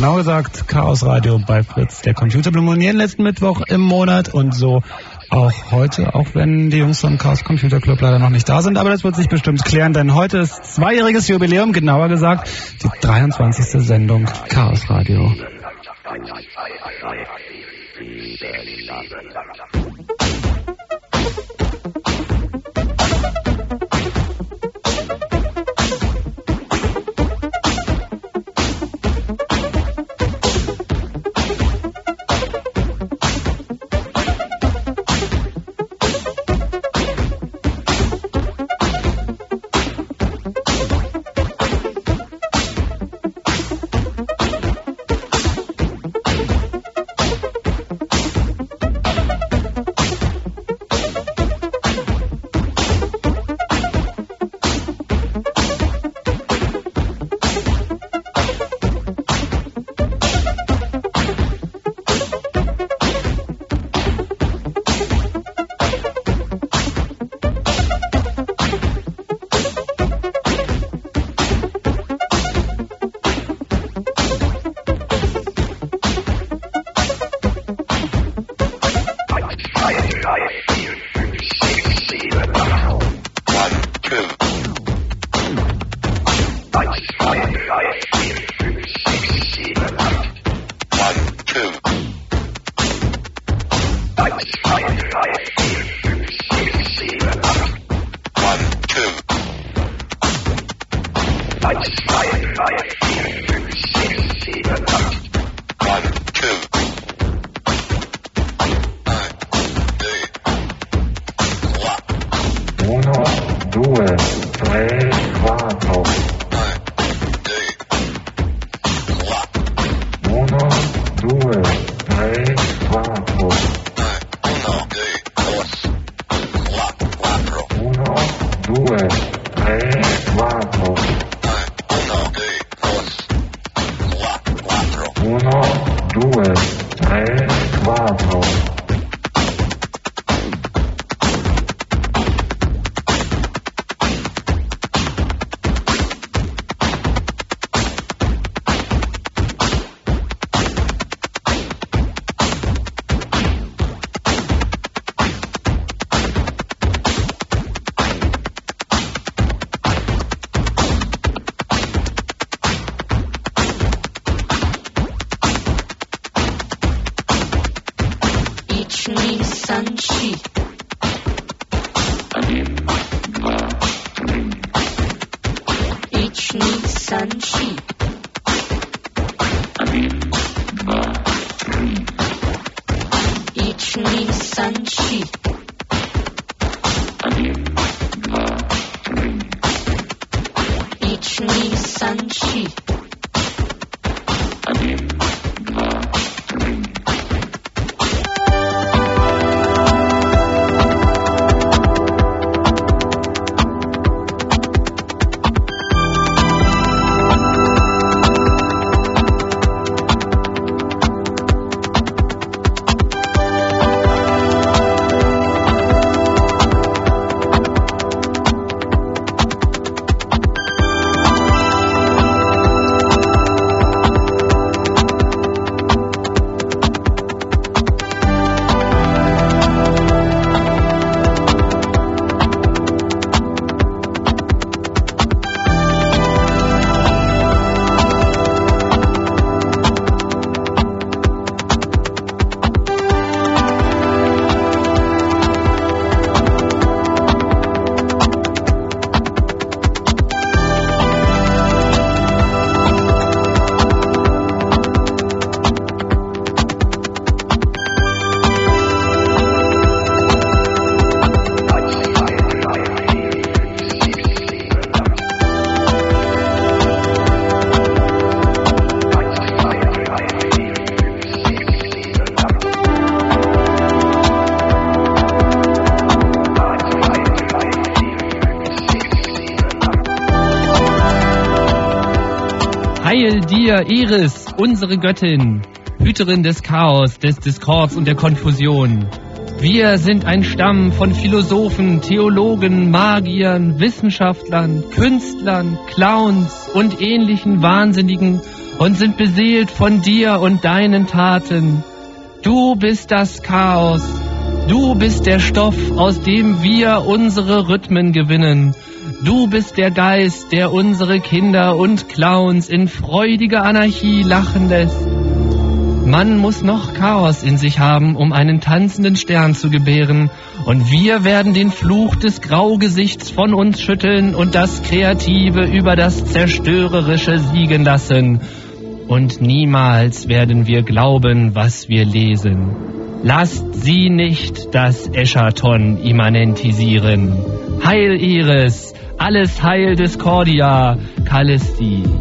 Genau gesagt, Chaos Radio bei Fritz, der Computer jeden letzten Mittwoch im Monat und so auch heute, auch wenn die Jungs vom Chaos Computer Club leider noch nicht da sind, aber das wird sich bestimmt klären, denn heute ist zweijähriges Jubiläum, genauer gesagt die 23. Sendung Chaos Radio. Dir, Iris, unsere Göttin, Hüterin des Chaos, des Diskords und der Konfusion. Wir sind ein Stamm von Philosophen, Theologen, Magiern, Wissenschaftlern, Künstlern, Clowns und ähnlichen Wahnsinnigen und sind beseelt von dir und deinen Taten. Du bist das Chaos. Du bist der Stoff, aus dem wir unsere Rhythmen gewinnen. Du bist der Geist, der unsere Kinder und Clowns in freudiger Anarchie lachen lässt. Man muss noch Chaos in sich haben, um einen tanzenden Stern zu gebären, und wir werden den Fluch des Graugesichts von uns schütteln und das Kreative über das Zerstörerische siegen lassen. Und niemals werden wir glauben, was wir lesen. Lasst sie nicht das Eschaton immanentisieren. Heil Iris, alles Heil Discordia, Callisti.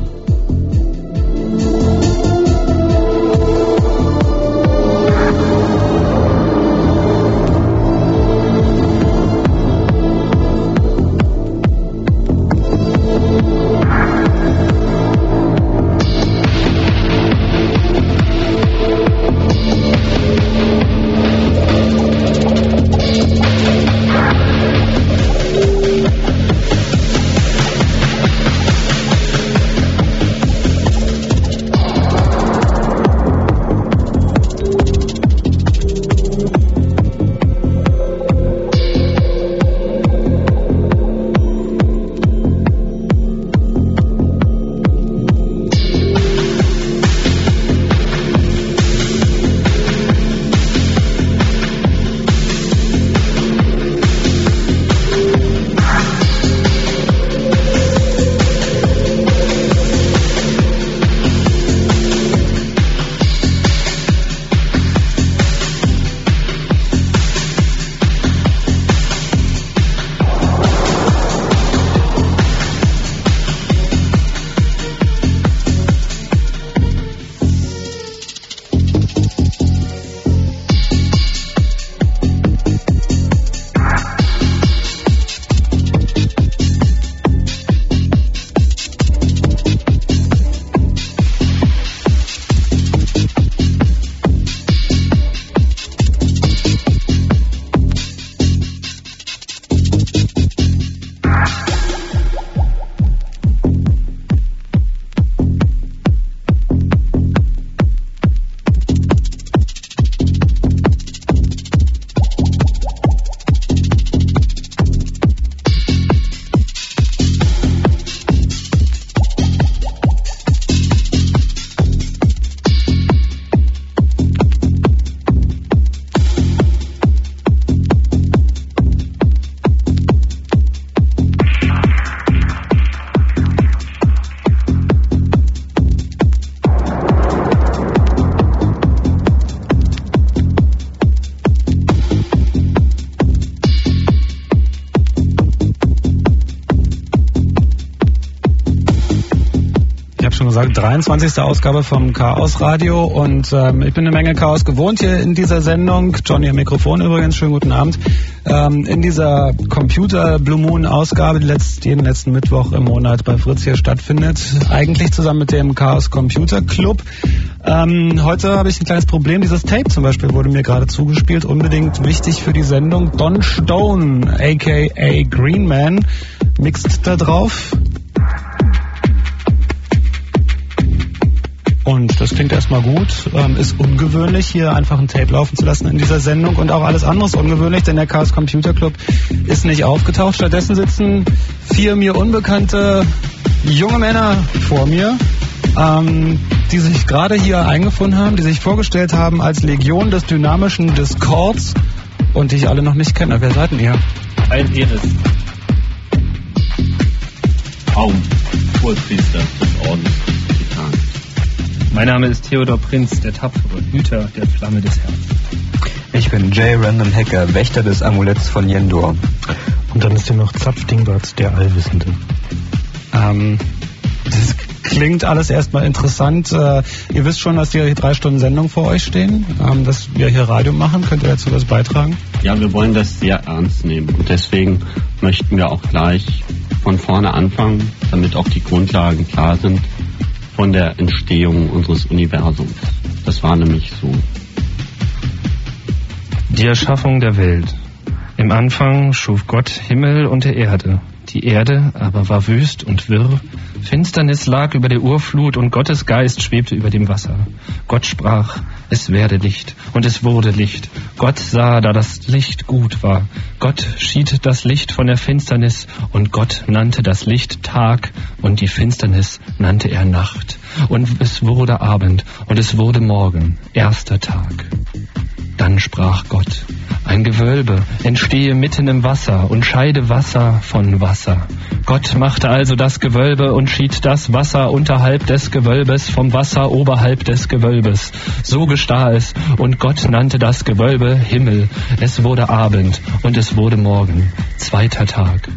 23. Ausgabe vom Chaos Radio und ähm, ich bin eine Menge Chaos gewohnt hier in dieser Sendung. Johnny am Mikrofon übrigens, schönen guten Abend. Ähm, in dieser Computer Blue Moon Ausgabe, die letzt, jeden letzten Mittwoch im Monat bei Fritz hier stattfindet, eigentlich zusammen mit dem Chaos Computer Club. Ähm, heute habe ich ein kleines Problem. Dieses Tape zum Beispiel wurde mir gerade zugespielt, unbedingt wichtig für die Sendung. Don Stone, aka Green Man, mixt da drauf. Und das klingt erstmal gut. Ähm, ist ungewöhnlich, hier einfach ein Tape laufen zu lassen in dieser Sendung. Und auch alles andere ist ungewöhnlich, denn der Chaos Computer Club ist nicht aufgetaucht. Stattdessen sitzen vier mir unbekannte junge Männer vor mir, ähm, die sich gerade hier eingefunden haben, die sich vorgestellt haben als Legion des dynamischen Discords und die ich alle noch nicht kenne. Wer seid denn ihr? Ein Iris. Raum. Vorpriester des Ordens. Mein Name ist Theodor Prinz, der tapfere Hüter der Flamme des Herzens. Ich bin Jay Random Hacker, Wächter des Amuletts von Yendor. Und dann ist hier noch Zapfdingbart, der Allwissende. Ähm, das klingt alles erstmal interessant. Äh, ihr wisst schon, dass hier drei Stunden Sendung vor euch stehen, ähm, dass wir hier Radio machen. Könnt ihr dazu was beitragen? Ja, wir wollen das sehr ernst nehmen. Und deswegen möchten wir auch gleich von vorne anfangen, damit auch die Grundlagen klar sind von der Entstehung unseres Universums. Das war nämlich so. Die Erschaffung der Welt. Im Anfang schuf Gott Himmel und Erde. Die Erde aber war wüst und wirr Finsternis lag über der Urflut und Gottes Geist schwebte über dem Wasser. Gott sprach, es werde Licht und es wurde Licht. Gott sah, da das Licht gut war. Gott schied das Licht von der Finsternis und Gott nannte das Licht Tag und die Finsternis nannte er Nacht. Und es wurde Abend und es wurde Morgen, erster Tag. Dann sprach Gott, ein Gewölbe entstehe mitten im Wasser und scheide Wasser von Wasser. Gott machte also das Gewölbe und schied das Wasser unterhalb des Gewölbes vom Wasser oberhalb des Gewölbes. So gestah es, und Gott nannte das Gewölbe Himmel. Es wurde Abend und es wurde Morgen, zweiter Tag.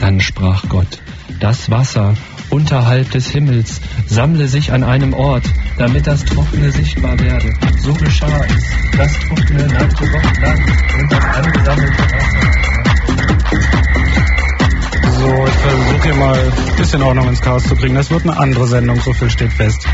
Dann sprach Gott, das Wasser unterhalb des Himmels sammle sich an einem Ort, damit das Trockene sichtbar werde. So geschah es. Das Trockene nannte Gott Land und das angesammelte Wasser. So, ich versuche hier mal ein bisschen Ordnung ins Chaos zu bringen. Das wird eine andere Sendung, so viel steht fest.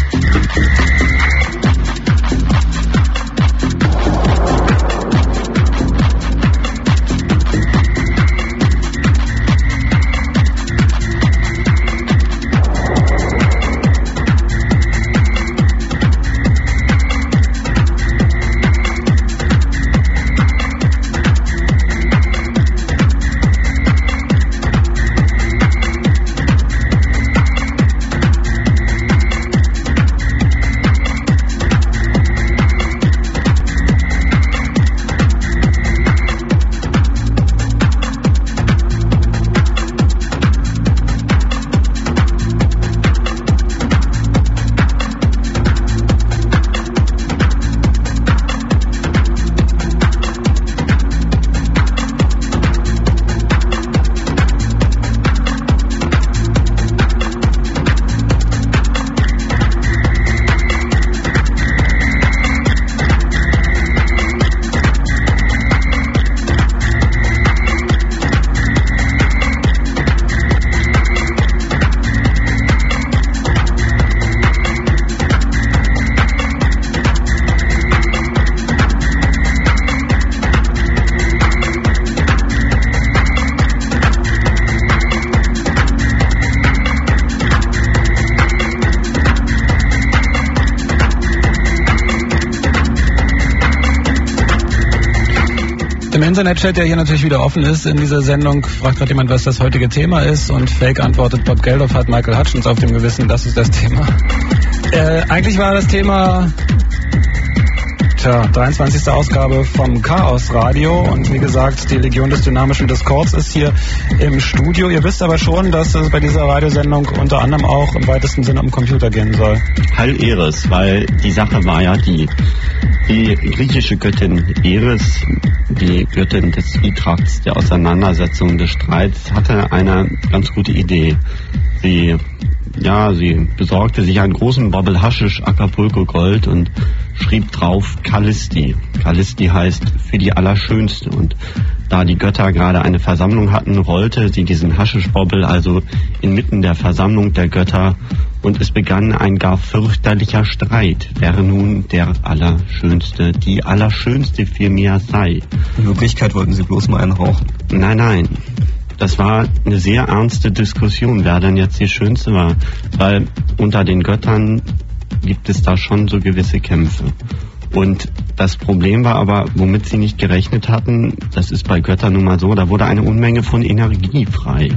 Internetchat, der hier natürlich wieder offen ist in dieser Sendung, fragt gerade jemand, was das heutige Thema ist und Fake antwortet, Bob Geldof hat Michael Hutchins auf dem Gewissen, das ist das Thema. Äh, eigentlich war das Thema Tja, 23. Ausgabe vom Chaos Radio und wie gesagt, die Legion des dynamischen Discords ist hier im Studio. Ihr wisst aber schon, dass es bei dieser Radiosendung unter anderem auch im weitesten Sinne um Computer gehen soll. Heil Eres, weil die Sache war ja die, die griechische Göttin Eris, die Göttin des Zwietrachts, der Auseinandersetzung, des Streits, hatte eine ganz gute Idee. Sie, ja, sie besorgte sich einen großen Bobbel Haschisch Acapulco Gold und schrieb drauf Callisti. Callisti heißt für die Allerschönste und da die Götter gerade eine Versammlung hatten, rollte sie diesen Haschischbobbel also inmitten der Versammlung der Götter und es begann ein gar fürchterlicher Streit, wer nun der Allerschönste, die Allerschönste vielmehr sei. In Wirklichkeit wollten sie bloß mal einen rauchen. Nein, nein. Das war eine sehr ernste Diskussion, wer denn jetzt die Schönste war. Weil unter den Göttern gibt es da schon so gewisse Kämpfe. Und das Problem war aber, womit sie nicht gerechnet hatten, das ist bei Göttern nun mal so, da wurde eine Unmenge von Energie frei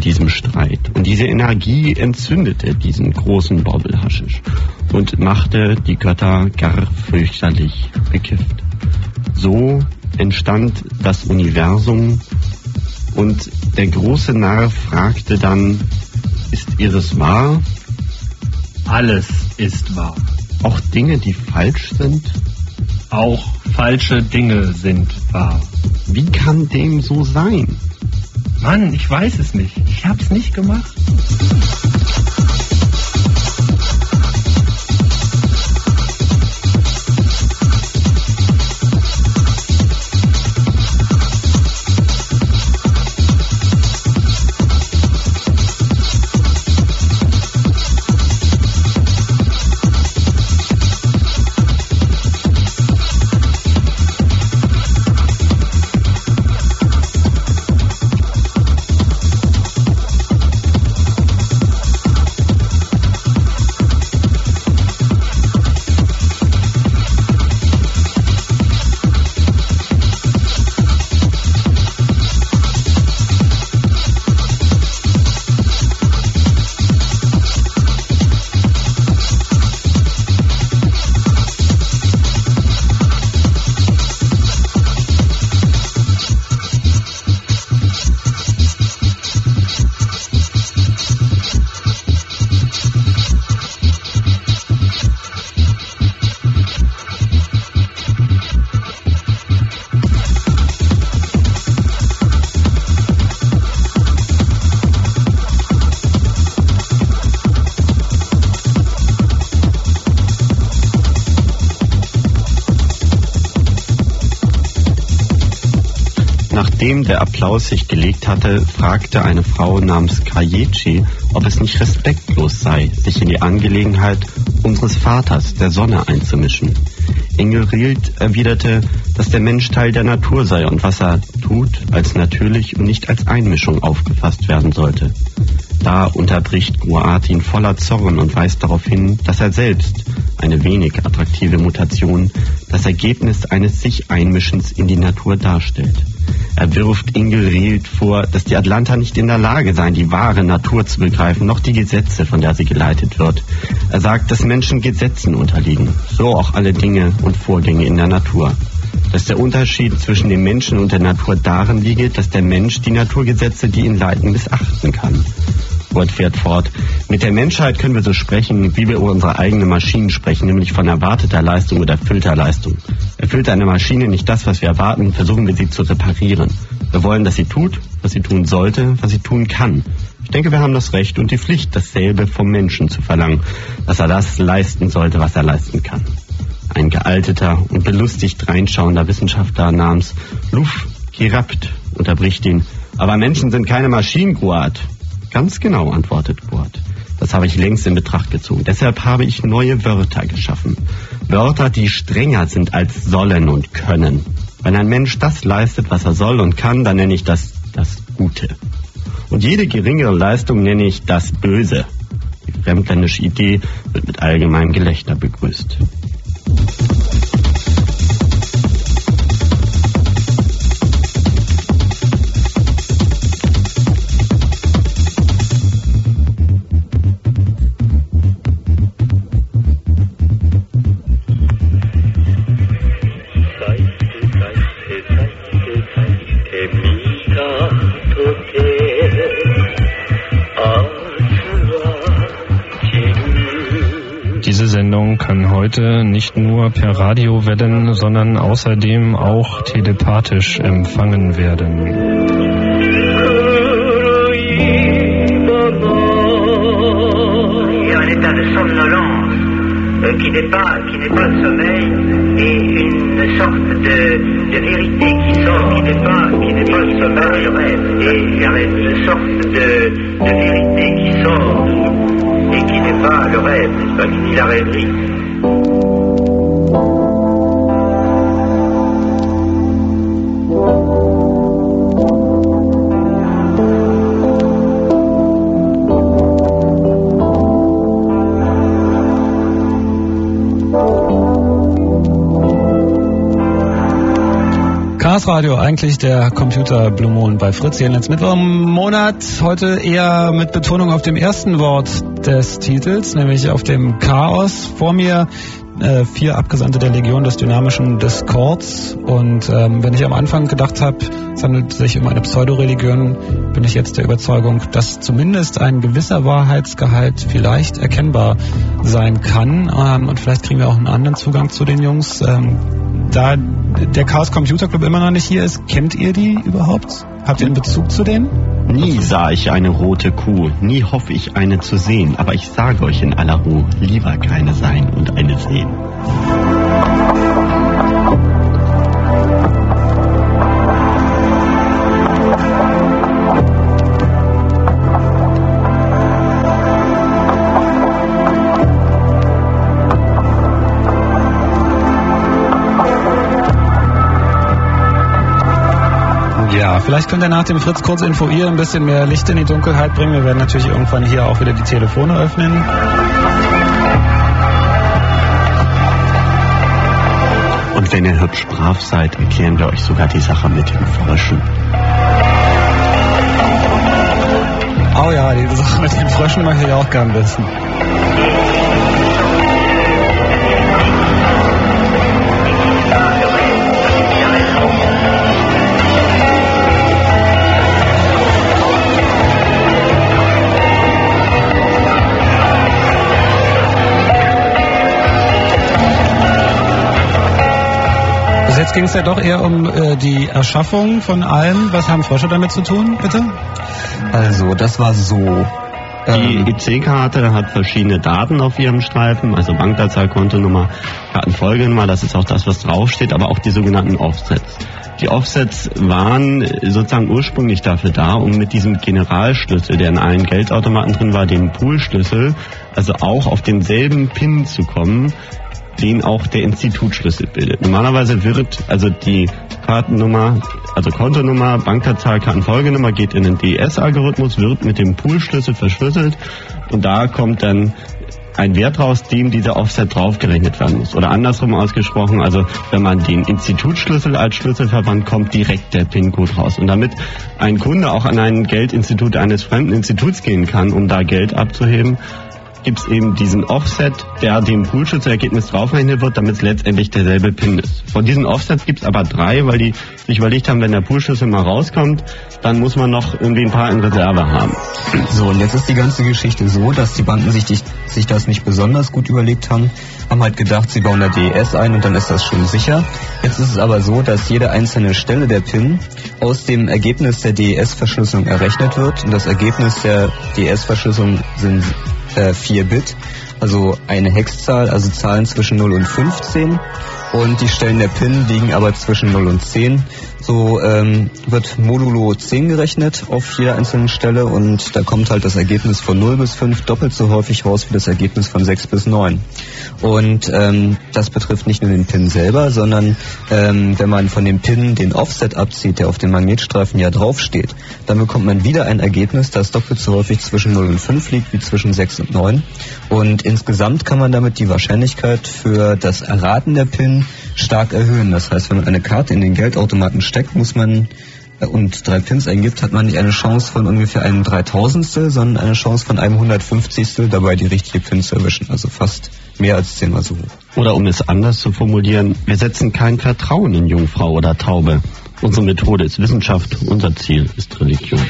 in diesem Streit. Und diese Energie entzündete diesen großen Bobbelhaschisch und machte die Götter gar fürchterlich bekifft. So entstand das Universum und der große Narr fragte dann, ist Iris wahr? Alles ist wahr. Auch Dinge, die falsch sind? Auch falsche Dinge sind wahr. Wie kann dem so sein? Mann, ich weiß es nicht. Ich hab's nicht gemacht. Der Applaus sich gelegt hatte, fragte eine Frau namens Kayechi, ob es nicht respektlos sei, sich in die Angelegenheit unseres Vaters, der Sonne, einzumischen. Engelried erwiderte, dass der Mensch Teil der Natur sei und was er tut, als natürlich und nicht als Einmischung aufgefasst werden sollte. Da unterbricht Guat ihn voller Zorn und weist darauf hin, dass er selbst, eine wenig attraktive Mutation, das Ergebnis eines Sich-Einmischens in die Natur darstellt. Er wirft Ingrid vor, dass die Atlanta nicht in der Lage seien, die wahre Natur zu begreifen, noch die Gesetze, von der sie geleitet wird. Er sagt, dass Menschen Gesetzen unterliegen, so auch alle Dinge und Vorgänge in der Natur. Dass der Unterschied zwischen dem Menschen und der Natur darin liege, dass der Mensch die Naturgesetze, die ihn leiten, missachten kann. Wort fährt fort. Mit der Menschheit können wir so sprechen, wie wir über unsere eigenen Maschinen sprechen, nämlich von erwarteter Leistung oder erfüllter Leistung. Erfüllt eine Maschine nicht das, was wir erwarten, versuchen wir sie zu reparieren. Wir wollen, dass sie tut, was sie tun sollte, was sie tun kann. Ich denke, wir haben das Recht und die Pflicht, dasselbe vom Menschen zu verlangen, dass er das leisten sollte, was er leisten kann. Ein gealteter und belustigt reinschauender Wissenschaftler namens Luf Kirapt unterbricht ihn. Aber Menschen sind keine Maschinen, Guat. Ganz genau, antwortet Burt. Das habe ich längst in Betracht gezogen. Deshalb habe ich neue Wörter geschaffen. Wörter, die strenger sind als sollen und können. Wenn ein Mensch das leistet, was er soll und kann, dann nenne ich das das Gute. Und jede geringere Leistung nenne ich das Böse. Die fremdländische Idee wird mit allgemeinem Gelächter begrüßt. Heute nicht nur per Radiowellen, sondern außerdem auch telepathisch empfangen werden. Euh, et qui n'est pas le rêve, qui dit la rêverie. Chaos Radio, eigentlich der Computer Blue Moon bei Fritz. Hier jetzt Mittwoch im Monat. Heute eher mit Betonung auf dem ersten Wort des Titels, nämlich auf dem Chaos. Vor mir äh, vier Abgesandte der Legion des dynamischen Discords. Und ähm, wenn ich am Anfang gedacht habe, es handelt sich um eine Pseudoreligion, bin ich jetzt der Überzeugung, dass zumindest ein gewisser Wahrheitsgehalt vielleicht erkennbar sein kann. Ähm, und vielleicht kriegen wir auch einen anderen Zugang zu den Jungs. Ähm, da der Chaos Computer Club immer noch nicht hier ist, kennt ihr die überhaupt? Habt ihr einen Bezug zu denen? Nie sah ich eine rote Kuh, nie hoffe ich eine zu sehen, aber ich sage euch in aller Ruhe, lieber keine sein und eine sehen. Vielleicht könnt ihr nach dem Fritz kurz Info ihr ein bisschen mehr Licht in die Dunkelheit bringen. Wir werden natürlich irgendwann hier auch wieder die Telefone öffnen. Und wenn ihr hübsch brav seid, erklären wir euch sogar die Sache mit den Fröschen. Oh ja, die Sache mit den Fröschen möchte ich auch gern wissen. Jetzt ging es ja doch eher um äh, die Erschaffung von allem. Was haben Frösche damit zu tun, bitte? Also, das war so. Die ähm, EC-Karte hat verschiedene Daten auf ihrem Streifen, also Bankleitzahl, Kontonummer, Kartenfolgenummer, das ist auch das, was draufsteht, aber auch die sogenannten Offsets. Die Offsets waren sozusagen ursprünglich dafür da, um mit diesem Generalschlüssel, der in allen Geldautomaten drin war, dem Poolschlüssel, also auch auf denselben PIN zu kommen, den auch der Institutsschlüssel bildet. Normalerweise wird also die Kartennummer, also Kontonummer, Bankkartenzahl, Kartenfolgenummer geht in den DS-Algorithmus, wird mit dem Poolschlüssel verschlüsselt und da kommt dann ein Wert raus, dem dieser Offset draufgerechnet werden muss. Oder andersrum ausgesprochen, also wenn man den Institutsschlüssel als Schlüssel verwandt, kommt direkt der PIN-Code raus. Und damit ein Kunde auch an ein Geldinstitut eines fremden Instituts gehen kann, um da Geld abzuheben, gibt es eben diesen Offset, der dem Poolschützergebnis draufgerechnet wird, damit es letztendlich derselbe PIN ist. Von diesen Offsets gibt es aber drei, weil die sich überlegt haben, wenn der Poolschlüssel mal rauskommt, dann muss man noch irgendwie ein paar in Reserve haben. So, und jetzt ist die ganze Geschichte so, dass die Banken sich, sich das nicht besonders gut überlegt haben, haben halt gedacht, sie bauen da DES ein und dann ist das schon sicher. Jetzt ist es aber so, dass jede einzelne Stelle der PIN aus dem Ergebnis der DES-Verschlüsselung errechnet wird und das Ergebnis der DES-Verschlüsselung sind äh, 4 Bit, also eine Hexzahl, also Zahlen zwischen 0 und 15 und die Stellen der PIN liegen aber zwischen 0 und 10. So ähm, wird modulo 10 gerechnet auf jeder einzelnen Stelle und da kommt halt das Ergebnis von 0 bis 5 doppelt so häufig raus wie das Ergebnis von 6 bis 9. Und ähm, das betrifft nicht nur den Pin selber, sondern ähm, wenn man von dem Pin den Offset abzieht, der auf dem Magnetstreifen ja draufsteht, dann bekommt man wieder ein Ergebnis, das doppelt so häufig zwischen 0 und 5 liegt wie zwischen 6 und 9. Und insgesamt kann man damit die Wahrscheinlichkeit für das Erraten der Pin stark erhöhen. Das heißt, wenn man eine Karte in den Geldautomaten steckt, muss man äh, und drei Pins eingibt, hat man nicht eine Chance von ungefähr einem Dreitausendstel, sondern eine Chance von einem Hundertfünfzigstel, dabei die richtige Pin zu erwischen. Also fast mehr als zehnmal so hoch. Oder um es anders zu formulieren, wir setzen kein Vertrauen in Jungfrau oder Taube. Unsere Methode ist Wissenschaft, unser Ziel ist Religion.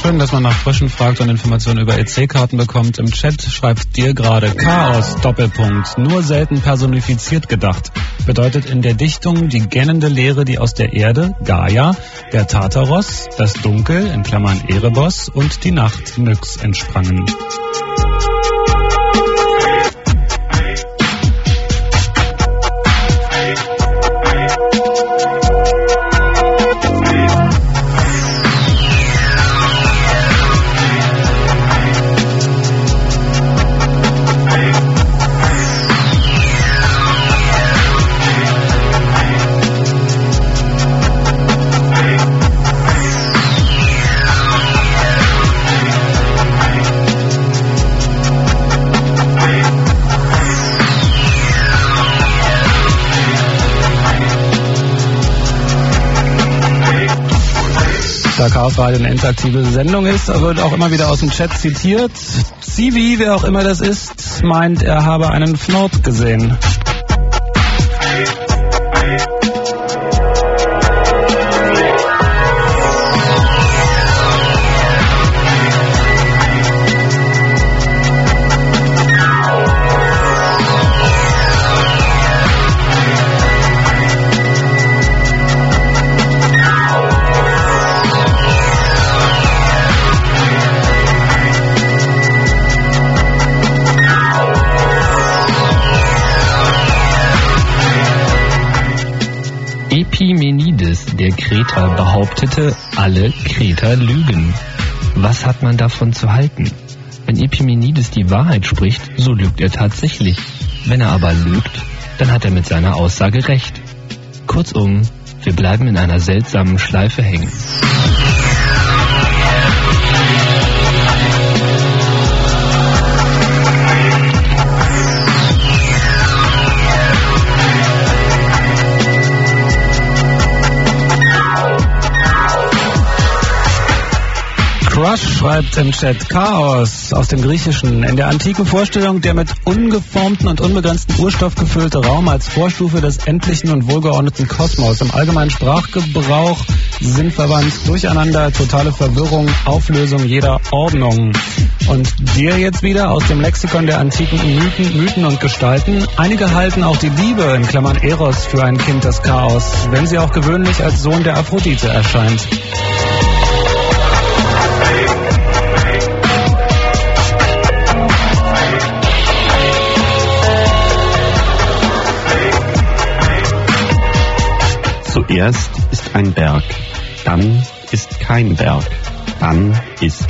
Schön, dass man nach Frischen fragt und Informationen über EC-Karten bekommt. Im Chat schreibt dir gerade Chaos, Doppelpunkt, nur selten personifiziert gedacht. Bedeutet in der Dichtung die gähnende Leere, die aus der Erde, Gaia, der Tartaros, das Dunkel, in Klammern Erebos und die Nacht, Nyx, entsprangen. Radio eine interaktive Sendung ist, wird auch immer wieder aus dem Chat zitiert. Sivi, wer auch immer das ist, meint, er habe einen Fnord gesehen. Kreter, behauptete, alle Kreter lügen. Was hat man davon zu halten? Wenn Epimenides die Wahrheit spricht, so lügt er tatsächlich. Wenn er aber lügt, dann hat er mit seiner Aussage recht. Kurzum, wir bleiben in einer seltsamen Schleife hängen. Schreibt im Chat Chaos aus dem Griechischen. In der antiken Vorstellung der mit ungeformten und unbegrenzten Urstoff gefüllte Raum als Vorstufe des endlichen und wohlgeordneten Kosmos. Im allgemeinen Sprachgebrauch sind verwandt Durcheinander, totale Verwirrung, Auflösung jeder Ordnung. Und dir jetzt wieder aus dem Lexikon der antiken Mythen, Mythen und Gestalten. Einige halten auch die Liebe in Klammern Eros für ein Kind des Chaos, wenn sie auch gewöhnlich als Sohn der Aphrodite erscheint. Zuerst ist ein Berg, dann ist kein Berg, dann ist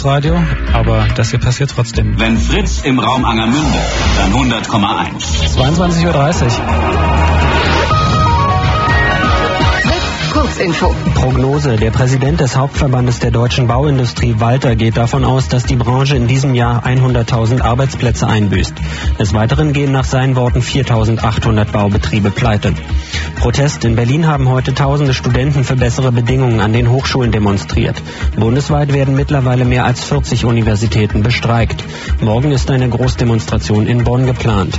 zwar Chaosradio, aber das hier passiert trotzdem. Wenn Fritz im Raum Angermünde, dann 100,1. 22.30 Uhr. Kurzinfo. Prognose. Der Präsident des Hauptverbandes der deutschen Bauindustrie, Walter, geht davon aus, dass die Branche in diesem Jahr 100.000 Arbeitsplätze einbüßt. Des Weiteren gehen nach seinen Worten 4.800 Baubetriebe pleite. Protest. In Berlin haben heute tausende Studenten für bessere Bedingungen an den Hochschulen demonstriert. Bundesweit werden mittlerweile mehr als 40 Universitäten bestreikt. Morgen ist eine Großdemonstration in Bonn geplant.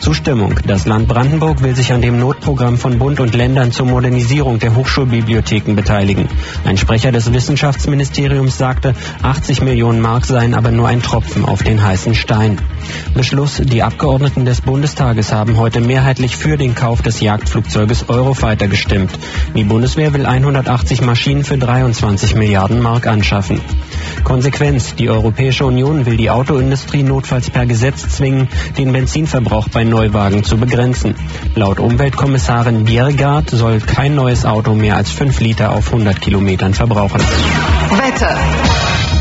Zustimmung. Das Land Brandenburg will sich an dem Notprogramm von Bund und Ländern zur Modernisierung der Hochschulbibliotheken beteiligen. Ein Sprecher des Wissenschaftsministeriums sagte, 80 Millionen Mark seien aber nur ein Tropfen auf den heißen Stein. Beschluss. Die Abgeordneten des Bundestages haben heute mehrheitlich für den Kauf des Jagdflugzeuges Eurofighter gestimmt. Die Bundeswehr will 180 Maschinen für 23 Milliarden Mark anschaffen. Konsequenz. Die Europäische Union will die Autoindustrie notfalls per Gesetz zwingen, den Benzinverbrauch bei Neuwagen zu begrenzen. Laut Umweltkommissarin Bjerregaard soll kein neues Auto mehr als 5 Liter auf 100 Kilometern verbrauchen. Wetter.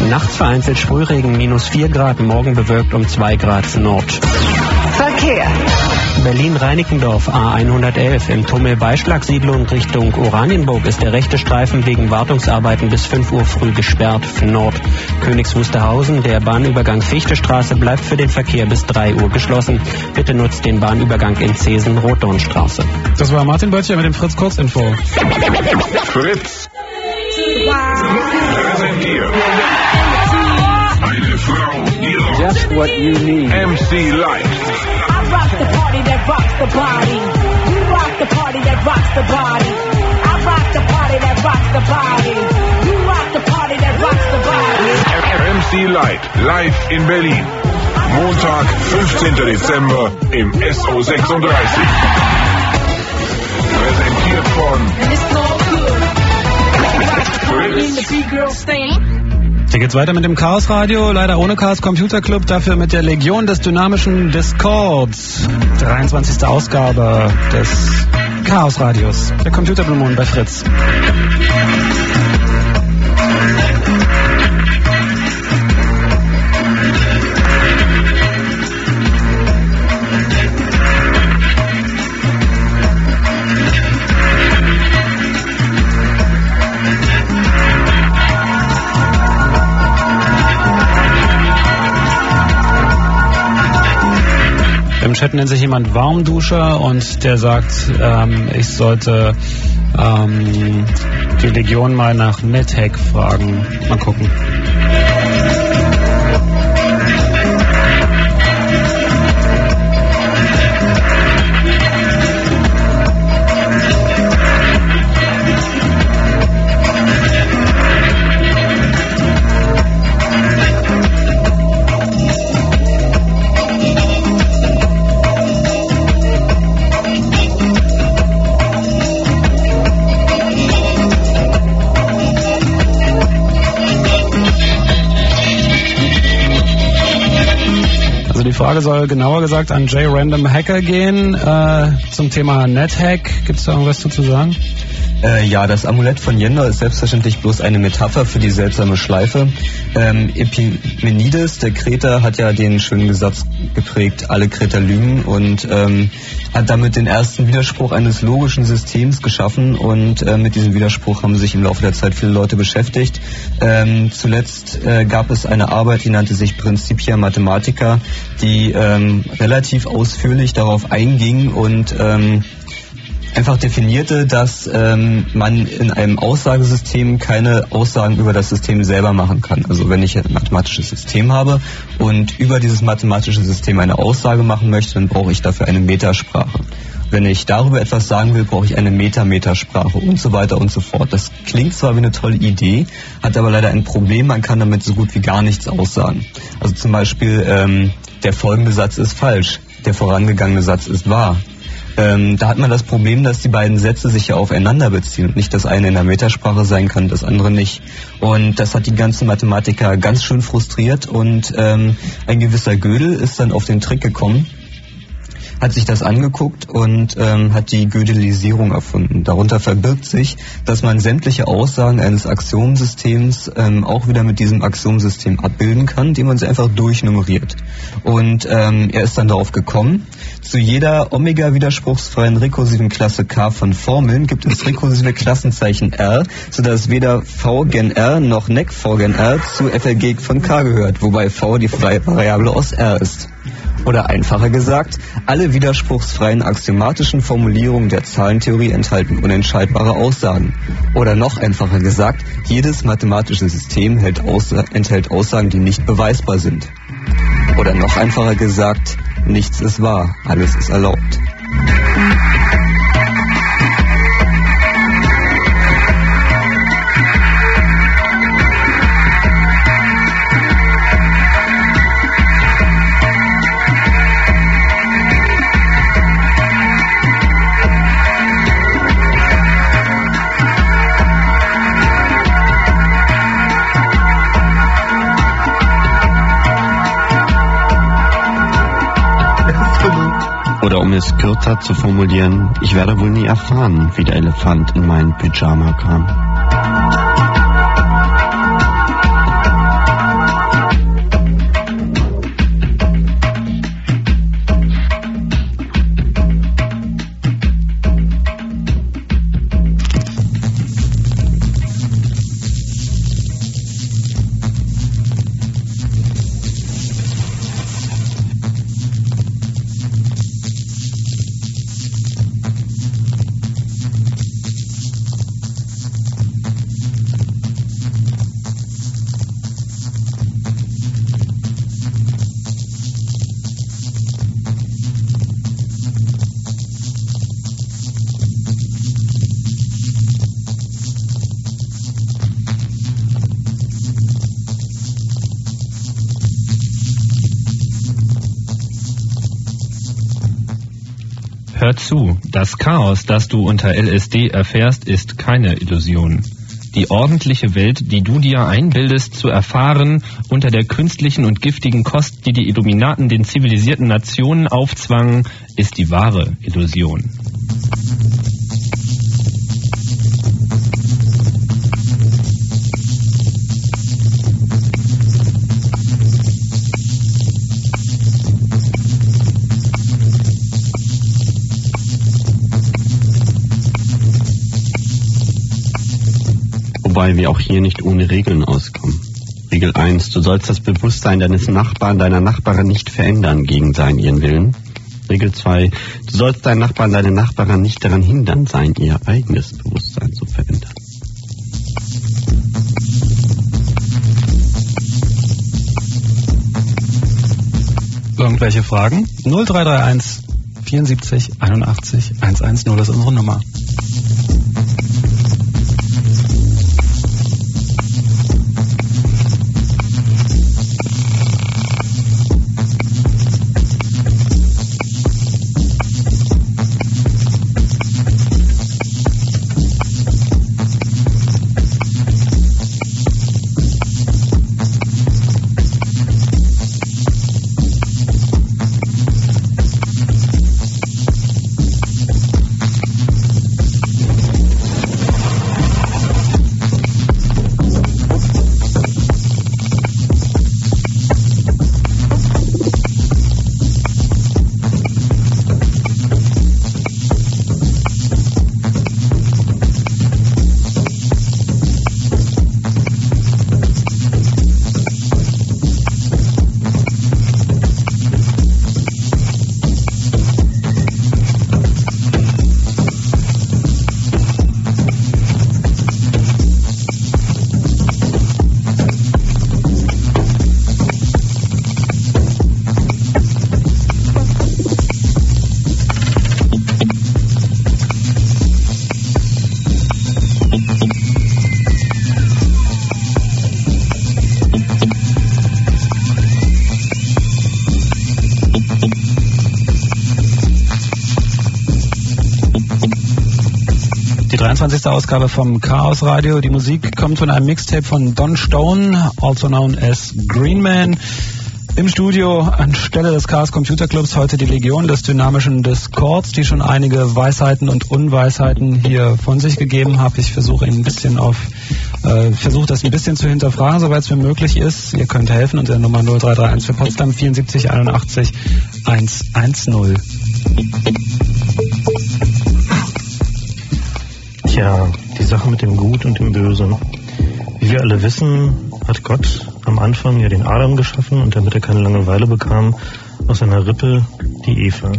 Nachts vereinzelt Sprühregen minus 4 Grad, morgen bewölkt um 2 Grad Nord. Verkehr. Berlin-Reinickendorf A111 im Tummel Beischlagsiedlung Richtung Oranienburg ist der rechte Streifen wegen Wartungsarbeiten bis 5 Uhr früh gesperrt. Nord. Königs Wusterhausen, der Bahnübergang Fichtestraße bleibt für den Verkehr bis 3 Uhr geschlossen. Bitte nutzt den Bahnübergang in Zesen Rotdornstraße. Das war Martin Böttcher mit dem Fritz Kurzinfo. Fritz. Präsentiert. Eine Frau ihrer. Just what you need. MC Light. I rock the party that rocks the body. You rock the party that rocks the body. I rock the party that rocks the body. You rock the party that rocks the body. MC Light. Live in Berlin. I Montag, 15. Dezember im SO36. Präsentiert von Hier geht's weiter mit dem Chaos Radio, leider ohne Chaos Computer Club, dafür mit der Legion des dynamischen Discords. 23. Ausgabe des Chaos Radios, der Computerblumen bei Fritz. Chat nennt sich jemand Warmduscher und der sagt, ähm, ich sollte ähm, die Legion mal nach NetHack fragen. Mal gucken. Frage soll genauer gesagt an J Random Hacker gehen äh, zum Thema NetHack. Gibt es da irgendwas zu sagen? Äh, ja, das Amulett von Jender ist selbstverständlich bloß eine Metapher für die seltsame Schleife. Ähm, Epimenides, der Kreter, hat ja den schönen Gesatz geprägt, alle Kreter lügen und ähm, hat damit den ersten Widerspruch eines logischen Systems geschaffen und äh, mit diesem Widerspruch haben sich im Laufe der Zeit viele Leute beschäftigt. Ähm, zuletzt äh, gab es eine Arbeit, die nannte sich Principia Mathematica, die ähm, relativ ausführlich darauf einging und ähm, einfach definierte, dass ähm, man in einem Aussagesystem keine Aussagen über das System selber machen kann. Also wenn ich ein mathematisches System habe und über dieses mathematische System eine Aussage machen möchte, dann brauche ich dafür eine Metasprache. Wenn ich darüber etwas sagen will, brauche ich eine Meta-Metasprache und so weiter und so fort. Das klingt zwar wie eine tolle Idee, hat aber leider ein Problem, man kann damit so gut wie gar nichts aussagen. Also zum Beispiel, ähm, der folgende Satz ist falsch, der vorangegangene Satz ist wahr. Ähm, da hat man das Problem, dass die beiden Sätze sich ja aufeinander beziehen und nicht das eine in der Metasprache sein kann, das andere nicht. Und das hat die ganzen Mathematiker ganz schön frustriert und ähm, ein gewisser Gödel ist dann auf den Trick gekommen, hat sich das angeguckt und ähm, hat die Gödelisierung erfunden. Darunter verbirgt sich, dass man sämtliche Aussagen eines Axiomsystems ähm, auch wieder mit diesem Axiomsystem abbilden kann, indem man sie einfach durchnummeriert. Und ähm, er ist dann darauf gekommen, zu jeder omega-widerspruchsfreien rekursiven Klasse K von Formeln gibt es rekursive Klassenzeichen R, sodass weder V gen R noch NEC V gen R zu FLG von K gehört, wobei V die freie Variable aus R ist. Oder einfacher gesagt, alle widerspruchsfreien axiomatischen Formulierungen der Zahlentheorie enthalten unentscheidbare Aussagen. Oder noch einfacher gesagt, jedes mathematische System Aussa enthält Aussagen, die nicht beweisbar sind. Oder noch einfacher gesagt, nichts ist wahr, alles ist erlaubt. Oder um es kürzer zu formulieren, ich werde wohl nie erfahren, wie der Elefant in meinen Pyjama kam. Das Chaos, das du unter LSD erfährst, ist keine Illusion. Die ordentliche Welt, die du dir einbildest zu erfahren, unter der künstlichen und giftigen Kost, die die Illuminaten den zivilisierten Nationen aufzwangen, ist die wahre Illusion. Wobei wir auch hier nicht ohne Regeln auskommen. Regel 1. Du sollst das Bewusstsein deines Nachbarn, deiner Nachbarin nicht verändern gegen seinen ihren Willen. Regel 2. Du sollst deinen Nachbarn, deine Nachbarin nicht daran hindern, sein ihr eigenes Bewusstsein zu verändern. Irgendwelche Fragen? 0331 74 81 110 ist unsere Nummer. 23. Ausgabe vom Chaos Radio. Die Musik kommt von einem Mixtape von Don Stone, also known as Green Man. Im Studio anstelle des Chaos Computer Clubs heute die Legion des dynamischen Discords, die schon einige Weisheiten und Unweisheiten hier von sich gegeben hat. Ich versuche ein bisschen auf, äh, versuche das ein bisschen zu hinterfragen, soweit es mir möglich ist. Ihr könnt helfen unter Nummer 0331 für Potsdam 74 81 110. Tja, die Sache mit dem Gut und dem Böse. Wie wir alle wissen, hat Gott am Anfang ja den Adam geschaffen und damit er keine Langeweile bekam, aus seiner Rippe die Eva.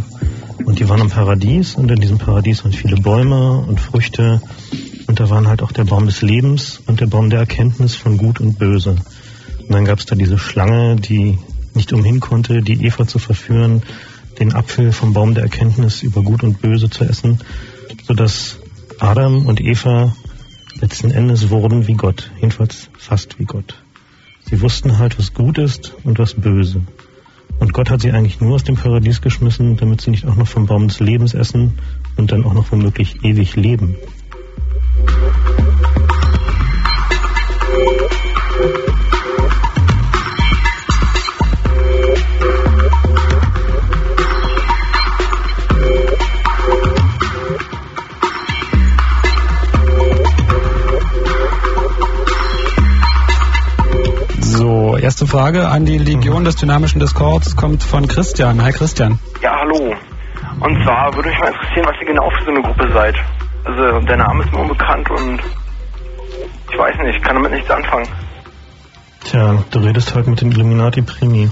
Und die waren im Paradies und in diesem Paradies waren viele Bäume und Früchte und da waren halt auch der Baum des Lebens und der Baum der Erkenntnis von Gut und Böse. Und dann gab es da diese Schlange, die nicht umhin konnte, die Eva zu verführen, den Apfel vom Baum der Erkenntnis über Gut und Böse zu essen, sodass Adam und Eva letzten Endes wurden wie Gott, jedenfalls fast wie Gott. Sie wussten halt, was gut ist und was böse. Und Gott hat sie eigentlich nur aus dem Paradies geschmissen, damit sie nicht auch noch vom Baum des Lebens essen und dann auch noch womöglich ewig leben. Frage an die Legion des dynamischen Discords kommt von Christian. Hi Christian. Ja, hallo. Und zwar würde mich mal interessieren, was ihr genau für so eine Gruppe seid. Also, der Name ist mir unbekannt und ich weiß nicht, ich kann damit nichts anfangen. Tja, du redest halt mit dem Illuminati Primi.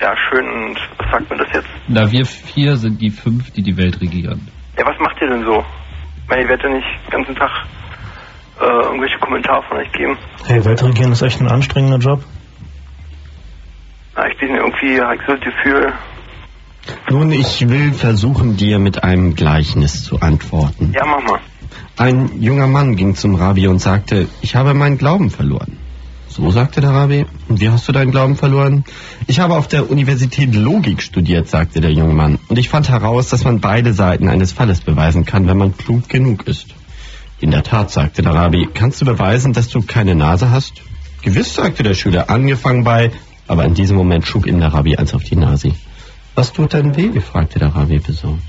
Ja, schön. Und was sagt mir das jetzt? Na, wir vier sind die fünf, die die Welt regieren. Ja, was macht ihr denn so? Ich meine, ihr werdet ja nicht den ganzen Tag äh, irgendwelche Kommentare von euch geben. Hey, Weltregieren ist echt ein anstrengender Job. Na, ich bin irgendwie, ich so das Gefühl, Nun, ich will versuchen, dir mit einem Gleichnis zu antworten. ja, mach mal. Ein junger Mann ging zum Rabbi und sagte, ich habe meinen Glauben verloren. So, sagte der Rabbi. Und wie hast du deinen Glauben verloren? Ich habe auf der Universität Logik studiert, sagte der junge Mann. Und ich fand heraus, dass man beide Seiten eines Falles beweisen kann, wenn man klug genug ist. In der Tat, sagte der Rabbi. Kannst du beweisen, dass du keine Nase hast? Gewiss, sagte der Schüler, angefangen bei... Aber in diesem Moment schlug ihm der Rabbi eins auf die Nase. Was tut denn weh? fragte der Rabbi besorgt.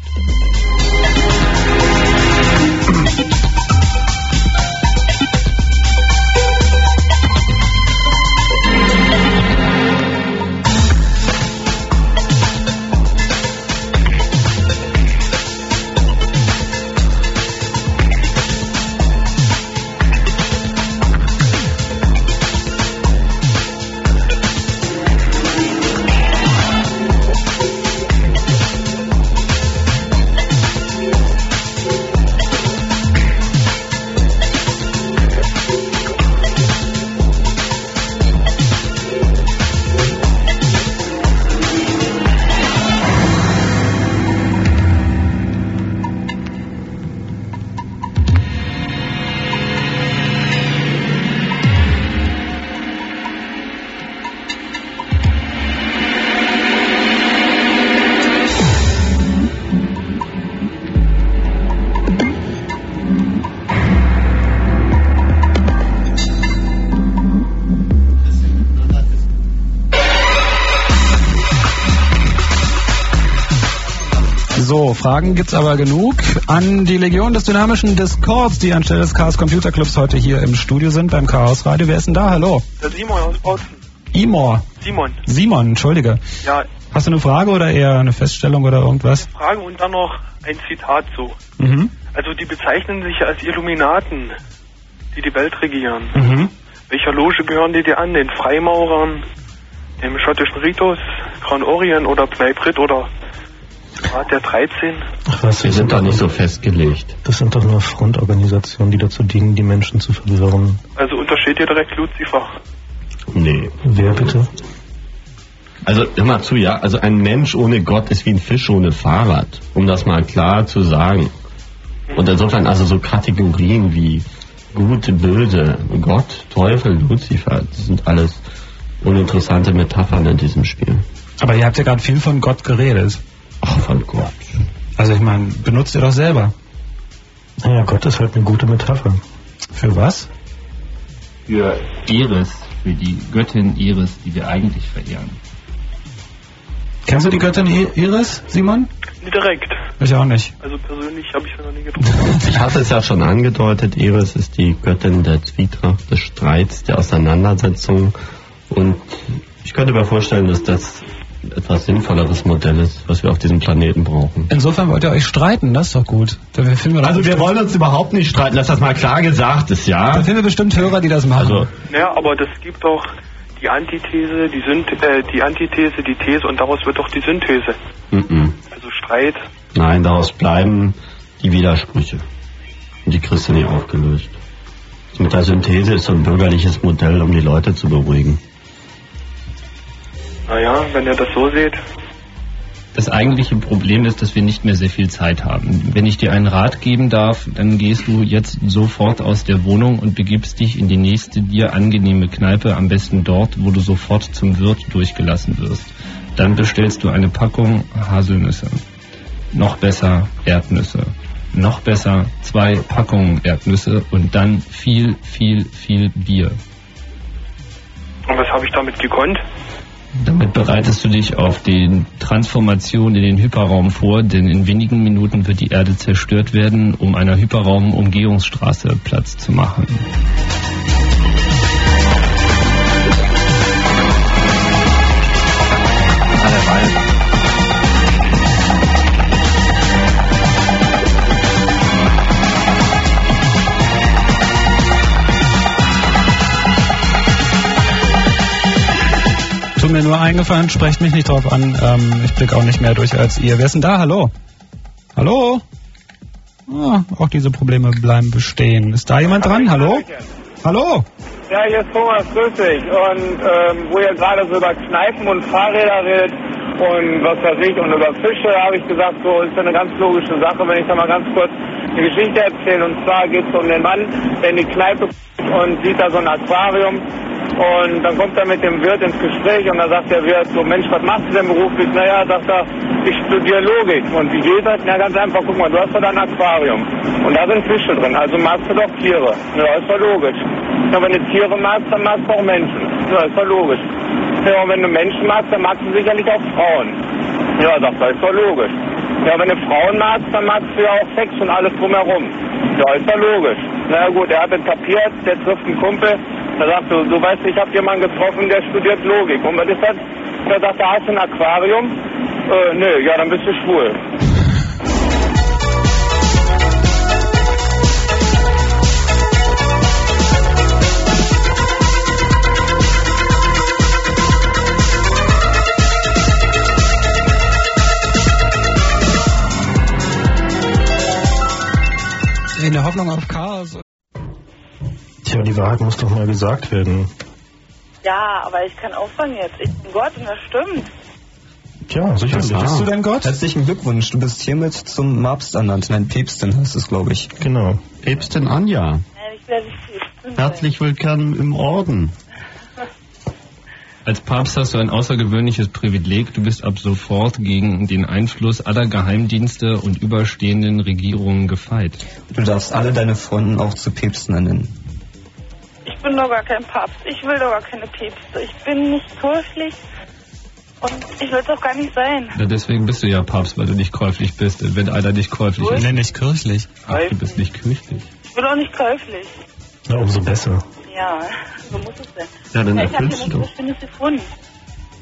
Fragen gibt's aber genug an die Legion des dynamischen Discords, die anstelle des Chaos Computer Clubs heute hier im Studio sind beim Chaos Radio. Wer ist denn da? Hallo. Der Simon aus Bautzen. Imor. Simon. Simon, entschuldige. Ja, Hast du eine Frage oder eher eine Feststellung oder irgendwas? Frage und dann noch ein Zitat so. Mhm. Also die bezeichnen sich als Illuminaten, die die Welt regieren. Mhm. Welcher Loge gehören die dir an? Den Freimaurern, dem schottischen Ritus, Crown Orient oder Bneibrit oder Rat der 13? Ach was, Wir sind doch nicht so festgelegt. Das sind doch nur Frontorganisationen, die dazu dienen, die Menschen zu verwirren. Also untersteht dir direkt Luzifer. Nee. Wer bitte? Also hör mal zu, ja. Also ein Mensch ohne Gott ist wie ein Fisch ohne Fahrrad, um das mal klar zu sagen. Und insofern also so Kategorien wie Gute, Böse, Gott, Teufel, Luzifer, das sind alles uninteressante Metaphern in diesem Spiel. Aber ihr habt ja gerade viel von Gott geredet. Ach, von Gott. Also ich meine, benutzt ihr doch selber. Naja, Gott ist halt eine gute Metapher. Für was? Für Iris, für die Göttin Iris, die wir eigentlich verehren. Kennst du die Göttin Iris, Simon? Nicht direkt. Ich auch nicht. Also persönlich habe ich sie noch nie getroffen. Ich hatte es ja schon angedeutet, Iris ist die Göttin der Zwietracht, des Streits, der Auseinandersetzung. Und ich könnte mir vorstellen, dass das etwas sinnvolleres Modell ist, was wir auf diesem Planeten brauchen. Insofern wollt ihr euch streiten, das ist doch gut. Da finden wir Also wir wollen uns überhaupt nicht streiten, dass das mal klar gesagt ist, Da ja? finden wir bestimmt Hörer, die das machen. Also, Naja, aber das gibt doch die Antithese, die, Synth äh, die Antithese, die These und daraus wird doch die Synthese. mm Also Streit. nein, daraus bleiben die Widersprüche. Und die kriegst du nie aufgelöst. Mit der Synthese ist so ein bürgerliches Modell, um die Leute zu beruhigen. Naja, wenn ihr das so seht. Das eigentliche Problem ist, dass wir nicht mehr sehr viel Zeit haben. Wenn ich dir einen Rat geben darf, dann gehst du jetzt sofort aus der Wohnung und begibst dich in die nächste dir angenehme Kneipe, am besten dort, wo du sofort zum Wirt durchgelassen wirst. Dann bestellst du eine Packung Haselnüsse. Noch besser Erdnüsse. Noch besser zwei Packungen Erdnüsse und dann viel, viel, viel Bier. Und was habe ich damit gekonnt? Damit bereitest du dich auf die Transformation in den Hyperraum vor, denn in wenigen Minuten wird die Erde zerstört werden, um einer Hyperraum-Umgehungsstraße Platz zu machen. Tut mir nur eingefallen, sprecht mich nicht drauf an. Ähm, ich blicke auch nicht mehr durch als ihr. Wer ist denn da? Hallo? Hallo? Ah, auch diese Probleme bleiben bestehen. Ist da jemand dran? Hallo? Hallo? Ja, hier ist Thomas, grüß dich. Und ähm, wo ihr gerade so über Kneipen und Fahrräder redet und was weiß ich und über Fische, habe ich gesagt, so ist ja eine ganz logische Sache, wenn ich da mal ganz kurz eine Geschichte erzähle. Und zwar geht es um den Mann, der in die Kneipe und sieht da so ein Aquarium Und dann kommt er mit dem Wirt ins Gespräch und dann sagt der Wirt so, Mensch, was machst du denn beruflich? Naja, sagt er, ich studiere Logik. Und wie geht das? Na ganz einfach, guck mal, du hast doch ein Aquarium. Und da sind Fische drin, also magst du doch Tiere. Ja, ist doch logisch. Ja, wenn du Tiere magst, dann magst du auch Menschen. Ja, ist doch logisch. Ja, wenn du Menschen magst, dann magst du sicherlich auch Frauen. Ja, sagt er, ist doch logisch. Ja, wenn du Frauen magst, dann magst du ja auch Sex und alles drumherum. Ja, ist doch logisch. Na gut, er hat es kapiert, der trifft einen Kumpel, da sagt du, du weißt, ich habe jemanden getroffen, der studiert Logik. Und was ist das? Der sagt, da hast du ein Aquarium? Äh, nö, ja, dann bist du schwul. In der Hoffnung auf Chaos. Tja, die Wahrheit muss doch mal gesagt werden. Ja, aber ich kann aufhören jetzt. Ich bin Gott und das stimmt. Tja, sicherlich. Bist du denn Gott? Herzlichen Glückwunsch, du bist hiermit zum Papst ernannt. Nein, Päpstin heißt es, glaube ich. Genau. Päpstin Anja. Ich werde. Herzlich willkommen im Orden. Als Papst hast du ein außergewöhnliches Privileg. Du bist ab sofort gegen den Einfluss aller Geheimdienste und überstehenden Regierungen gefeit. Du darfst alle deine Freunde auch zu Päpsten ernennen. Ich bin doch gar kein Papst. Ich will doch gar keine Päpste. Ich bin nicht kirchlich und ich will es auch gar nicht sein. Ja, deswegen bist du ja Papst, weil du nicht käuflich bist. Wenn einer nicht käuflich ist. Nee, nicht kirchlich. Ach, du bist nicht kirchlich. Ich bin auch nicht käuflich. Na, umso besser. Ja, so muss es sein. Ja, dann Ja, ich habe erfüllst hier du. was Schönes gefunden.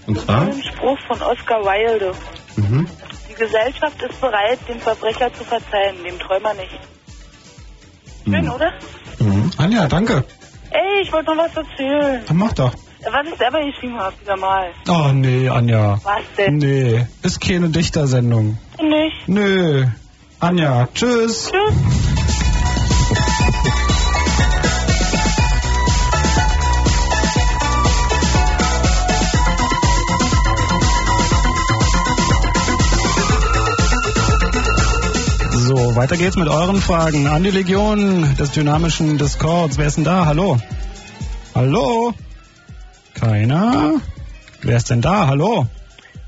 Und zwar? Ein Spruch von Oscar Wilde. Mhm. Die Gesellschaft ist bereit, dem Verbrecher zu verzeihen, dem Träumer nicht. Schön, oder? Anja, danke. Ey, ich wollte noch was erzählen. Dann mach doch. Was ich selber geschrieben habe, wieder mal. Oh, nee, Anja. Was denn? Nee, ist keine Dichtersendung. Nicht. Nö. Anja, tschüss. Tschüss. So, weiter geht's mit euren Fragen an die Legion des dynamischen Discords. Wer ist denn da? Hallo? Hallo? Keiner? Wer ist denn da? Hallo?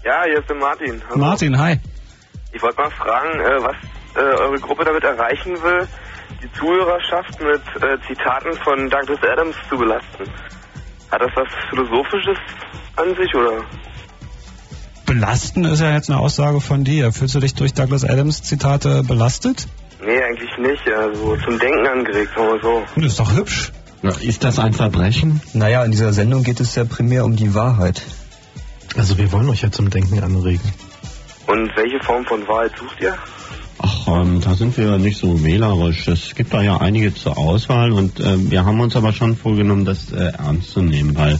Ja, hier ist der Martin. Hallo. Martin, hi. Ich wollte mal fragen, äh, was äh, eure Gruppe damit erreichen will, die Zuhörerschaft mit äh, Zitaten von Douglas Adams zu belasten. Hat das was Philosophisches an sich oder? Belasten ist ja jetzt eine Aussage von dir. Fühlst du dich durch Douglas Adams Zitate belastet? Nee, eigentlich nicht. Also zum Denken angeregt, wir so. Das ist doch hübsch. Na, ist das ein Verbrechen? Naja, in dieser Sendung geht es ja primär um die Wahrheit. Also wir wollen euch ja zum Denken anregen. Und welche Form von Wahrheit sucht ihr? Ach, ähm, da sind wir nicht so wählerisch. Es gibt da ja einige zur Auswahl und äh, wir haben uns aber schon vorgenommen, das äh, ernst zu nehmen, weil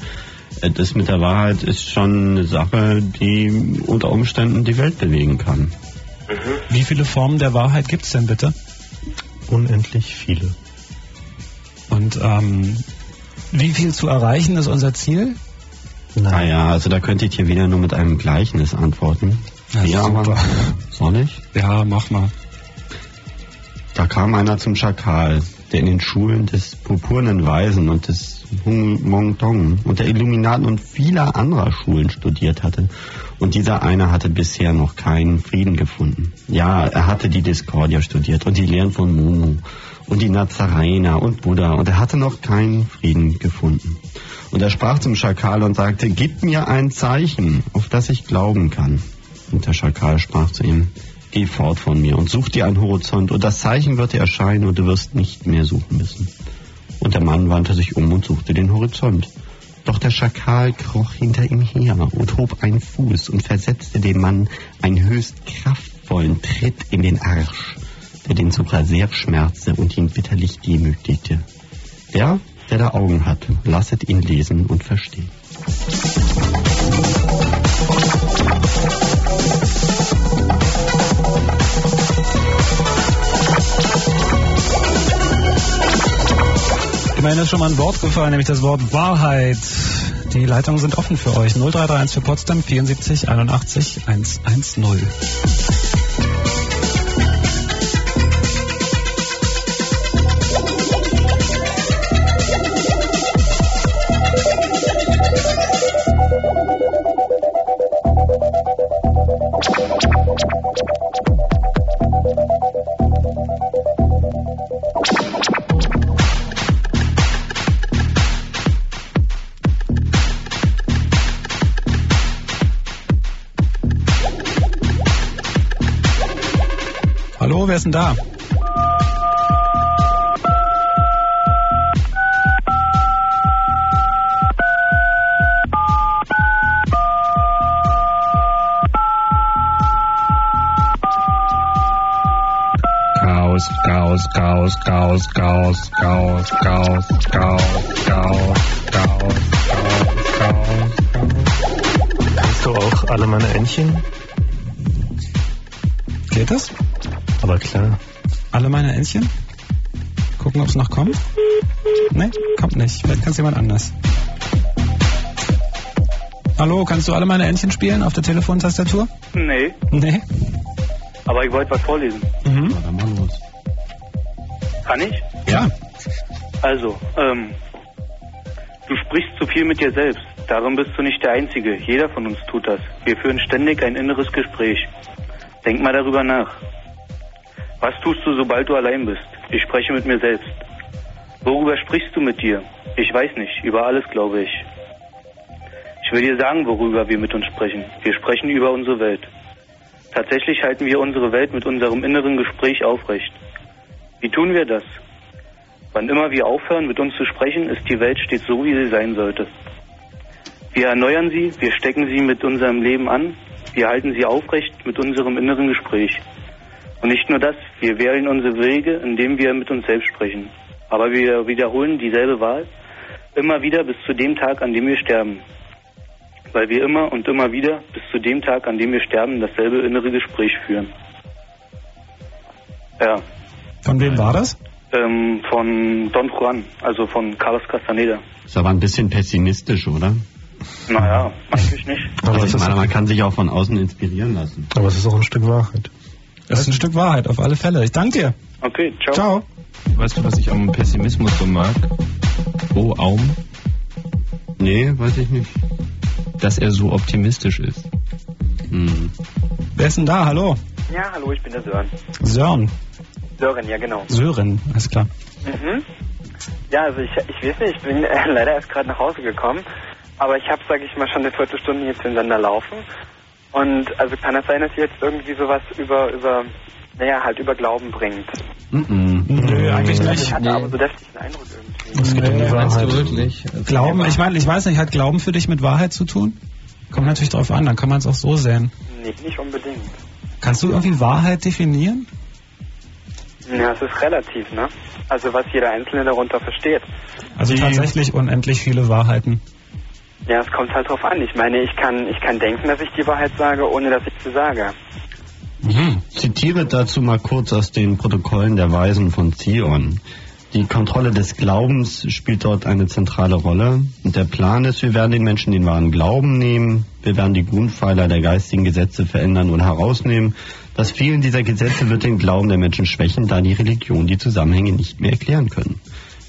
das mit der Wahrheit ist schon eine Sache, die unter Umständen die Welt bewegen kann. Wie viele Formen der Wahrheit gibt's denn bitte? Unendlich viele. Und ähm, wie viel zu erreichen ist unser Ziel? Naja, also da könnte ich hier wieder nur mit einem Gleichnis antworten. Ja, aber super. soll ich? Ja, mach mal. Da kam einer zum Schakal, der in den Schulen des purpurnen Weisen und des Hung Mong Dong und der Illuminaten und vieler anderer Schulen studiert hatte. Und dieser eine hatte bisher noch keinen Frieden gefunden. Ja, er hatte die Discordia studiert und die Lehren von Mumu und die Nazarener und Buddha und er hatte noch keinen Frieden gefunden. Und er sprach zum Schakal und sagte, gib mir ein Zeichen, auf das ich glauben kann. Und der Schakal sprach zu ihm, geh fort von mir und such dir einen Horizont und das Zeichen wird dir erscheinen und du wirst nicht mehr suchen müssen. Und der Mann wandte sich um und suchte den Horizont. Doch der Schakal kroch hinter ihm her und hob einen Fuß und versetzte dem Mann einen höchst kraftvollen Tritt in den Arsch, der den Sucher sehr schmerzte und ihn bitterlich demütigte. Der, der da Augen hat, lasset ihn lesen und verstehen. Immerhin ist schon mal ein Wort gefallen, nämlich das Wort Wahrheit. Die Leitungen sind offen für euch. 0331 für Potsdam 74 81 110. wären da? Jemand anders. Hallo, kannst du alle meine Entchen spielen auf der Telefontastatur? Nee, Nee. aber ich wollte was vorlesen. Mhm. Dann mal los. Kann ich? Ja. Also, ähm, du sprichst zu viel mit dir selbst. Darin bist du nicht der Einzige. Jeder von uns tut das. Wir führen ständig ein inneres Gespräch. Denk mal darüber nach. Was tust du, sobald du allein bist? Ich spreche mit mir selbst. Worüber sprichst du mit dir? Ich weiß nicht. Über alles, glaube ich. Ich will dir sagen, worüber wir mit uns sprechen. Wir sprechen über unsere Welt. Tatsächlich halten wir unsere Welt mit unserem inneren Gespräch aufrecht. Wie tun wir das? Wann immer wir aufhören, mit uns zu sprechen, ist die Welt stets so, wie sie sein sollte. Wir erneuern sie, wir stecken sie mit unserem Leben an, wir halten sie aufrecht mit unserem inneren Gespräch. Und nicht nur das, wir wählen unsere Wege, indem wir mit uns selbst sprechen. Aber wir wiederholen dieselbe Wahl immer wieder bis zu dem Tag, an dem wir sterben. Weil wir immer und immer wieder bis zu dem Tag, an dem wir sterben, dasselbe innere Gespräch führen. Ja, Von wem war das? ähm, von Don Juan, also von Carlos Castaneda. Ist aber ein bisschen pessimistisch, oder? Naja, eigentlich nicht. Also ich meine, man kann sich auch von außen inspirieren lassen. Aber es ist auch ein Stück Wahrheit. Das ist ein Stück Wahrheit, auf alle Fälle. Ich danke dir. Okay, ciao. Ciao. Weißt du, was ich am Pessimismus so mag? Oh, Aum, Nee, weiß ich nicht. dass er so optimistisch ist. Hm. Wer ist denn da? Hallo. Ja, hallo, ich bin der Sören. Sören. Sören, ja genau. Sören, alles klar. Mhm. Ja, also ich, ich weiß nicht, ich bin äh, leider erst gerade nach Hause gekommen, aber ich habe, sage ich mal, schon eine Viertelstunde jetzt den Sender laufen. Und also kann es sein, dass ihr jetzt irgendwie sowas über, über, naja, halt über Glauben bringt. Nö, eigentlich Also nicht. ich hatte aber so deftigen Eindruck irgendwie. Es geht um die Meinst du wirklich? Glauben, ich meine, ich weiß nicht, hat Glauben für dich mit Wahrheit zu tun? Kommt natürlich drauf an, dann kann man es auch so sehen. Nee, nicht unbedingt. Kannst du irgendwie Wahrheit definieren? Ja, es ist relativ, ne? Also was jeder Einzelne darunter versteht. Also tatsächlich unendlich viele Wahrheiten. Ja, es kommt halt drauf an. Ich meine, ich kann, ich kann denken, dass ich die Wahrheit sage, ohne dass ich sie sage. Zitiere dazu mal kurz aus den Protokollen der Weisen von Zion. Die Kontrolle des Glaubens spielt dort eine zentrale Rolle. Und der Plan ist, wir werden den Menschen den wahren Glauben nehmen, wir werden die Grundpfeiler der geistigen Gesetze verändern oder herausnehmen. Das Fehlen dieser Gesetze wird den Glauben der Menschen schwächen, da die Religion die Zusammenhänge nicht mehr erklären können.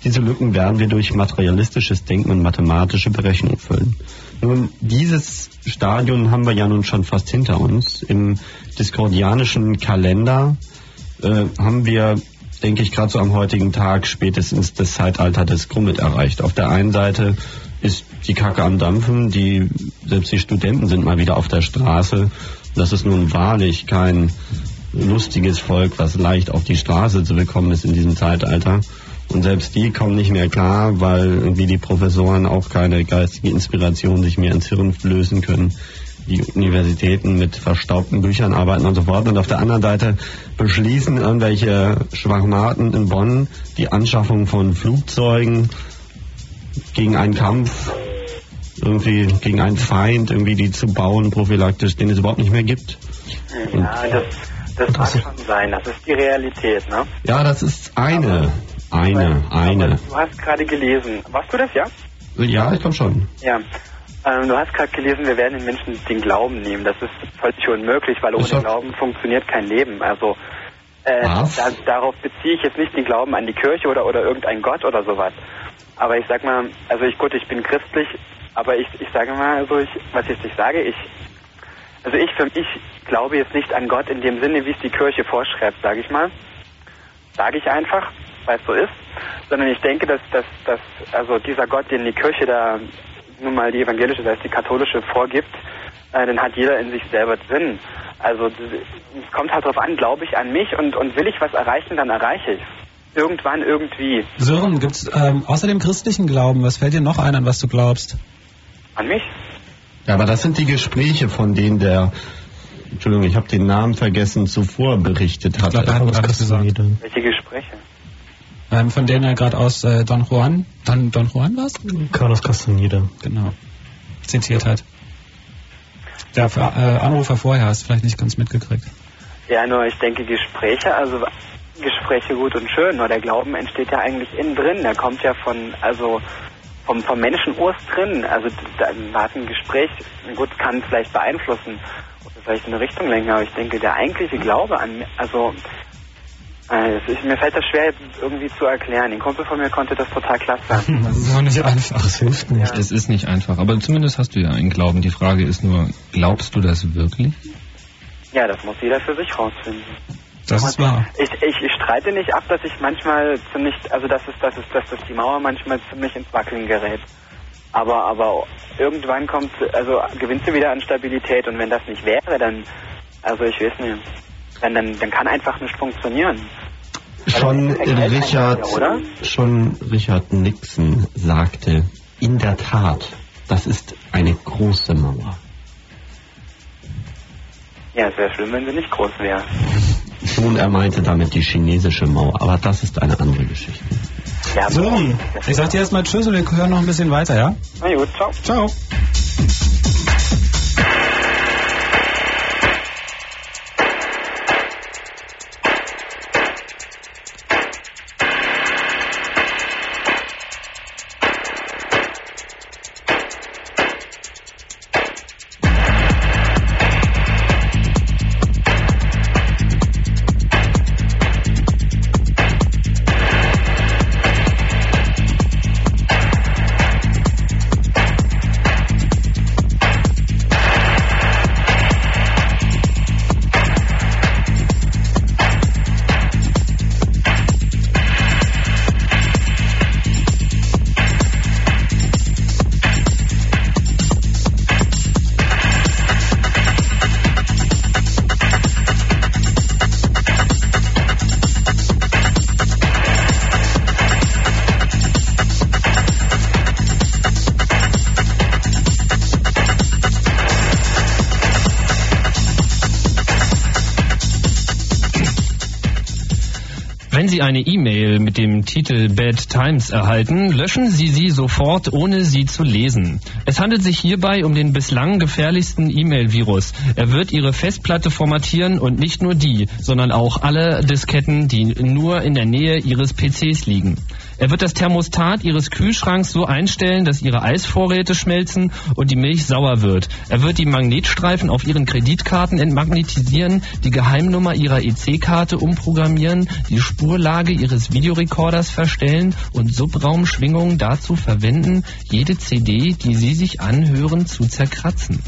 Diese Lücken werden wir durch materialistisches Denken und mathematische Berechnung füllen. Nun, dieses Stadion haben wir ja nun schon fast hinter uns. Im diskordianischen Kalender äh, haben wir, denke ich, gerade so am heutigen Tag spätestens das Zeitalter des Grummet erreicht. Auf der einen Seite ist die Kacke am Dampfen, die selbst die Studenten sind mal wieder auf der Straße. Das ist nun wahrlich kein lustiges Volk, was leicht auf die Straße zu bekommen ist in diesem Zeitalter. Und selbst die kommen nicht mehr klar, weil irgendwie die Professoren auch keine geistige Inspiration sich mehr ins Hirn lösen können. Die Universitäten mit verstaubten Büchern arbeiten und so fort. Und auf der anderen Seite beschließen irgendwelche Schwachmaten in Bonn die Anschaffung von Flugzeugen gegen einen Kampf, irgendwie gegen einen Feind, irgendwie die zu bauen, prophylaktisch, den es überhaupt nicht mehr gibt. Ja, das, das mag schon sein. Das ist die Realität, ne? Ja, das ist eine, eine, eine. Du hast gerade gelesen. Warst du das, ja? Ja, ich glaube schon. Ja. Ähm, du hast gerade gelesen, wir werden den Menschen den Glauben nehmen. Das ist völlig unmöglich, weil ohne Glauben funktioniert kein Leben. Also äh, da, darauf beziehe ich jetzt nicht den Glauben an die Kirche oder, oder irgendein Gott oder sowas. Aber ich sag mal, also ich gut, ich bin christlich, aber ich, ich sage mal, also ich, was ich nicht sage, ich, also ich für mich glaube jetzt nicht an Gott in dem Sinne, wie es die Kirche vorschreibt, sage ich mal. Sage ich einfach, weil es so ist. Sondern ich denke, dass, dass, dass also dieser Gott, den die Kirche da nun mal die evangelische, das heißt die katholische vorgibt, äh, den hat jeder in sich selber drin. Also es kommt halt drauf an, glaube ich an mich und, und will ich was erreichen, dann erreiche ich Irgendwann, irgendwie. Sören, gibt's ähm, außer dem christlichen Glauben, was fällt dir noch ein, an was du glaubst? An mich? Ja, aber das sind die Gespräche, von denen der, Entschuldigung, ich habe den Namen vergessen, zuvor berichtet hat. Ich glaube, er hat was gesagt. Welche Gespräche? Ähm, von denen er gerade aus äh, Don Juan, Don, Don Juan war's? Carlos Castaneda. Genau. Zitiert hat. Der äh, Anrufer vorher hast vielleicht nicht ganz mitgekriegt. Ja, nur ich denke Gespräche, also Gespräche gut und schön, nur der Glauben entsteht ja eigentlich innen drin. Der kommt ja von, also vom, vom Menschen drin. Also da hat ein Gespräch, gut, kann vielleicht beeinflussen oder vielleicht in eine Richtung lenken, aber ich denke, der eigentliche Glaube an, also äh, es ist, mir fällt das schwer jetzt irgendwie zu erklären. Den Kumpel von mir konnte das total klasse. Das ist auch nicht einfach. Das hilft nicht. Es ist nicht einfach, aber zumindest hast du ja einen Glauben. Die Frage ist nur, glaubst du das wirklich? Ja, das muss jeder für sich rausfinden. Das ist wahr. Ich, ich, ich streite nicht ab, dass ich manchmal ziemlich, also dass es, dass es, dass es die Mauer manchmal ziemlich ins Wackeln gerät. Aber, aber irgendwann kommt, also gewinnt sie wieder an Stabilität und wenn das nicht wäre, dann, also ich weiß nicht, dann, dann, dann kann einfach nicht funktionieren. Schon Richard, oder? schon Richard Nixon sagte, in der Tat, das ist eine große Mauer. Ja, es wäre schlimm, wenn sie nicht groß wäre. Nun, er meinte damit die chinesische Mauer, aber das ist eine andere Geschichte. Ja, Sören, ich sag dir erstmal Tschüss und wir hören noch ein bisschen weiter, ja? Na gut, ciao. Ciao. Titel Bad Times erhalten, löschen Sie sie sofort, ohne sie zu lesen. Es handelt sich hierbei um den bislang gefährlichsten E-Mail-Virus. Er wird Ihre Festplatte formatieren und nicht nur die, sondern auch alle Disketten, die nur in der Nähe Ihres PCs liegen. Er wird das Thermostat Ihres Kühlschranks so einstellen, dass Ihre Eisvorräte schmelzen und die Milch sauer wird. Er wird die Magnetstreifen auf Ihren Kreditkarten entmagnetisieren, die Geheimnummer Ihrer EC-Karte umprogrammieren, die Spurlage Ihres Videorekorders verstellen und Subraumschwingungen dazu verwenden, jede CD, die Sie sich anhören, zu zerkratzen.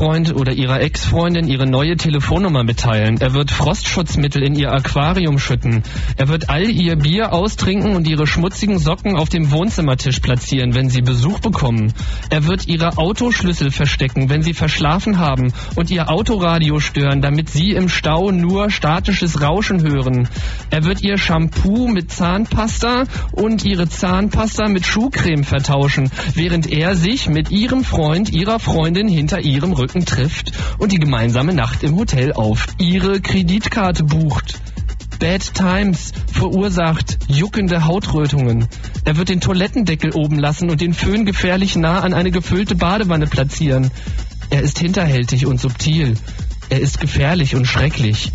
Ex-Freund oder Ihrer Ex-Freundin Ihre neue Telefonnummer mitteilen. Er wird Frostschutzmittel in Ihr Aquarium schütten. Er wird all Ihr Bier austrinken und Ihre schmutzigen Socken auf dem Wohnzimmertisch platzieren, wenn Sie Besuch bekommen. Er wird Ihre Autoschlüssel verstecken, wenn Sie verschlafen haben und Ihr Autoradio stören, damit Sie im Stau nur statisches Rauschen hören. Er wird Ihr Shampoo mit Zahnpasta und Ihre Zahnpasta mit Schuhcreme vertauschen, während er sich mit Ihrem Freund, Ihrer Freundin hinter Ihrem Rücken trifft und die gemeinsame Nacht im Hotel auf Ihre Kreditkarte bucht. Bad Times verursacht juckende Hautrötungen. Er wird den Toilettendeckel oben lassen und den Föhn gefährlich nah an eine gefüllte Badewanne platzieren. Er ist hinterhältig und subtil. Er ist gefährlich und schrecklich.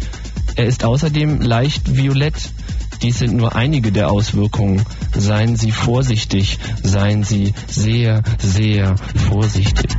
Er ist außerdem leicht violett. Dies sind nur einige der Auswirkungen. Seien Sie vorsichtig. Seien Sie sehr, sehr vorsichtig.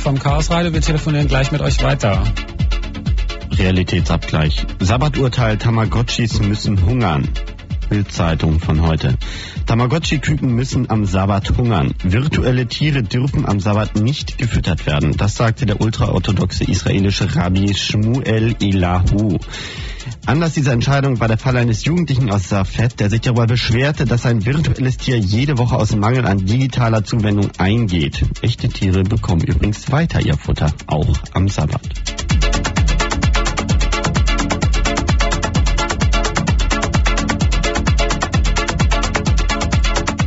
Vom Chaos Radio. Wir telefonieren gleich mit euch weiter. Realitätsabgleich. Sabbaturteil Tamagotchis müssen hungern. Bildzeitung von heute. Tamagotchi-Küken müssen am Sabbat hungern. Virtuelle Tiere dürfen am Sabbat nicht gefüttert werden. Das sagte der ultraorthodoxe israelische Rabbi Shmuel Elahu. Anlass dieser Entscheidung war der Fall eines Jugendlichen aus Safed, der sich darüber beschwerte, dass ein virtuelles Tier jede Woche aus Mangel an digitaler Zuwendung eingeht. Echte Tiere bekommen übrigens weiter ihr Futter, auch am Sabbat.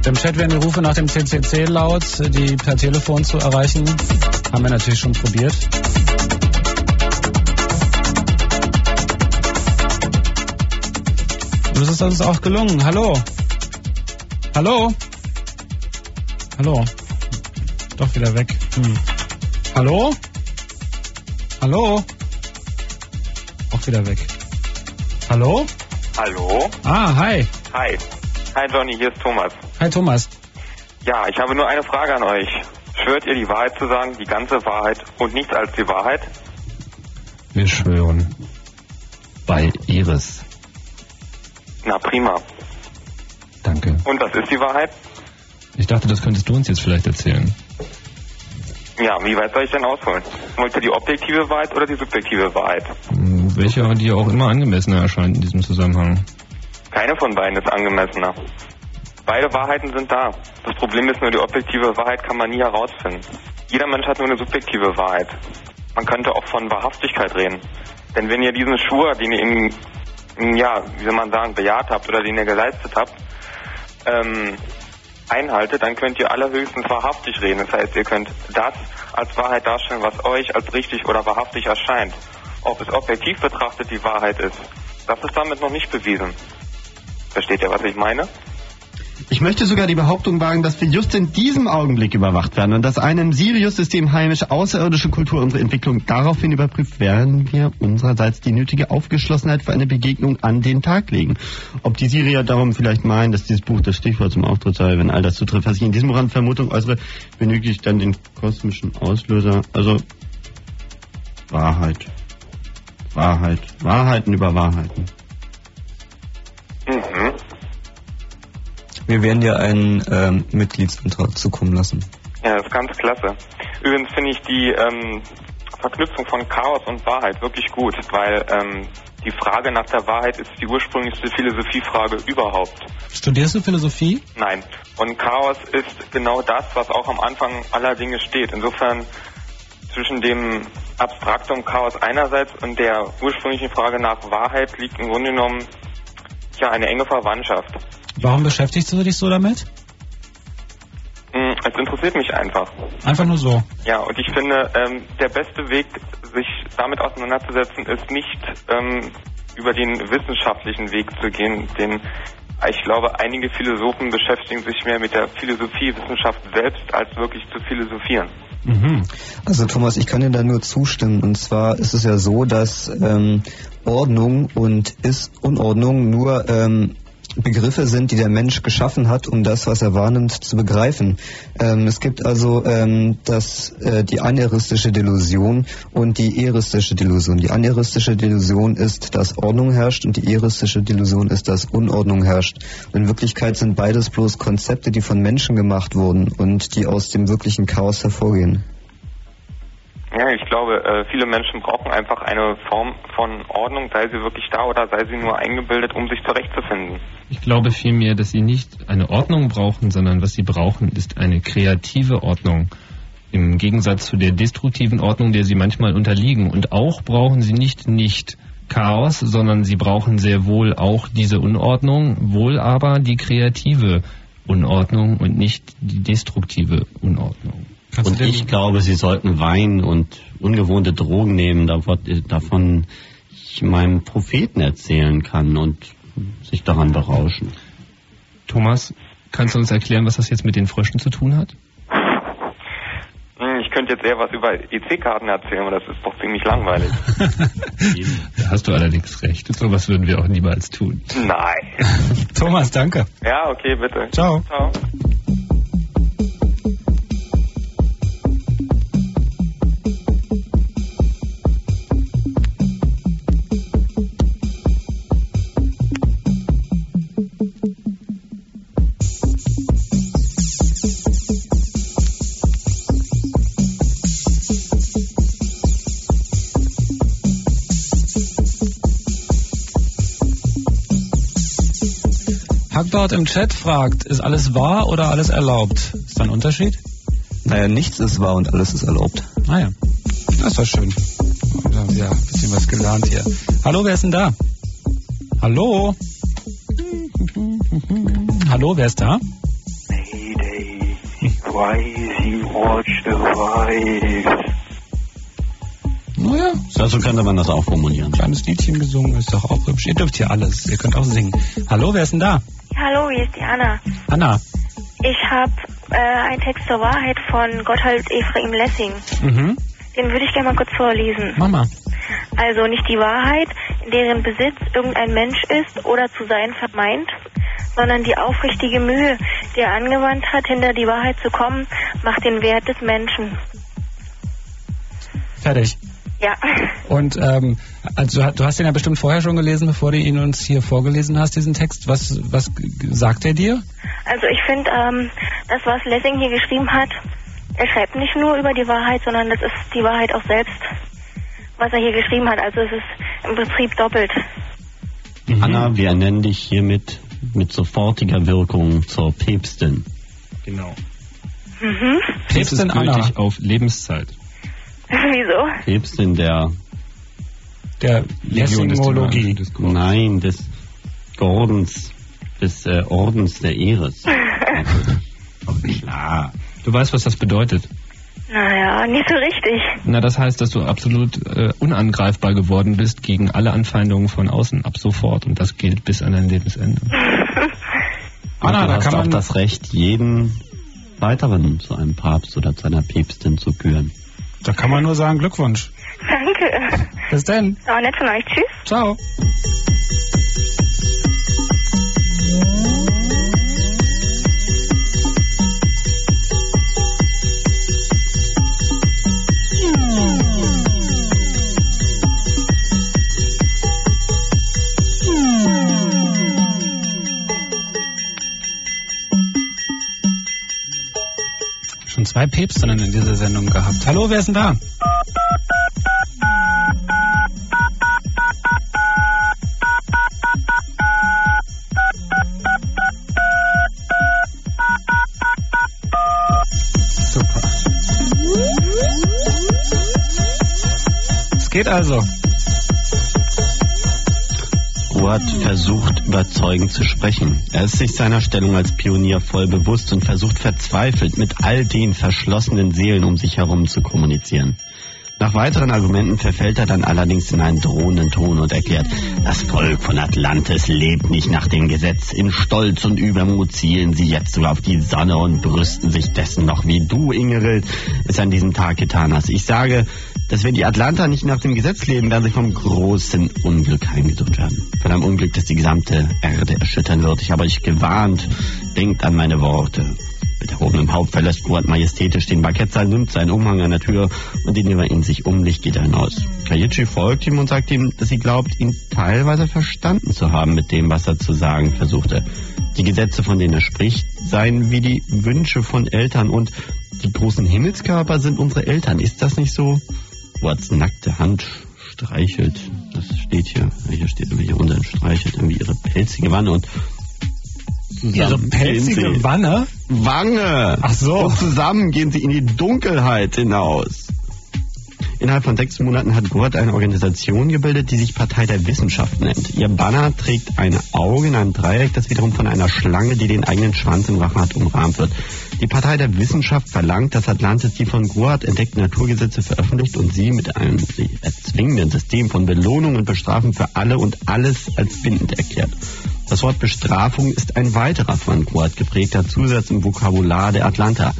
Im Chat werden die Rufe nach dem CCC laut, die per Telefon zu erreichen. Haben wir natürlich schon probiert. Es ist uns auch gelungen. Hallo? Hallo? Hallo? Doch wieder weg. Hm. Hallo? Hallo? Auch wieder weg. Hallo? Hallo? Ah, hi. Hi. Hi Johnny, hier ist Thomas. Hi Thomas. Ja, ich habe nur eine Frage an euch. Schwört ihr die Wahrheit zu sagen, die ganze Wahrheit und nichts als die Wahrheit? Wir schwören. Bei Iris. Prima. Danke. Und was ist die Wahrheit? Ich dachte, das könntest du uns jetzt vielleicht erzählen. Ja, wie weit soll ich denn ausholen? Wollt ihr die objektive Wahrheit oder die subjektive Wahrheit? Hm, Welche dir auch immer angemessener erscheint in diesem Zusammenhang. Keine von beiden ist angemessener. Beide Wahrheiten sind da. Das Problem ist nur, die objektive Wahrheit kann man nie herausfinden. Jeder Mensch hat nur eine subjektive Wahrheit. Man könnte auch von Wahrhaftigkeit reden. Denn wenn ihr diesen Schwur, den ihr in, ja, wie soll man sagen, bejaht habt oder den ihr geleistet habt, ähm, einhaltet, dann könnt ihr allerhöchstens wahrhaftig reden. Das heißt, ihr könnt das als Wahrheit darstellen, was euch als richtig oder wahrhaftig erscheint. Ob es objektiv betrachtet die Wahrheit ist, das ist damit noch nicht bewiesen. Versteht ihr, was ich meine? Ich möchte sogar die Behauptung wagen, dass wir just in diesem Augenblick überwacht werden und dass eine im Sirius-System heimische außerirdische Kultur unsere Entwicklung daraufhin überprüft, werden wir unsererseits die nötige Aufgeschlossenheit für eine Begegnung an den Tag legen. Ob die Sirier darum vielleicht meinen, dass dieses Buch das Stichwort zum Auftritt sei, wenn all das zutrifft, was ich in diesem Rand Vermutung äußere, benötige ich dann den kosmischen Auslöser. Also Wahrheit. Wahrheit. Wahrheiten über Wahrheiten. Mhm. Wir werden dir einen ähm, Mitgliedsantrag zukommen lassen. Ja, das ist ganz klasse. Übrigens finde ich die ähm, Verknüpfung von Chaos und Wahrheit wirklich gut, weil ähm, die Frage nach der Wahrheit ist die ursprünglichste Philosophiefrage überhaupt. Studierst du Philosophie? Nein. Und Chaos ist genau das, was auch am Anfang aller Dinge steht. Insofern zwischen dem Abstraktum Chaos einerseits und der ursprünglichen Frage nach Wahrheit liegt im Grunde genommen ja eine enge Verwandtschaft. Warum beschäftigst du dich so damit? Hm, Es interessiert mich einfach. Einfach nur so. Ja, und ich finde, ähm, der beste Weg, sich damit auseinanderzusetzen, ist nicht ähm, über den wissenschaftlichen Weg zu gehen, den ich glaube, einige Philosophen beschäftigen sich mehr mit der Philosophiewissenschaft selbst, als wirklich zu philosophieren. Mhm. Also Thomas, ich kann dir da nur zustimmen. Und zwar ist es ja so, dass ähm, Ordnung und ist Unordnung nur ähm, Begriffe sind, die der Mensch geschaffen hat, um das, was er wahrnimmt, zu begreifen. Ähm, es gibt also ähm, das, äh, die aneristische Delusion und die eristische Delusion. Die aneristische Delusion ist, dass Ordnung herrscht und die eristische Delusion ist, dass Unordnung herrscht. In Wirklichkeit sind beides bloß Konzepte, die von Menschen gemacht wurden und die aus dem wirklichen Chaos hervorgehen. Ja, ich glaube, äh, viele Menschen brauchen einfach eine Form von Ordnung, sei sie wirklich da oder sei sie nur eingebildet, um sich zurechtzufinden. Ich glaube vielmehr, dass sie nicht eine Ordnung brauchen, sondern was sie brauchen, ist eine kreative Ordnung. Im Gegensatz zu der destruktiven Ordnung, der sie manchmal unterliegen. Und auch brauchen sie nicht nicht Chaos, sondern sie brauchen sehr wohl auch diese Unordnung, wohl aber die kreative Unordnung und nicht die destruktive Unordnung. Und ich glaube, Sie sollten Wein und ungewohnte Drogen nehmen, davon- davon ich meinem Propheten erzählen kann und sich daran berauschen. Thomas, kannst du uns erklären, was das jetzt mit den Fröschen zu tun hat? Ich könnte jetzt eher was über EC-Karten erzählen, aber das ist doch ziemlich langweilig. Da hast du allerdings recht. So was würden wir auch niemals tun. Nein. Thomas, danke. Ja, okay, bitte. Ciao. Ciao. Markdort im Chat fragt, ist alles wahr oder alles erlaubt? Ist da ein Unterschied? Naja, nichts ist wahr und alles ist erlaubt. Ah ja, das war schön. Wir haben ja ein bisschen was gelernt hier. Hallo, wer ist denn da? Hallo? Hallo, wer ist da? Mayday, rising, watch the rise. Naja, Also könnte man das auch formulieren. kleines Liedchen gesungen, ist doch auch hübsch. Ihr dürft hier alles, ihr könnt auch singen. Hallo, wer ist denn da? Hallo, hier ist die Anna. Anna. Ich habe äh, einen Text zur Wahrheit von Gotthold Ephraim Lessing. Mhm. Den würde ich gerne mal kurz vorlesen. Mama. Also nicht die Wahrheit, in deren Besitz irgendein Mensch ist oder zu sein vermeint, sondern die aufrichtige Mühe, die er angewandt hat, hinter die Wahrheit zu kommen, macht den Wert des Menschen. Fertig. Ja. Und ähm, also du hast- den ja bestimmt vorher schon gelesen, bevor du ihn uns hier vorgelesen hast, diesen Text. Was, was sagt er dir? Also ich finde, ähm, das, was Lessing hier geschrieben hat, er schreibt nicht nur über die Wahrheit, sondern das ist die Wahrheit auch selbst, was er hier geschrieben hat. Also es ist im Prinzip doppelt. Anna, wir ernennen dich hiermit mit sofortiger Wirkung zur Päpstin. Genau. Mhm. Päpstin Anna. auf Lebenszeit. Wieso? Päpstin der Der Lessingologie. Nein, des Ordens, des äh, Ordens der Ehres. Klar. Du weißt, was das bedeutet. Naja, nicht so richtig. Na, das heißt, dass du absolut äh, unangreifbar geworden bist gegen alle Anfeindungen von außen ab sofort. Und das gilt bis an dein Lebensende. Anna, da du hast kann auch man- das Recht, jeden weiteren zu einem Papst oder zu einer Päpstin zu küren. Da kann man nur sagen Glückwunsch. Danke. Bis denn. Aber nett von euch. Tschüss. Ciao. Zwei Päpstinnen in dieser Sendung gehabt. Hallo, wer ist denn da? Super. Es geht also. Ruat versucht überzeugend zu sprechen. Er ist sich seiner Stellung als Pionier voll bewusst und versucht verzweifelt mit all den verschlossenen Seelen um sich herum zu kommunizieren. Nach weiteren Argumenten verfällt er dann allerdings in einen drohenden Ton und erklärt, das Volk von Atlantis lebt nicht nach dem Gesetz. In Stolz und Übermut zielen sie jetzt sogar auf die Sonne und brüsten sich dessen noch, wie du, Ingerild, es an diesem Tag getan hast. Ich sage, dass wenn die Atlanter nicht nach dem Gesetz leben, werden sie vom großen Unglück heimgesucht werden. Von einem Unglück, das die gesamte Erde erschüttern wird. Ich habe euch gewarnt. Denkt an meine Worte. Mit erhobenem Haupt verlässt Guat majestätisch den Parkettsaal, nimmt seinen Umhang an der Tür und indem er ihn sich umlicht, geht er hinaus. Kayichi folgt ihm und sagt ihm, dass sie glaubt, ihn teilweise verstanden zu haben mit dem, was er zu sagen versuchte. Die Gesetze, von denen er spricht, seien wie die Wünsche von Eltern und die großen Himmelskörper sind unsere Eltern. Ist das nicht so? Guats nackte Hand streichelt, das steht hier, hier steht irgendwie hier unten, streichelt irgendwie ihre pelzige Wanne und Ihre pelzige Wanne? Wange. Ach so. Und zusammen gehen sie in die Dunkelheit hinaus. Innerhalb von sechs Monaten hat Gurt eine Organisation gebildet, die sich Partei der Wissenschaft nennt. Ihr Banner trägt eine Auge in einem Dreieck, das wiederum von einer Schlange, die den eigenen Schwanz im Rachen hat, umrahmt wird. Die Partei der Wissenschaft verlangt, dass Atlantis die von Guard entdeckten Naturgesetze veröffentlicht und sie mit einem erzwingenden System von Belohnung und Bestrafung für alle und alles als bindend erklärt. Das Wort Bestrafung ist ein weiterer von Guard geprägter Zusatz im Vokabular der Atlanter.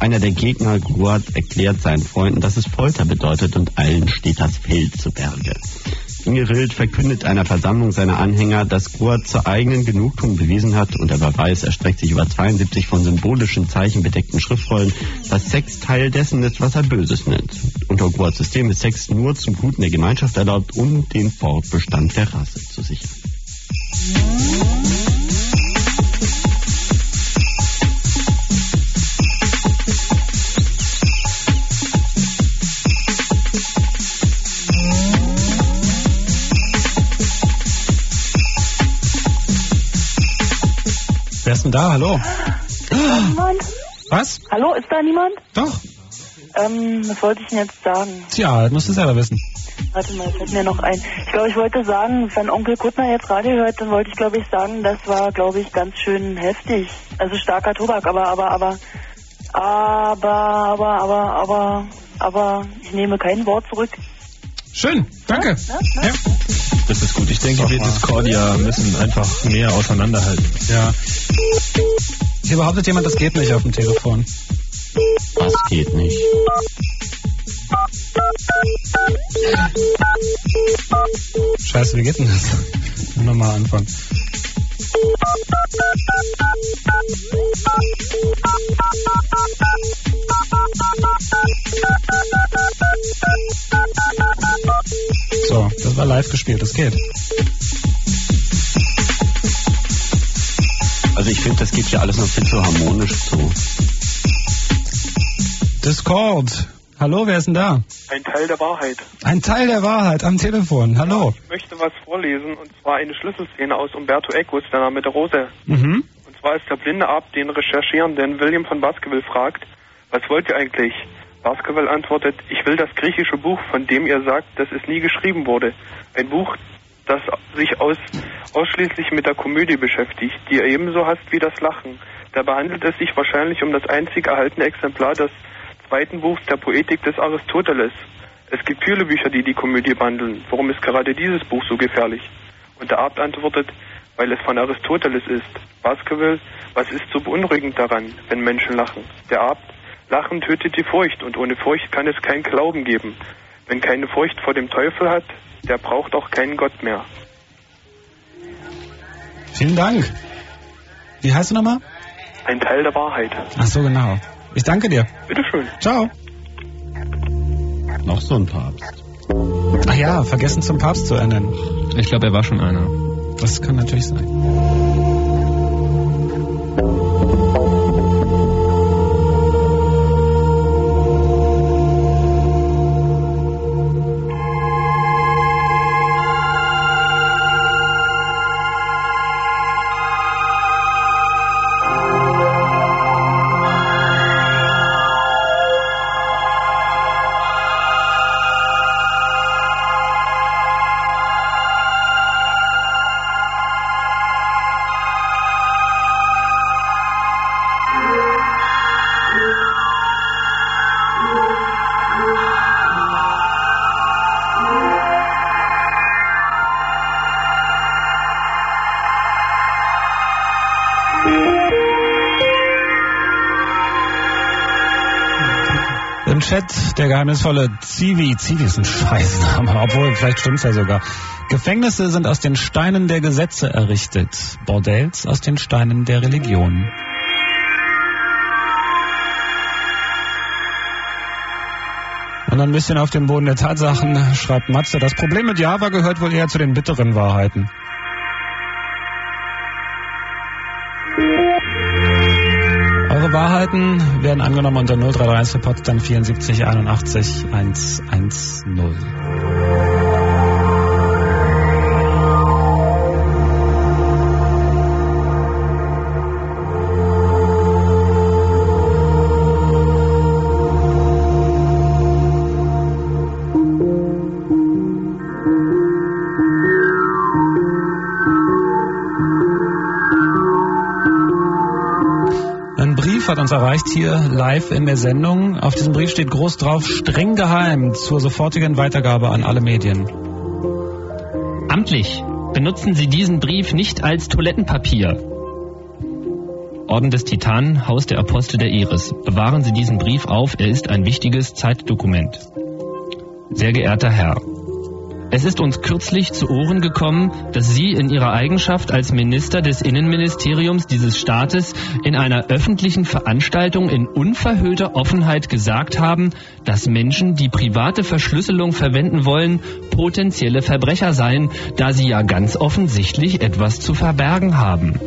Einer der Gegner Guard erklärt seinen Freunden, dass es Folter bedeutet und allen steht das Feld zu Berge. Ingerild verkündet einer Versammlung seiner Anhänger, dass Guard zur eigenen Genugtuung bewiesen hat und der Beweis erstreckt sich über 72 von symbolischen Zeichen bedeckten Schriftrollen, dass Sex Teil dessen ist, was er Böses nennt. Unter Guards System ist Sex nur zum Guten der Gemeinschaft erlaubt, um den Fortbestand der Rasse zu sichern. Ist denn da? Hallo? Ist da niemand? Was? Hallo, ist da niemand? Doch. Ähm, was wollte ich denn jetzt sagen? Tja, das musst du selber wissen. Warte mal, fällt mir noch ein. Ich glaube, ich wollte sagen, wenn Onkel Kuttner jetzt Radio hört, dann wollte ich, glaube ich, sagen, das war, glaube ich, ganz schön heftig. Also starker Tobak, aber, aber, aber, aber, aber, aber, aber, aber, ich nehme kein Wort zurück. Schön, danke. Ja, ja. Das ist gut. Ich denke, wir Discordia müssen einfach mehr auseinanderhalten. Ja. Hier behauptet jemand, das geht nicht auf dem Telefon. Was geht nicht? Scheiße, wie geht denn das? Nochmal anfangen. So, das war live gespielt, das geht. Also ich finde, das geht hier alles noch viel zu harmonisch zu. Discord. Hallo, wer ist denn da? Ein Teil der Wahrheit. Ein Teil der Wahrheit am Telefon. Hallo. Ich möchte was vorlesen und zwar eine Schlüsselszene aus Umberto Ecos, der Name der Rose. Mhm. Und zwar ist der blinde Ab den Recherchierenden William von Baskerville fragt, was wollt ihr eigentlich? Baskerville antwortet, ich will das griechische Buch, von dem ihr sagt, dass es nie geschrieben wurde. Ein Buch, das sich aus, ausschließlich mit der Komödie beschäftigt, die ihr ebenso hasst wie das Lachen. Dabei handelt es sich wahrscheinlich um das einzig erhaltene Exemplar des zweiten Buchs der Poetik des Aristoteles. Es gibt viele Bücher, die die Komödie behandeln. Warum ist gerade dieses Buch so gefährlich? Und der Abt antwortet, weil es von Aristoteles ist. Baskerville, was ist so beunruhigend daran, wenn Menschen lachen? Der Abt, Lachen tötet die Furcht und ohne Furcht kann es keinen Glauben geben. Wenn keine Furcht vor dem Teufel hat, der braucht auch keinen Gott mehr. Vielen Dank. Wie heißt du nochmal? Ein Teil der Wahrheit. Ach so, genau. Ich danke dir. Bitteschön. Ciao. Noch so ein Papst. Ach ja, vergessen zum Papst zu ernennen. Ich glaube, er war schon einer. Das kann natürlich sein. Geheimnisvolle Zivi. Zivi ist ein Scheißname, obwohl vielleicht stimmt's ja sogar. Gefängnisse sind aus den Steinen der Gesetze errichtet, Bordells aus den Steinen der Religion. Und ein bisschen auf dem Boden der Tatsachen schreibt Matze, das Problem mit Java gehört wohl eher zu den bitteren Wahrheiten. Wahrheiten werden angenommen unter 0331 für Potsdam 74 81 110. Brief hat uns erreicht hier live in der Sendung. Auf diesem Brief steht groß drauf, streng geheim zur sofortigen Weitergabe an alle Medien. Amtlich. Benutzen Sie diesen Brief nicht als Toilettenpapier. Orden des Titanen, Haus der Apostel der Iris. Bewahren Sie diesen Brief auf, er ist ein wichtiges Zeitdokument. Sehr geehrter Herr, es ist uns kürzlich zu Ohren gekommen, dass Sie in Ihrer Eigenschaft als Minister des Innenministeriums dieses Staates in einer öffentlichen Veranstaltung in unverhüllter Offenheit gesagt haben, dass Menschen, die private Verschlüsselung verwenden wollen, potenzielle Verbrecher seien, da sie ja ganz offensichtlich etwas zu verbergen haben.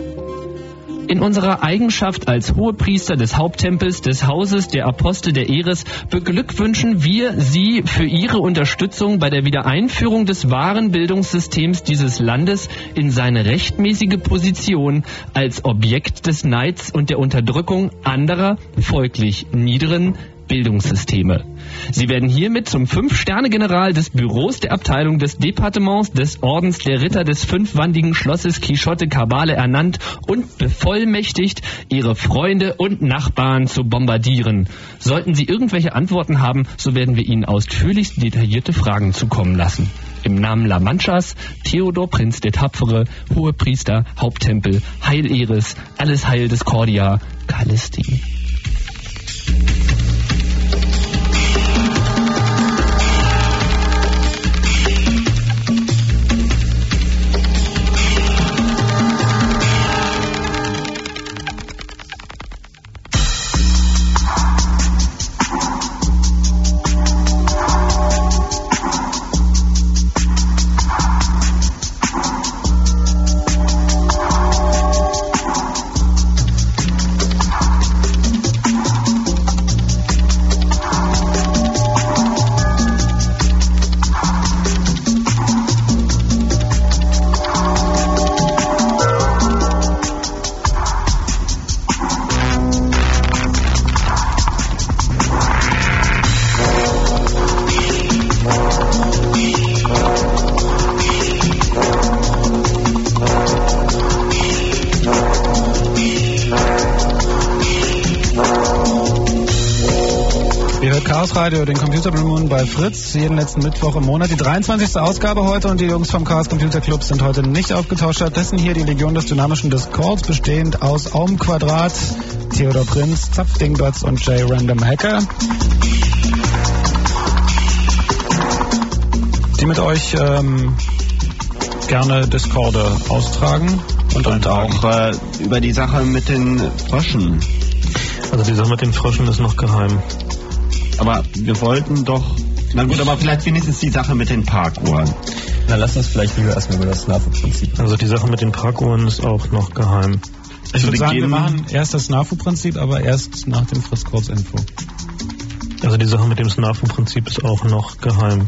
In unserer Eigenschaft als Hohepriester des Haupttempels des Hauses der Apostel der Eres beglückwünschen wir Sie für Ihre Unterstützung bei der Wiedereinführung des wahren Bildungssystems dieses Landes in seine rechtmäßige Position als Objekt des Neids und der Unterdrückung anderer, folglich niederen Bildungssysteme. Sie werden hiermit zum Fünf-Sterne-General des Büros der Abteilung des Departements des Ordens der Ritter des fünfwandigen Schlosses Quixote Kabale ernannt und bevollmächtigt, Ihre Freunde und Nachbarn zu bombardieren. Sollten Sie irgendwelche Antworten haben, so werden wir Ihnen ausführlichst detaillierte Fragen zukommen lassen. Im Namen La Manchas, Theodor Prinz der Tapfere, Hohepriester, Haupttempel, Heil Eres, alles Heil des Cordia, Callisti. Bei Fritz, jeden letzten Mittwoch im Monat. Die 23. Ausgabe heute und die Jungs vom Chaos Computer Club sind heute nicht aufgetauscht. Stattdessen hier die Legion des dynamischen Discords, bestehend aus Aum Quadrat, Theodor Prinz, Zapf Dingbatz und J Random Hacker. Die mit euch ähm, gerne Discorde austragen und, Und auch äh, über die Sache mit den Fröschen. Also die Sache mit den Fröschen ist noch geheim. Aber wir wollten doch. Na gut, aber vielleicht wenigstens die Sache mit den Parkuhren. Na, lass uns vielleicht lieber erstmal über das NAFO-Prinzip. Also die Sache mit den Parkuhren ist auch noch geheim. Ich würde sagen, wir machen erst das NAFU-Prinzip, aber erst nach dem Fritz-Kurz-Info. Also die Sache mit dem SNAFU-Prinzip ist auch noch geheim.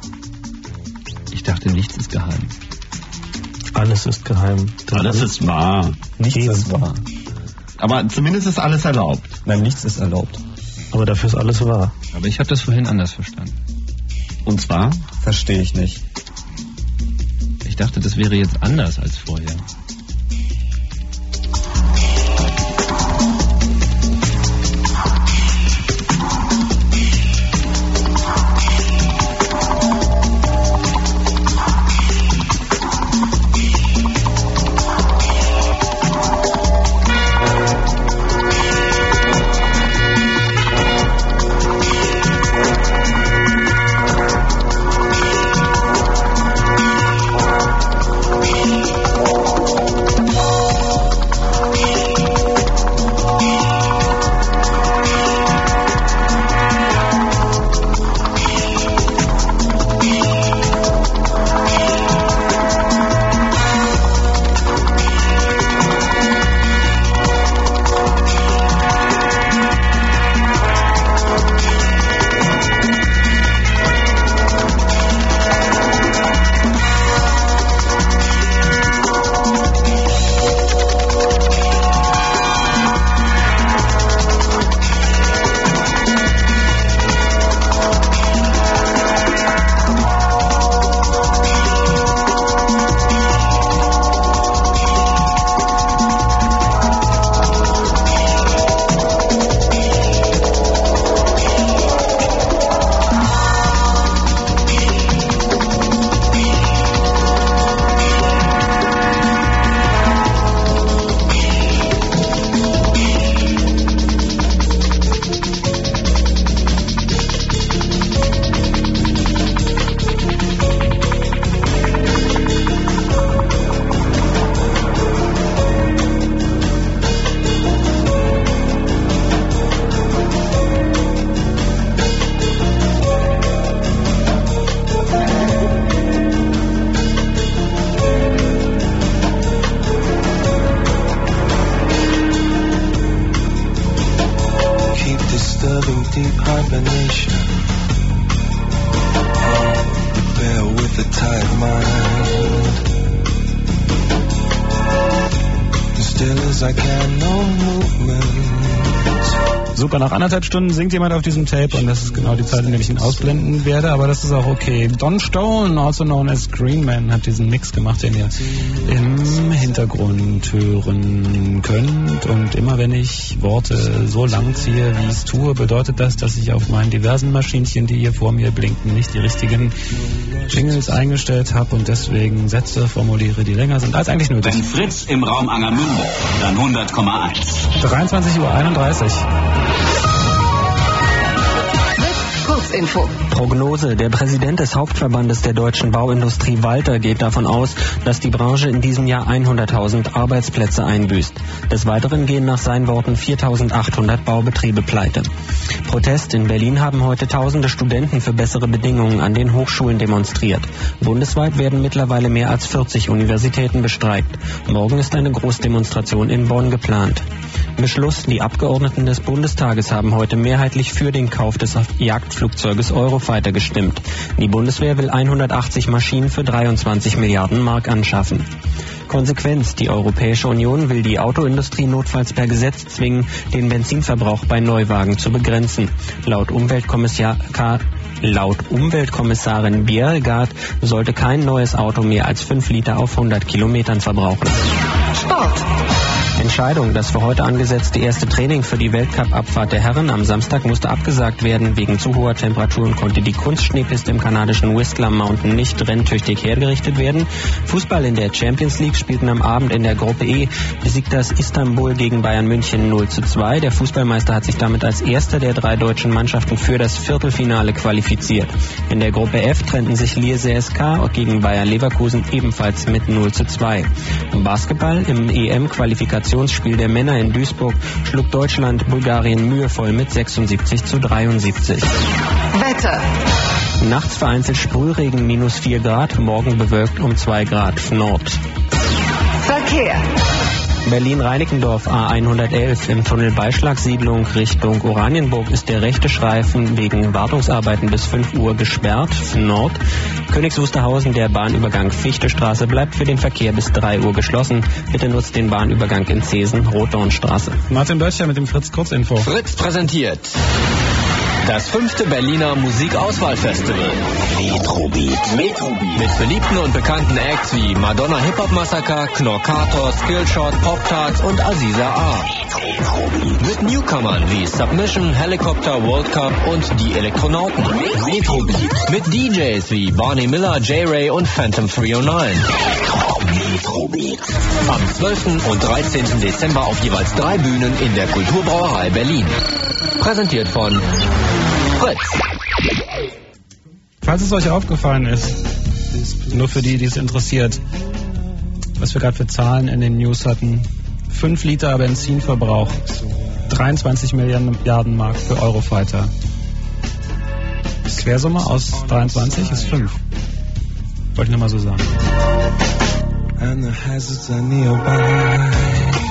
Ich dachte, nichts ist geheim. Alles ist geheim. Alles ist wahr. Nichts ist wahr. Aber zumindest ist alles erlaubt. Nein, nichts ist erlaubt. Aber dafür ist alles wahr. Aber ich habe das vorhin anders verstanden. Und zwar? Verstehe ich nicht. Ich dachte, das wäre jetzt anders als vorher. Anderthalb Stunden singt jemand auf diesem Tape und das ist genau die Zeit, in der ich ihn ausblenden werde, aber das ist auch okay. Don Stone, also known as Green Man, hat diesen Mix gemacht, den ihr im Hintergrund hören könnt. Und immer wenn ich Worte so lang ziehe, wie ich es tue, bedeutet das, dass ich auf meinen diversen Maschinchen, die hier vor mir blinken, nicht die richtigen Jingles eingestellt habe und deswegen Sätze formuliere, die länger sind als eigentlich nötig. Wenn Fritz im Raum Angermünde, dann 100,1. 23.31 Uhr. Kurzinfo. Prognose. Der Präsident des Hauptverbandes der deutschen Bauindustrie Walter geht davon aus, dass die Branche in diesem Jahr 100.000 Arbeitsplätze einbüßt. Des Weiteren gehen nach seinen Worten 4.800 Baubetriebe pleite. Protest. In Berlin haben heute tausende Studenten für bessere Bedingungen an den Hochschulen demonstriert. Bundesweit werden mittlerweile mehr als 40 Universitäten bestreikt. Morgen ist eine Großdemonstration in Bonn geplant. Beschluss. Die Abgeordneten des Bundestages haben heute mehrheitlich für den Kauf des Jagdflugzeuges Eurofighter gestimmt. Die Bundeswehr will 180 Maschinen für 23 Milliarden Mark anschaffen. Konsequenz. Die Europäische Union will die Autoindustrie notfalls per Gesetz zwingen, den Benzinverbrauch bei Neuwagen zu begrenzen. Laut Umweltkommissar Laut Umweltkommissarin Biergard sollte kein neues Auto mehr als 5 Liter auf 100 Kilometern verbrauchen. Sport. Entscheidung. Das für heute angesetzte erste Training für die Weltcup-Abfahrt der Herren am Samstag musste abgesagt werden. Wegen zu hoher Temperaturen konnte die Kunstschneepiste im kanadischen Whistler Mountain nicht renntüchtig hergerichtet werden. Fußball in der Champions League spielten am Abend in der Gruppe E besiegt das Istanbul gegen Bayern München 0 zu 2. Der Fußballmeister hat sich damit als erster der drei deutschen Mannschaften für das Viertelfinale qualifiziert. In der Gruppe F trennten sich Lierse SK gegen Bayer Leverkusen ebenfalls mit 0 zu 2. Basketball im EM-Qualifikationsspiel der Männer in Duisburg schlug Deutschland Bulgarien mühevoll mit 76 zu 73. Wetter. Nachts vereinzelt Sprühregen minus 4 Grad, morgen bewölkt um 2 Grad Nord. Verkehr. Berlin-Reinickendorf A111 im Tunnel Beischlagsiedlung Richtung Oranienburg ist der rechte Streifen wegen Wartungsarbeiten bis 5 Uhr gesperrt. Nord. Königs Wusterhausen, der Bahnübergang Fichtestraße bleibt für den Verkehr bis 3 Uhr geschlossen. Bitte nutzt den Bahnübergang in Zesen, Rotdornstraße. Martin Böttcher mit dem Fritz Kurzinfo. Fritz präsentiert das fünfte Berliner Musikauswahlfestival. Metrobeat. Metrobeat. Mit beliebten und bekannten Acts wie Madonna Hip Hop Massaker, Knorkator, Skillshot, Pop Tarts und Aziza A. Mit Newcomern wie Submission, Helicopter, World Cup und die Elektronauten. Metrobeat. Mit DJs wie Barney Miller, J-Ray und Phantom 309. Metrobeat. Am 12. und 13. Dezember auf jeweils drei Bühnen in der Kulturbrauerei Berlin. Präsentiert von Fritz. Falls es euch aufgefallen ist, nur für die, die es interessiert, was wir gerade für Zahlen in den News hatten. 5 Liter Benzinverbrauch, 23 Milliarden Mark für Eurofighter. Quersumme aus 23 ist 5. Wollte ich nur mal so sagen. And the hazards are nearby.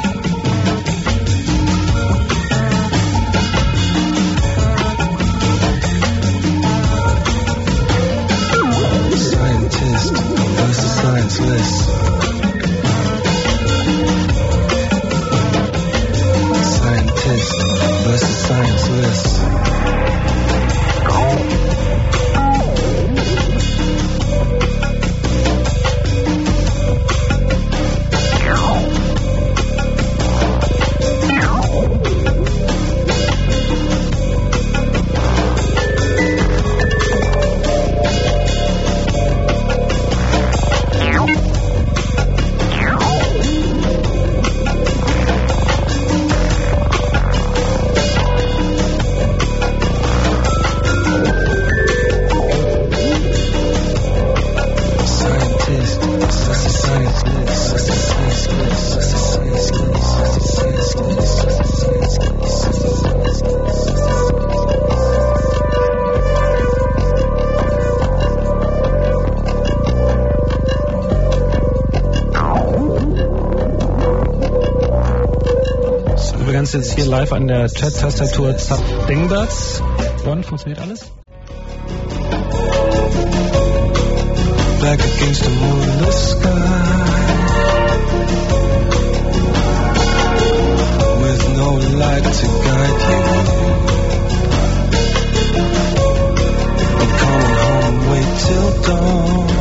Hier live an der Chat-Tastatur Zap Dingbats. Funktioniert alles? back against the moonless sky. With no light to guide you. I'm coming home, wait till dawn.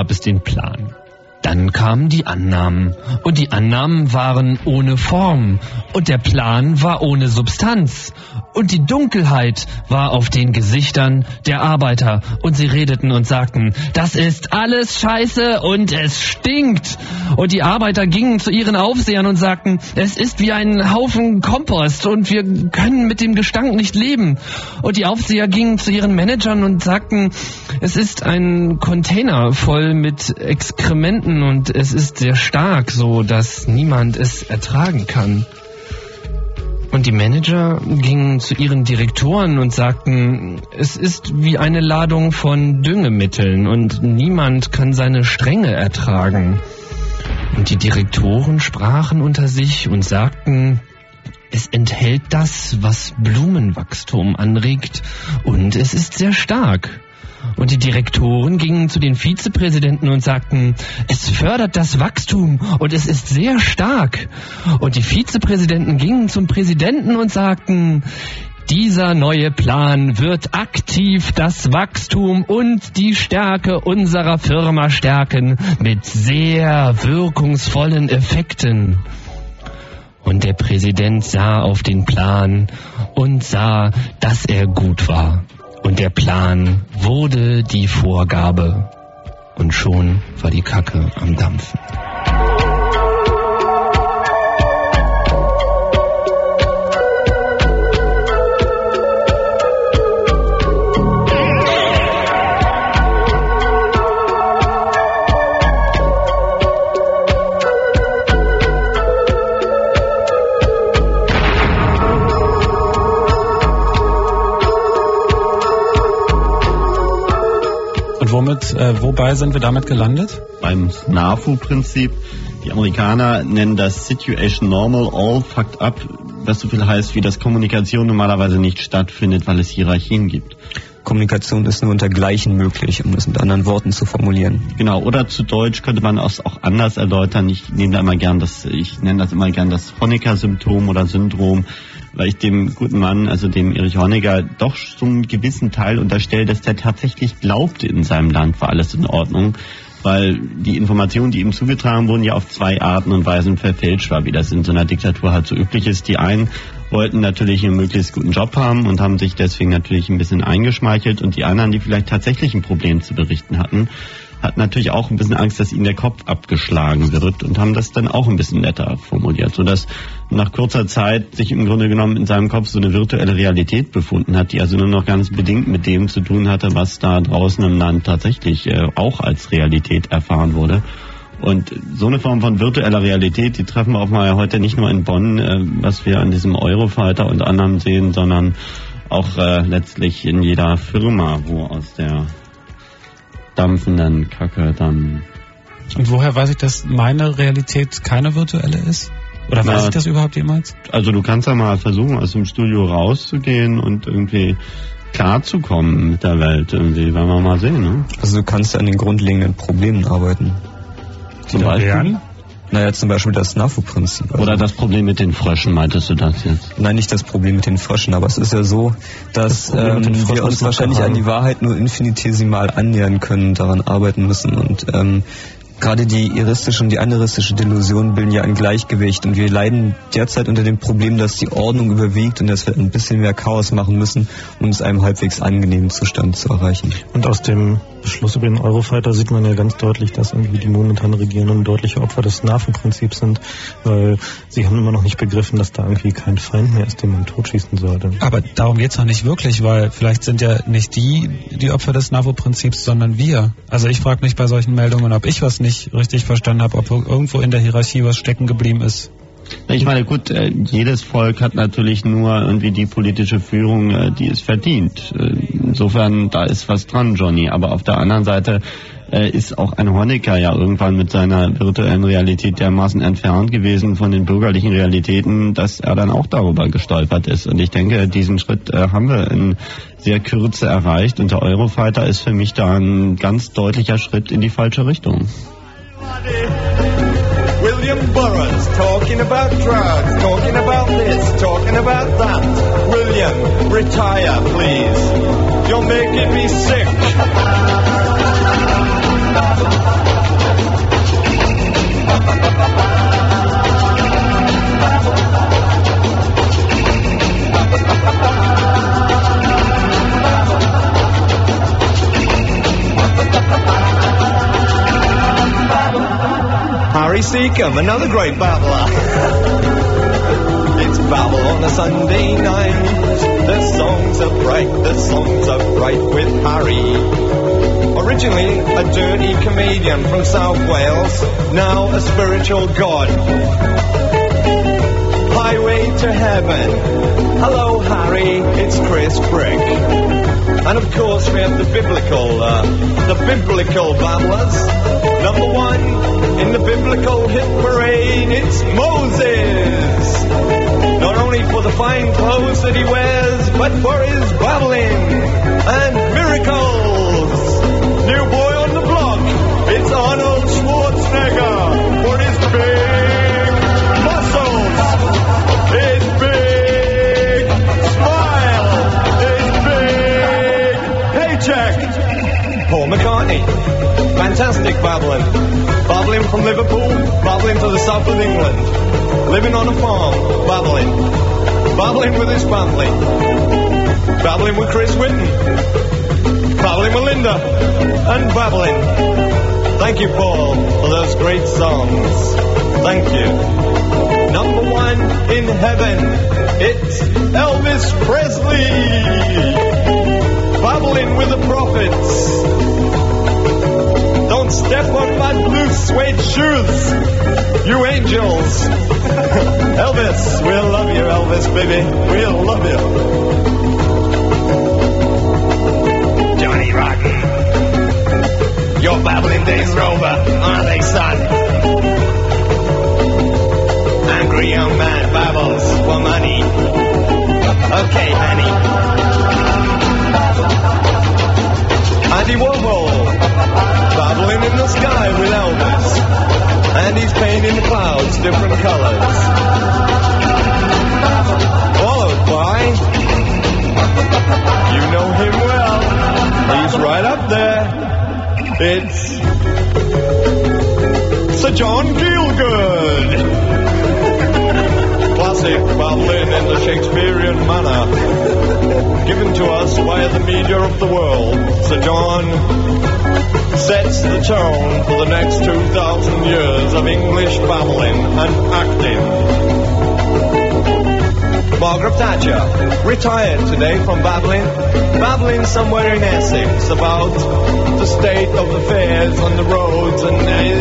Gab es den Plan. Dann kamen die Annahmen. Und die Annahmen waren ohne Form. Und der Plan war ohne Substanz. Und die Dunkelheit war auf den Gesichtern der Arbeiter. Und sie redeten und sagten, das ist alles scheiße und es stinkt. Und die Arbeiter gingen zu ihren Aufsehern und sagten, es ist wie ein Haufen Kompost und wir können mit dem Gestank nicht leben. Und die Aufseher gingen zu ihren Managern und sagten, es ist ein Container voll mit Exkrementen und es ist sehr stark, so dass niemand es ertragen kann. Und die Manager gingen zu ihren Direktoren und sagten, es ist wie eine Ladung von Düngemitteln und niemand kann seine Stränge ertragen. Und die Direktoren sprachen unter sich und sagten, es enthält das, was Blumenwachstum anregt und es ist sehr stark. Und die Direktoren gingen zu den Vizepräsidenten und sagten, es fördert das Wachstum und es ist sehr stark. Und die Vizepräsidenten gingen zum Präsidenten und sagten, dieser neue Plan wird aktiv das Wachstum und die Stärke unserer Firma stärken mit sehr wirkungsvollen Effekten. Und der Präsident sah auf den Plan und sah, dass er gut war. Und der Plan wurde die Vorgabe. Und schon war die Kacke am Dampfen. Womit, äh, wobei sind wir damit gelandet? Beim SNAFU-Prinzip. Die Amerikaner nennen das Situation Normal, All Fucked Up, was so viel heißt, wie dass Kommunikation normalerweise nicht stattfindet, weil es Hierarchien gibt. Kommunikation ist nur unter Gleichen möglich, um es mit anderen Worten zu formulieren. Genau, oder zu Deutsch könnte man es auch anders erläutern. Ich nehme da immer gern das, ich nenne das immer gern das Honecker-Symptom oder Syndrom, weil ich dem guten Mann, also dem Erich Honecker, doch zum gewissen Teil unterstelle, dass der tatsächlich glaubte, in seinem Land war alles in Ordnung, weil die Informationen, die ihm zugetragen wurden, ja auf zwei Arten und Weisen verfälscht war, wie das in so einer Diktatur halt so üblich ist. Die einen wollten natürlich einen möglichst guten Job haben und haben sich deswegen natürlich ein bisschen eingeschmeichelt und die anderen, die vielleicht tatsächlich ein Problem zu berichten hatten, hatten natürlich auch ein bisschen Angst, dass ihnen der Kopf abgeschlagen wird und haben das dann auch ein bisschen netter formuliert, sodass nach kurzer Zeit sich im Grunde genommen in seinem Kopf so eine virtuelle Realität befunden hat, die also nur noch ganz bedingt mit dem zu tun hatte, was da draußen im Land tatsächlich äh, auch als Realität erfahren wurde. Und so eine Form von virtueller Realität, die treffen wir auch mal heute nicht nur in Bonn, äh, was wir an diesem Eurofighter und anderen sehen, sondern auch äh, letztlich in jeder Firma, wo aus der dampfenden Kacke dann Und woher weiß ich, dass meine Realität keine virtuelle ist? Oder weiß Na, ich das überhaupt jemals? Also du kannst ja mal versuchen, aus dem Studio rauszugehen und irgendwie klarzukommen mit der Welt. Irgendwie, werden wir mal sehen, ne? Also du kannst ja an den grundlegenden Problemen arbeiten. Zum Beispiel? Naja, zum Beispiel das NAFU-Prinzip. Oder das Problem mit den Fröschen, meintest du das jetzt? Nein, nicht das Problem mit den Fröschen, aber es ist ja so, dass ähm, wir uns wahrscheinlich an die Wahrheit nur infinitesimal annähern können, daran arbeiten müssen und ähm, Gerade die iristische und die aniristische Delusion bilden ja ein Gleichgewicht und wir leiden derzeit unter dem Problem, dass die Ordnung überwiegt und dass wir ein bisschen mehr Chaos machen müssen, um es einem halbwegs angenehmen Zustand zu erreichen. Und aus dem Beschluss über den Eurofighter sieht man ja ganz deutlich, dass irgendwie die momentan Regierenden deutliche Opfer des NAFO-Prinzips sind, weil sie haben immer noch nicht begriffen, dass da irgendwie kein Feind mehr ist, den man totschießen sollte. Aber darum geht's noch nicht wirklich, weil vielleicht sind ja nicht die die Opfer des NAVO-Prinzips, sondern wir. Also ich frage mich bei solchen Meldungen, ob ich was nicht nicht richtig verstanden habe, ob irgendwo in der Hierarchie was stecken geblieben ist. Ich meine, gut, äh, jedes Volk hat natürlich nur irgendwie die politische Führung, äh, die es verdient. Äh, insofern, da ist was dran, Johnny. Aber auf der anderen Seite ist auch ein Honecker ja irgendwann mit seiner virtuellen Realität dermaßen entfernt gewesen von den bürgerlichen Realitäten, dass er dann auch darüber gestolpert ist. Und ich denke, diesen Schritt haben wir in sehr Kürze erreicht. Und der Eurofighter ist für mich da ein ganz deutlicher Schritt in die falsche Richtung. William Burroughs talking about drugs, talking about this, talking about that. William, retire, please. You're making me sick. Harry Seacombe, another great babbler. it's babble on a Sunday night. The songs are bright, the songs are bright with Harry. Originally a dirty comedian from South Wales, now a spiritual god. Highway to heaven. Hello, Harry. It's Chris Frick. And of course, we have the biblical, uh, the biblical babblers. Number one in the biblical hit parade, it's Moses. Not only for the fine clothes that he wears, but for his babbling and miracles. New boy on the block, it's Arnold Schwarzenegger Fantastic babbling. Babbling from Liverpool, babbling to the south of England. Living on a farm, babbling. Babbling with his family. Babbling with Chris Whitten. Babbling with Linda. And babbling. Thank you, Paul, for those great songs. Thank you. Number one in heaven, it's Elvis Presley. Babbling with the prophets. Step on my blue suede shoes, you angels. Elvis, we'll love you, Elvis, baby. We'll love you. Johnny Rotten, your babbling days are over, aren't they, son? Angry young man babbles for money. Okay, honey. Andy Warhol, babbling in the sky with Elvis. And he's painting the clouds different colors. Followed by, you know him well. He's right up there. It's Sir John Gielgud. Classic babbling in the Shakespearean manner. Given to us via the media of the world. Sir John sets the tone for the next 2,000 years of English babbling and acting. Margaret Thatcher, retired today from babbling, babbling somewhere in Essex about the state of affairs on the roads and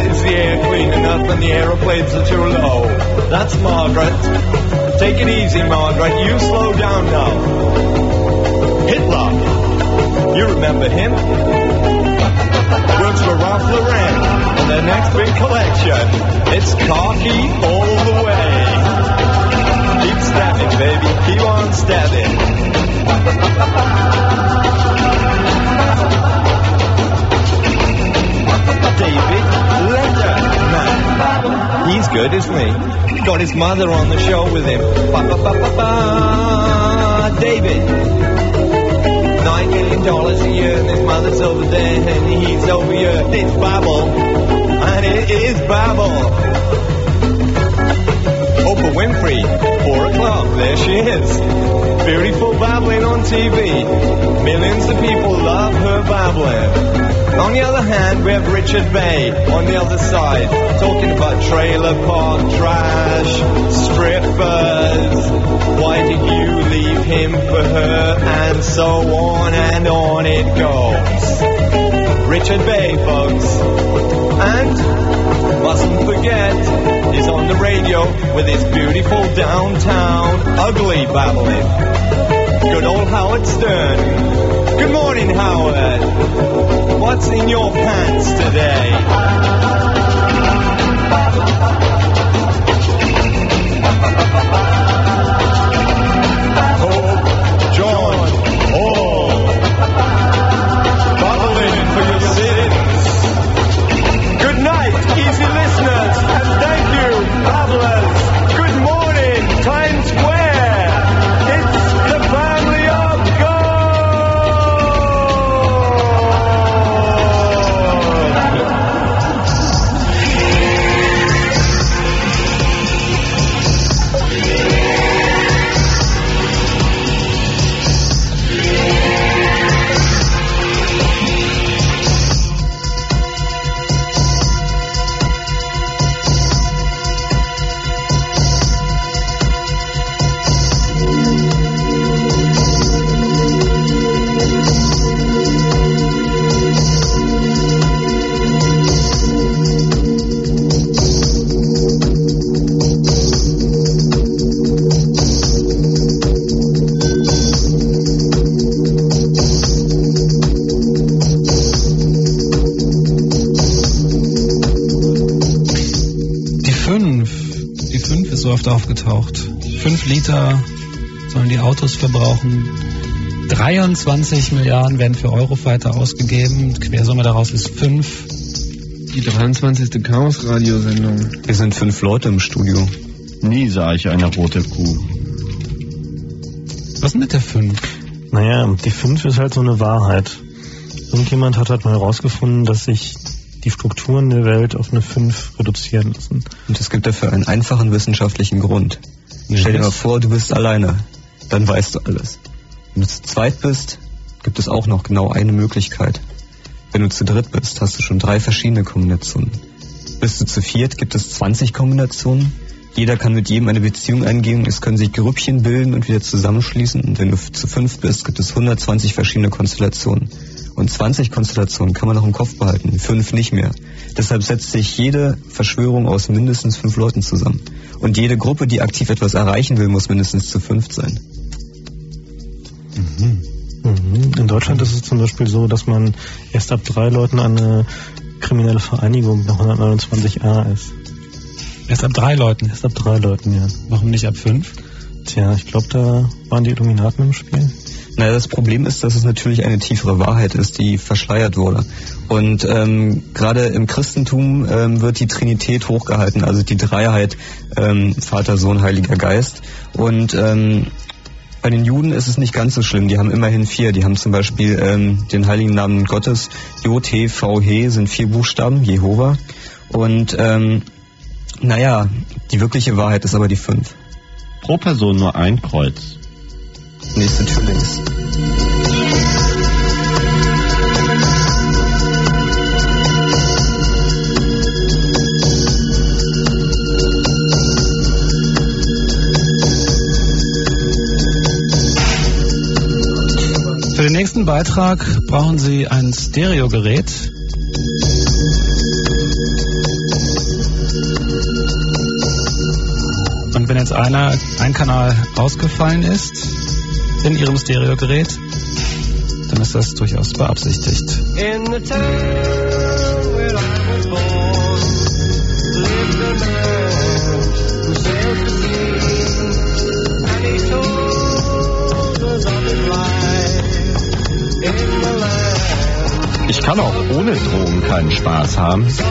is the air clean enough and the aeroplanes are too low. That's Margaret. Take it easy, Margaret. You slow down now. Hitler, you remember him? Works for Ralph Lauren on their next big collection. It's khaki all the way. Keep stabbing, baby. Keep on stabbing. David. He's good, isn't he? Got his mother on the show with him. Ba, ba, ba. David. Nine million dollars a year, and his mother's over there, and he's over here. It's Babel. And it is Babel. Oprah Winfrey, four o'clock, there she is. Beautiful babbling on TV. Millions of people love her babbling. On the other hand, we have Richard Bay on the other side, talking about trailer park trash, strippers, why did you leave him for her, and so on and on it goes. Richard Bay, folks. And mustn't forget, he's on the radio with his beautiful downtown ugly babbling. Good old Howard Stern. Good morning, Howard. What's in your pants today? 5 ist so oft aufgetaucht. 5 Liter sollen die Autos verbrauchen. 23 Milliarden werden für Eurofighter ausgegeben. Quersumme daraus ist 5. Die 23. Chaos-Radiosendung. Wir sind fünf Leute im Studio. Nie sah ich eine rote Kuh. Was mit der 5? Naja, die 5 ist halt so eine Wahrheit. Irgendjemand hat halt mal herausgefunden, dass sich die Strukturen der Welt auf eine 5 reduzieren lassen. Und es gibt dafür einen einfachen wissenschaftlichen Grund. Stell dir mal vor, du bist alleine. Dann weißt du alles. Wenn du zu zweit bist, gibt es auch noch genau eine Möglichkeit. Wenn du zu dritt bist, hast du schon drei verschiedene Kombinationen. Bist du zu viert, gibt es 20 Kombinationen. Jeder kann mit jedem eine Beziehung eingehen. Es können sich Grüppchen bilden und wieder zusammenschließen. Und wenn du zu fünf bist, gibt es 120 verschiedene Konstellationen. Und 20 Konstellationen kann man noch im Kopf behalten, fünf nicht mehr. Deshalb setzt sich jede Verschwörung aus mindestens fünf Leuten zusammen. Und jede Gruppe, die aktiv etwas erreichen will, muss mindestens zu fünf sein. Mhm. In Deutschland ist es zum Beispiel so, dass man erst ab drei Leuten eine kriminelle Vereinigung nach 129a ist. Erst ab drei Leuten? Erst ab drei Leuten, ja. Warum nicht ab fünf? Tja, ich glaube, da waren die Illuminaten im Spiel. Naja, das Problem ist, dass es natürlich eine tiefere Wahrheit ist, die verschleiert wurde. Und ähm, gerade im Christentum ähm, wird die Trinität hochgehalten, also die Dreiheit ähm, Vater, Sohn, Heiliger Geist. Und ähm, bei den Juden ist es nicht ganz so schlimm. Die haben immerhin vier. Die haben zum Beispiel ähm, den heiligen Namen Gottes. J, T, V, He sind vier Buchstaben, Jehova. Und ähm, naja, die wirkliche Wahrheit ist aber die fünf. Pro Person nur ein Kreuz. Nächste Tür links. Für den nächsten Beitrag brauchen Sie ein Stereogerät. Und wenn jetzt einer, ein Kanal ausgefallen ist in Ihrem Stereogerät, dann ist das durchaus beabsichtigt. In the town where I was born, lived a man who sailed the sea, and he told us of his life in the land. Ich kann auch ohne Drogen keinen Spaß haben. So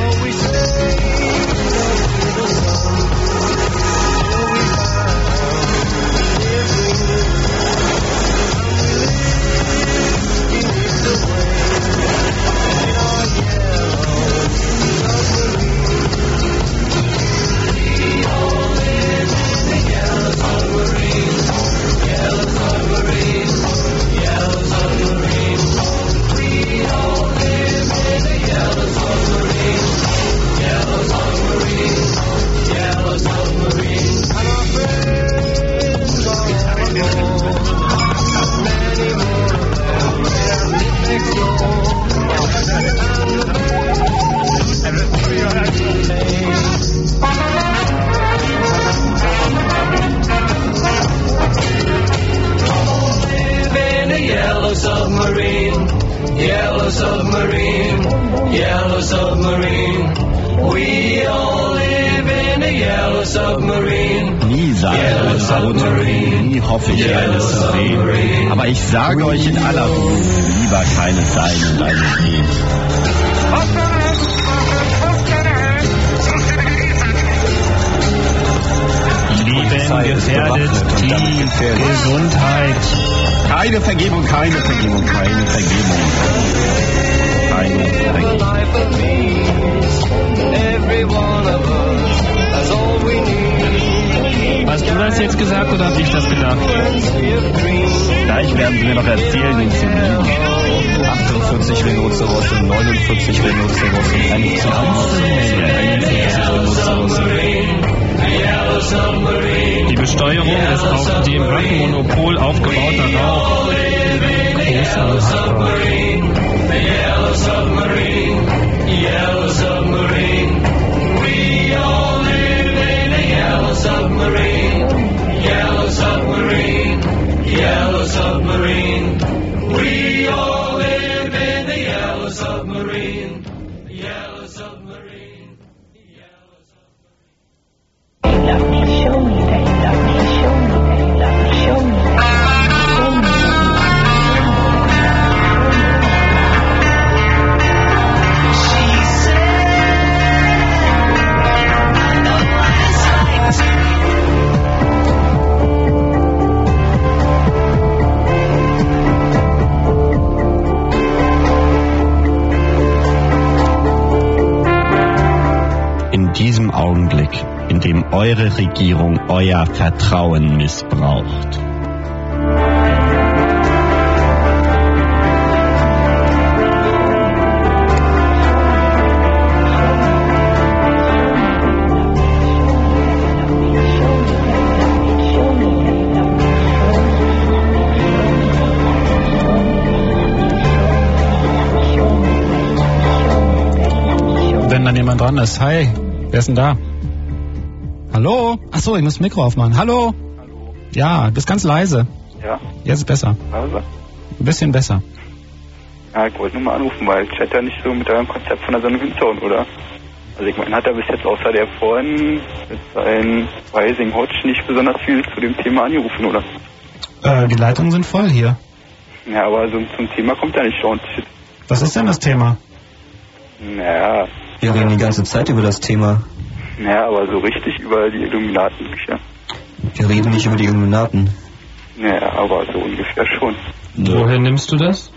sage euch in aller Ruhe, lieber keine sein und eine sehen. Leben gefährdet die Gesundheit. Keine Vergebung, keine Vergebung, keine Vergebung. Keine Vergebung. Hast du das jetzt gesagt oder habe ich das gedacht? Gleich werden sie mir noch erzählen, den zu lieben. 48 Rhinozerosse, 49 Rhinozerosse, 51 Rhinozerosse. Die Besteuerung ist auf dem Waffenmonopol aufgebauter Rauch. Yellow submarine, yellow submarine. Submarine, yellow submarine, yellow submarine. Eure Regierung euer Vertrauen missbraucht. Wenn dann jemand dran ist. Hi, wer ist denn da? Hallo? Achso, ich muss das Mikro aufmachen. Hallo? Hallo. Ja, du bist ganz leise. Ja, Jetzt ist besser. also. Ein bisschen besser. Ja, ich wollte nur mal anrufen, weil ich hätte ja nicht so mit eurem Konzept von der Sonne hinzauen, oder? Also ich meine, hat er bis jetzt außer der vorhin mit seinem Rising Hodge nicht besonders viel zu dem Thema angerufen, oder? Äh, die Leitungen sind voll hier. Ja, aber so zum Thema kommt er nicht schon. Was ist denn das Thema? Naja, Wir reden die ganze Zeit über das Thema. Naja, aber so richtig über die Illuminatenbücher. Wir reden nicht über die Illuminaten. Naja, aber so ungefähr schon. Woher nimmst du das?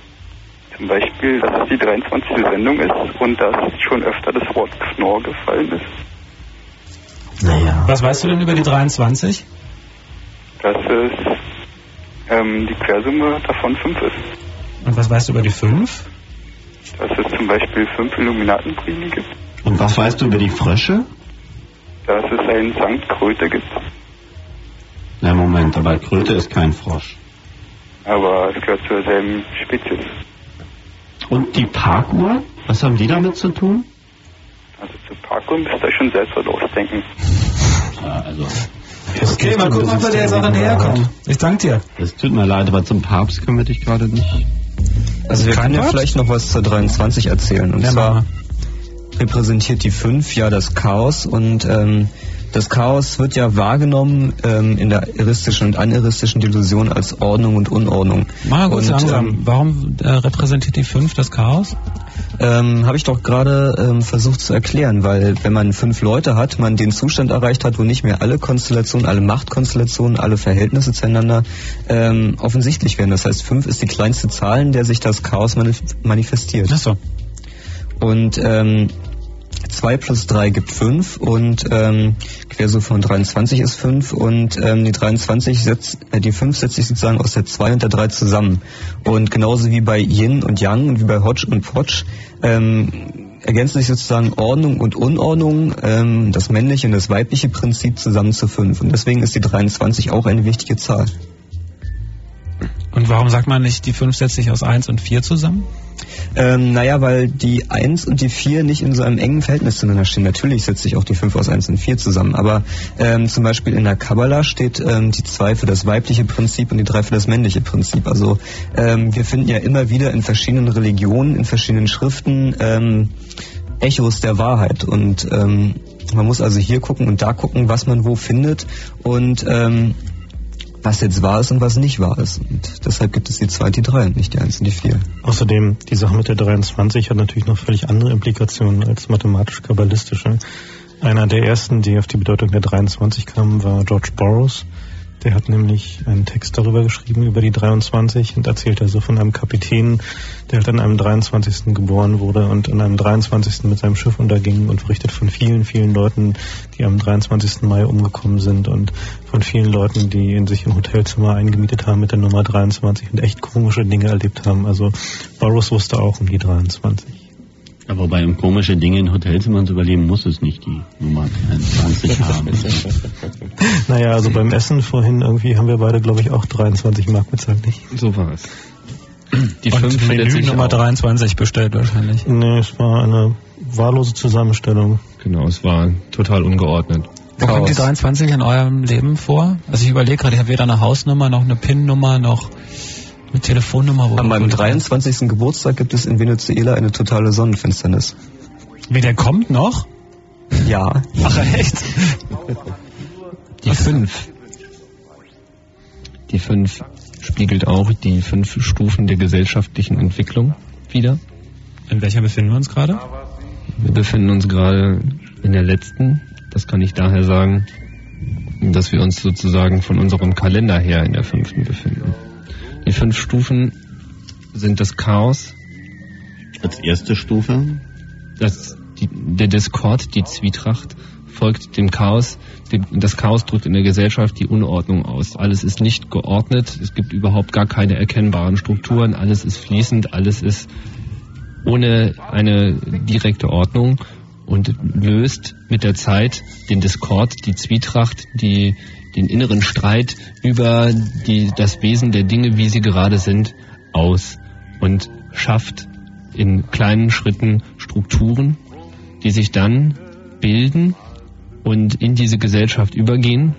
Zum Beispiel, dass es die 23. Sendung ist und dass schon öfter das Wort Knorr gefallen ist. Naja. Was weißt du denn über die 23? Dass es ähm, die Quersumme davon 5 ist. Und was weißt du über die 5? Dass es zum Beispiel 5 Illuminatenbriefe gibt. Und was weißt du über die Frösche? Dass es einen Sankt Kröte gibt. Na Moment, aber Kröte ist kein Frosch. Aber es gehört zur selben Spezies. Und die Parkuhr? Was haben die damit zu tun? Also zu Parkour müsst ihr schon selbst was ausdenken. Ja, also. Okay, mal gucken, ob wir der Sache näher kommen. Ich danke dir. Es tut mir leid, aber zum Papst können wir dich gerade nicht. Also wir können ja vielleicht noch was zur 23 erzählen. Und Ja, zwar repräsentiert die 5 ja das Chaos und ähm, das Chaos wird ja wahrgenommen ähm, in der iristischen und aniristischen Delusion als Ordnung und Unordnung. Mal kurz Und, langsam. ähm, Warum äh, repräsentiert die 5 das Chaos? Ähm, Habe ich doch gerade ähm, versucht zu erklären, weil wenn man fünf Leute hat, man den Zustand erreicht hat, wo nicht mehr alle Konstellationen, alle Machtkonstellationen, alle Verhältnisse zueinander ähm, offensichtlich werden. Das heißt, fünf ist die kleinste Zahl, in der sich das Chaos manif manifestiert. Ach so. Und ähm, 2 plus 3 gibt 5 und ähm, Quersumme von 23 ist 5 und ähm, die 23 setzt, äh, die 5 setzt sich sozusagen aus der 2 und der 3 zusammen. Und genauso wie bei Yin und Yang und wie bei Hodge und Podge ähm, ergänzen sich sozusagen Ordnung und Unordnung, ähm, das männliche und das weibliche Prinzip zusammen zu 5. Und deswegen ist die 23 auch eine wichtige Zahl. Und warum sagt man nicht, die 5 setzt sich aus 1 und 4 zusammen? Ähm, naja, weil die 1 und die 4 nicht in so einem engen Verhältnis zueinander stehen. Natürlich setzt sich auch die 5 aus 1 und 4 zusammen, aber ähm, zum Beispiel in der Kabbala steht ähm, die 2 für das weibliche Prinzip und die 3 für das männliche Prinzip. Also ähm, wir finden ja immer wieder in verschiedenen Religionen, in verschiedenen Schriften ähm, Echos der Wahrheit. Und ähm, man muss also hier gucken und da gucken, was man wo findet und ähm, was jetzt wahr ist und was nicht wahr ist. Und deshalb gibt es die 2 und die 3 und nicht die 1 und die 4. Außerdem, die Sache mit der 23 hat natürlich noch völlig andere Implikationen als mathematisch-kabbalistische. Einer der ersten, die auf die Bedeutung der 23 kamen, war George Burroughs. Der hat nämlich einen Text darüber geschrieben, über die 23 und erzählt also von einem Kapitän, der halt an einem 23. geboren wurde und an einem 23. mit seinem Schiff unterging und berichtet von vielen, vielen Leuten, die am 23. Mai umgekommen sind und von vielen Leuten, die in sich im Hotelzimmer eingemietet haben mit der Nummer 23 und echt komische Dinge erlebt haben. Also Burroughs wusste auch um die 23. Ja, wobei, um komische Dinge in Hotelzimmern zu überleben, muss es nicht die Nummer 23 haben. Naja, also beim Essen vorhin irgendwie haben wir beide, glaube ich, auch 23 Mark bezahlt, nicht? So war es. Die Und Menü Nummer auch. 23 bestellt wahrscheinlich. Nee, es war eine wahllose Zusammenstellung. Genau, es war total ungeordnet. Wo kommt die 23 in eurem Leben vor? Also ich überlege gerade, ich habe weder eine Hausnummer noch eine PIN-Nummer noch eine Telefonnummer. An meinem wo- 23. Geburtstag gibt es in Venezuela eine totale Sonnenfinsternis. Wie der kommt noch? Ja. Ach echt? Die fünf. Die fünf spiegelt auch die fünf Stufen der gesellschaftlichen Entwicklung wider. In welcher befinden wir uns gerade? Wir befinden uns gerade in der letzten. Das kann ich daher sagen, dass wir uns sozusagen von unserem Kalender her in der fünften befinden. Die fünf Stufen sind das Chaos. Als erste Stufe. Das, die, der Diskord, die Zwietracht, folgt dem Chaos. Dem, das Chaos drückt in der Gesellschaft die Unordnung aus. Alles ist nicht geordnet. Es gibt überhaupt gar keine erkennbaren Strukturen. Alles ist fließend. Alles ist ohne eine direkte Ordnung und löst mit der Zeit den Diskord, die Zwietracht, die, den inneren Streit über die, das Wesen der Dinge, wie sie gerade sind, aus und schafft in kleinen Schritten Strukturen, die sich dann bilden und in diese Gesellschaft übergehen,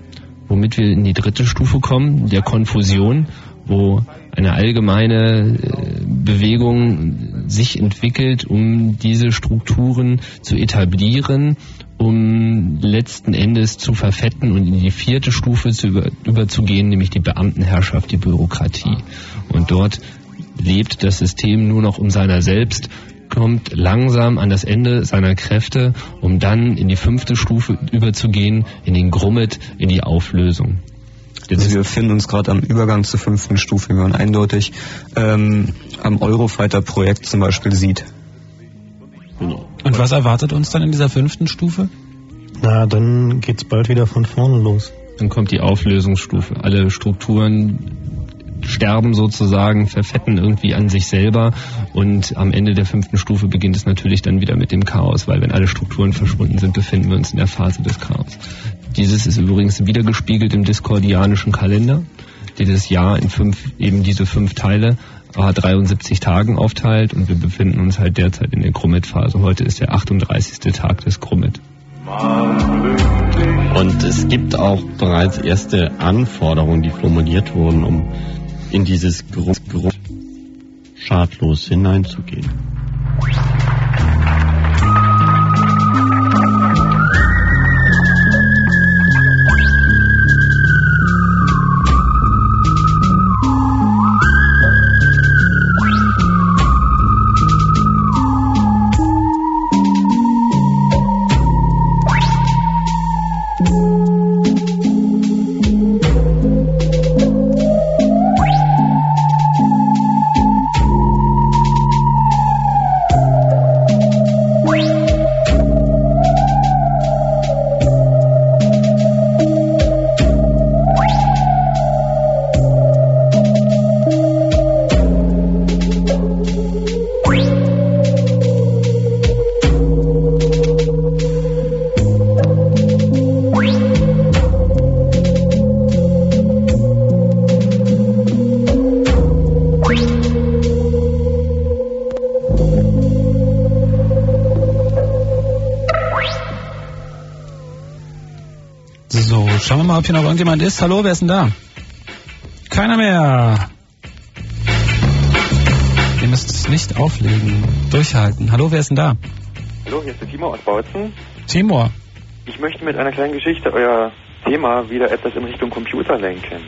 womit wir in die dritte Stufe kommen, der Konfusion, wo eine allgemeine äh, Bewegung sich entwickelt, um diese Strukturen zu etablieren, um letzten Endes zu verfetten und in die vierte Stufe zu über, überzugehen, nämlich die Beamtenherrschaft, die Bürokratie. Und dort lebt das System nur noch um seiner selbst, kommt langsam an das Ende seiner Kräfte, um dann in die fünfte Stufe überzugehen, in den Grummet, in die Auflösung. Also wir befinden uns gerade am Übergang zur fünften Stufe, wie man eindeutig ähm, am Eurofighter-Projekt zum Beispiel sieht. Und was erwartet uns dann in dieser fünften Stufe? Na, dann geht's bald wieder von vorne los. Dann kommt die Auflösungsstufe. Alle Strukturen sterben sozusagen, verfetten irgendwie an sich selber und am Ende der fünften Stufe beginnt es natürlich dann wieder mit dem Chaos, weil wenn alle Strukturen verschwunden sind, befinden wir uns in der Phase des Chaos. Dieses ist übrigens wiedergespiegelt im diskordianischen Kalender, der das Jahr in fünf, eben diese fünf Teile a 73 Tagen aufteilt und wir befinden uns halt derzeit in der Grummet-Phase. Heute ist der 38. Tag des Grummet. Und es gibt auch bereits erste Anforderungen, die formuliert wurden, um in dieses Gru Gru schadlos hineinzugehen. Ob hier noch irgendjemand ist. Hallo, wer ist denn da? Keiner mehr. Ihr müsst es nicht auflegen. Durchhalten. Hallo, wer ist denn da? Hallo, hier ist der Timo aus Bautzen. Timor. Ich möchte mit einer kleinen Geschichte euer Thema wieder etwas in Richtung Computer lenken.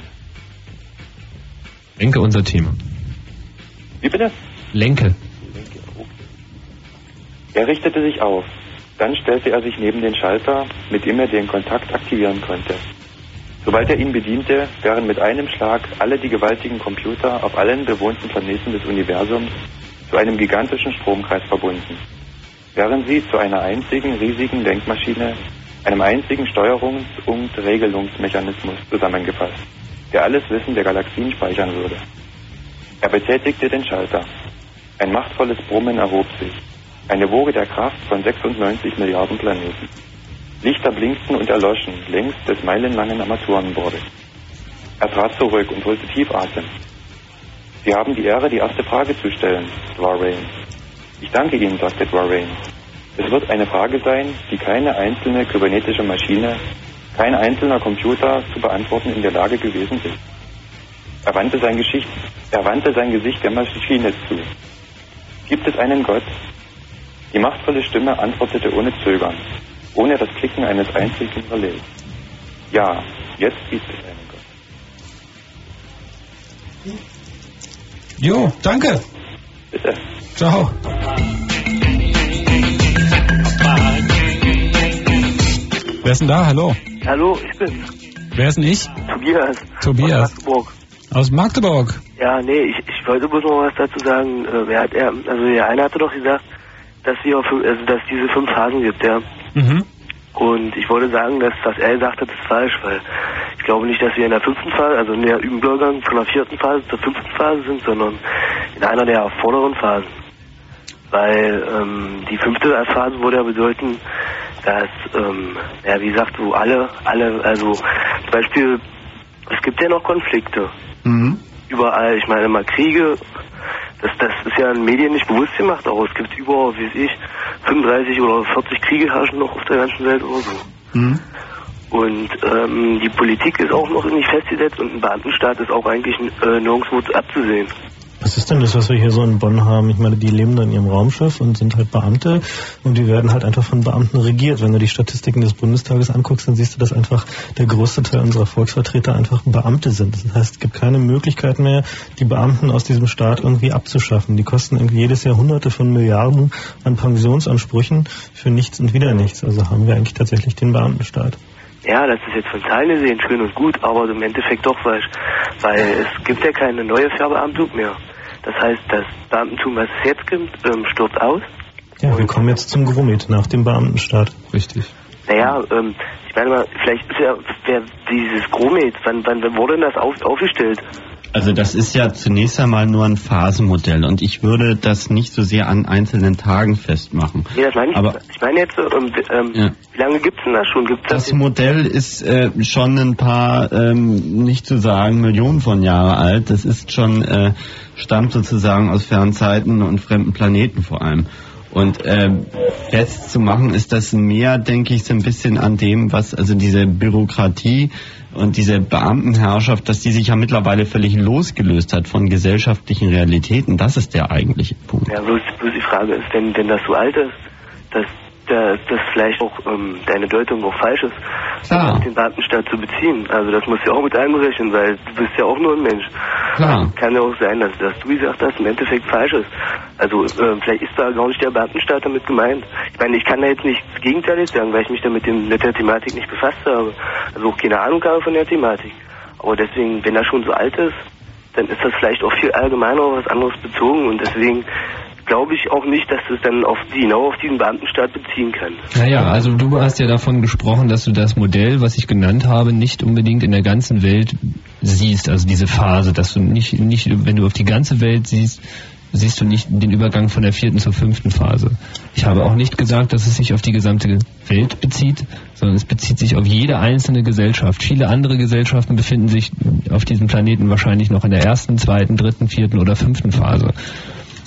Lenke unser Thema. Wie bitte? Lenke. Er richtete sich auf. Dann stellte er sich neben den Schalter, mit dem er den Kontakt aktivieren konnte. Sobald er ihn bediente, wären mit einem Schlag alle die gewaltigen Computer auf allen bewohnten Planeten des Universums zu einem gigantischen Stromkreis verbunden. Wären sie zu einer einzigen riesigen Denkmaschine, einem einzigen Steuerungs- und Regelungsmechanismus zusammengefasst, der alles Wissen der Galaxien speichern würde. Er betätigte den Schalter. Ein machtvolles Brummen erhob sich. Eine Woge der Kraft von 96 Milliarden Planeten. Lichter blinkten und erloschen längs des meilenlangen Armaturenbordes. Er trat zurück und holte tief Atem. Sie haben die Ehre, die erste Frage zu stellen, Dwarain. Ich danke Ihnen, sagte Dwarain. Es wird eine Frage sein, die keine einzelne kybernetische Maschine, kein einzelner Computer zu beantworten in der Lage gewesen ist. Er wandte sein, Geschicht, er wandte sein Gesicht der Maschine zu. Gibt es einen Gott? Die machtvolle Stimme antwortete ohne Zögern, ohne das Klicken eines einzigen Relais. Ja, jetzt gibt es einen Gott. Jo, danke. Bitte. Ciao. Wer ist denn da? Hallo. Hallo, ich bin Wer ist denn ich? Tobias. Tobias. Aus Magdeburg. Aus Magdeburg. Ja, nee, ich, ich wollte bloß noch was dazu sagen. Äh, wer hat er, also der eine hatte doch gesagt, dass wir auf, also dass diese fünf Phasen gibt, ja. Mhm. Und ich wollte sagen, dass was er gesagt hat, ist falsch, weil ich glaube nicht, dass wir in der fünften Phase, also in der Übergang von der vierten Phase zur fünften Phase sind, sondern in einer der vorderen Phasen. Weil ähm, die fünfte Phase würde ja bedeuten, dass, ähm, ja wie gesagt, so alle, alle, also zum Beispiel, es gibt ja noch Konflikte. Mhm. Überall, ich meine mal Kriege, das, das ist ja in Medien nicht bewusst gemacht, aber es gibt über, wie weiß ich, 35 oder 40 Kriege herrschen noch auf der ganzen Welt oder so. Mhm. Und ähm, die Politik ist auch noch nicht festgesetzt und ein Beamtenstaat ist auch eigentlich äh, nirgendwo abzusehen. Was ist denn das, was wir hier so in Bonn haben? Ich meine, die leben da in ihrem Raumschiff und sind halt Beamte und die werden halt einfach von Beamten regiert. Wenn du die Statistiken des Bundestages anguckst, dann siehst du, dass einfach der größte Teil unserer Volksvertreter einfach Beamte sind. Das heißt, es gibt keine Möglichkeit mehr, die Beamten aus diesem Staat irgendwie abzuschaffen. Die kosten irgendwie jedes Jahr hunderte von Milliarden an Pensionsansprüchen für nichts und wieder nichts. Also haben wir eigentlich tatsächlich den Beamtenstaat. Ja, das ist jetzt von Zahlen gesehen schön und gut, aber im Endeffekt doch falsch. Weil es gibt ja keine neue Verbeamtung mehr. Das heißt, das Beamtentum, was es jetzt gibt, ähm, stirbt aus. Ja, wir kommen jetzt zum Gromit nach dem Beamtenstaat. Richtig. Naja, ähm, ich meine mal, vielleicht ist ja wer, dieses Gromet, wann, wann, wann wurde denn das auf, aufgestellt? Also das ist ja zunächst einmal nur ein Phasenmodell und ich würde das nicht so sehr an einzelnen Tagen festmachen. Nee, das meine ich. Aber ich meine jetzt, ähm, ähm, Ja. wie lange gibt's denn das schon? Gibt's das, das Modell ist äh, schon ein paar, ähm, nicht zu sagen Millionen von Jahre alt. Das ist schon, äh, stammt sozusagen aus Fernzeiten und fremden Planeten vor allem. Und äh, festzumachen ist das mehr, denke ich, so ein bisschen an dem, was also diese Bürokratie und diese Beamtenherrschaft, dass die sich ja mittlerweile völlig losgelöst hat von gesellschaftlichen Realitäten. Das ist der eigentliche Punkt. Ja, bloß, bloß die Frage ist, wenn, wenn das so alt ist, dass da, dass vielleicht auch ähm, deine Deutung auch falsch ist, Klar. den Beamtenstaat zu beziehen. Also das musst du ja auch mit einberechnen, weil du bist ja auch nur ein Mensch. Klar. Kann ja auch sein, dass, dass du gesagt hast, im Endeffekt falsch ist. Also äh, vielleicht ist da gar nicht der Beamtenstaat damit gemeint. Ich meine, ich kann da jetzt nichts Gegenteiliges sagen, weil ich mich da mit, dem, mit der Thematik nicht befasst habe. Also auch keine Ahnung habe von der Thematik. Aber deswegen, wenn er schon so alt ist, dann ist das vielleicht auch viel allgemeiner auf was anderes bezogen und deswegen glaube ich auch nicht, dass es dann auf genau auf diesen Beamtenstaat beziehen kann. Naja, also du hast ja davon gesprochen, dass du das Modell, was ich genannt habe, nicht unbedingt in der ganzen Welt siehst, also diese Phase, dass du nicht, nicht, wenn du auf die ganze Welt siehst, siehst du nicht den Übergang von der vierten zur fünften Phase. Ich habe auch nicht gesagt, dass es sich auf die gesamte Welt bezieht, sondern es bezieht sich auf jede einzelne Gesellschaft. Viele andere Gesellschaften befinden sich auf diesem Planeten wahrscheinlich noch in der ersten, zweiten, dritten, vierten oder fünften Phase.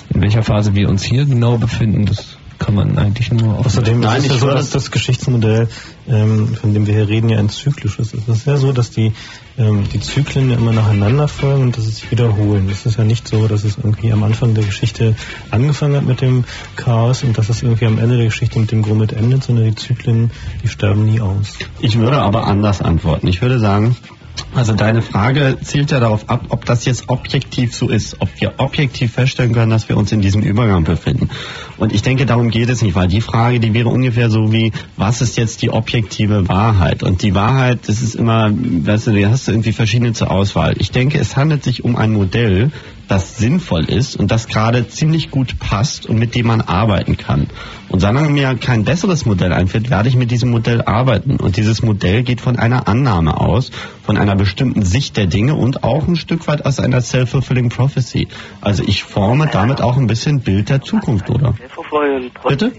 In welcher Phase wir uns hier genau befinden, das kann man eigentlich nur auf Außerdem Nein, ist es ja so, dass das Geschichtsmodell, ähm, von dem wir hier reden, ja ein zyklisches ist. Es ist ja so, dass die, ähm, die Zyklen ja immer nacheinander folgen und dass sie sich wiederholen. Es ist ja nicht so, dass es irgendwie am Anfang der Geschichte angefangen hat mit dem Chaos und dass es irgendwie am Ende der Geschichte mit dem Gromit endet, sondern die Zyklen, die sterben nie aus. Ich würde aber anders antworten. Ich würde sagen, also deine Frage zielt ja darauf ab, ob das jetzt objektiv so ist, ob wir objektiv feststellen können, dass wir uns in diesem Übergang befinden. Und ich denke, darum geht es nicht, weil die Frage, die wäre ungefähr so wie, was ist jetzt die objektive Wahrheit? Und die Wahrheit, das ist immer, weißt du, du hast irgendwie verschiedene zur Auswahl. Ich denke, es handelt sich um ein Modell, das sinnvoll ist und das gerade ziemlich gut passt und mit dem man arbeiten kann. Und solange mir kein besseres Modell einfällt, werde ich mit diesem Modell arbeiten. Und dieses Modell geht von einer Annahme aus, von einer bestimmten Sicht der Dinge und auch ein Stück weit aus einer self-fulfilling prophecy. Also ich forme damit auch ein bisschen Bild der Zukunft, oder? Bitte?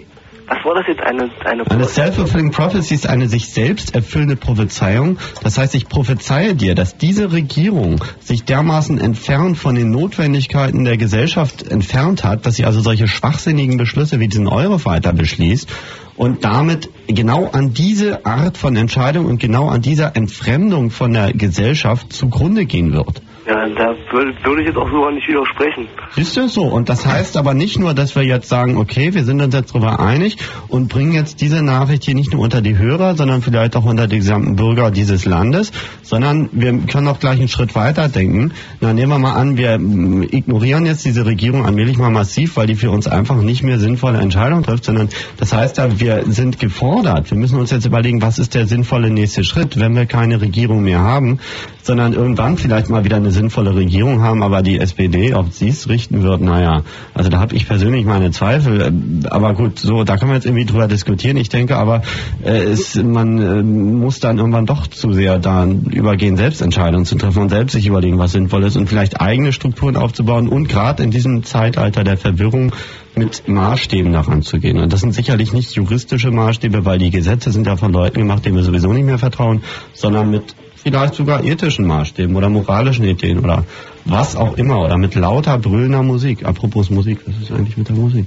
Was war das jetzt? Eine, eine, Eine self-fulfilling prophecy ist eine sich selbst erfüllende Prophezeiung. Das heißt, ich prophezeie dir, dass diese Regierung sich dermaßen entfernt von den Notwendigkeiten der Gesellschaft entfernt hat, dass sie also solche schwachsinnigen Beschlüsse wie diesen Eurofighter beschließt und damit genau an diese Art von Entscheidung und genau an dieser Entfremdung von der Gesellschaft zugrunde gehen wird. Ja, da würde würde ich jetzt auch sogar nicht widersprechen. Siehst du so? Und das heißt aber nicht nur, dass wir jetzt sagen, okay, wir sind uns jetzt darüber einig und bringen jetzt diese Nachricht hier nicht nur unter die Hörer, sondern vielleicht auch unter die gesamten Bürger dieses Landes, sondern wir können auch gleich einen Schritt weiter denken. Na, nehmen wir mal an, wir mm, ignorieren jetzt diese Regierung allmählich mal massiv, weil die für uns einfach nicht mehr sinnvolle Entscheidungen trifft, sondern das heißt ja, wir sind gefordert. Wir müssen uns jetzt überlegen, was ist der sinnvolle nächste Schritt, wenn wir keine Regierung mehr haben, sondern irgendwann vielleicht mal wieder eine sinnvolle Regierung haben, aber die SPD, ob sie es richten wird, naja, also da habe ich persönlich meine Zweifel. Ähm, Aber gut, so, da können wir jetzt irgendwie drüber diskutieren. Ich denke aber, äh, es, man äh, muss dann irgendwann doch zu sehr da übergehen, Selbstentscheidungen zu treffen und selbst sich überlegen, was sinnvoll ist und vielleicht eigene Strukturen aufzubauen und gerade in diesem Zeitalter der Verwirrung mit Maßstäben daran zu gehen. Und das sind sicherlich nicht juristische Maßstäbe, weil die Gesetze sind ja von Leuten gemacht, denen wir sowieso nicht mehr vertrauen, sondern mit vielleicht sogar ethischen Maßstäben oder moralischen Ideen oder was auch immer oder mit lauter brüllender Musik. Apropos Musik, was ist eigentlich mit der Musik?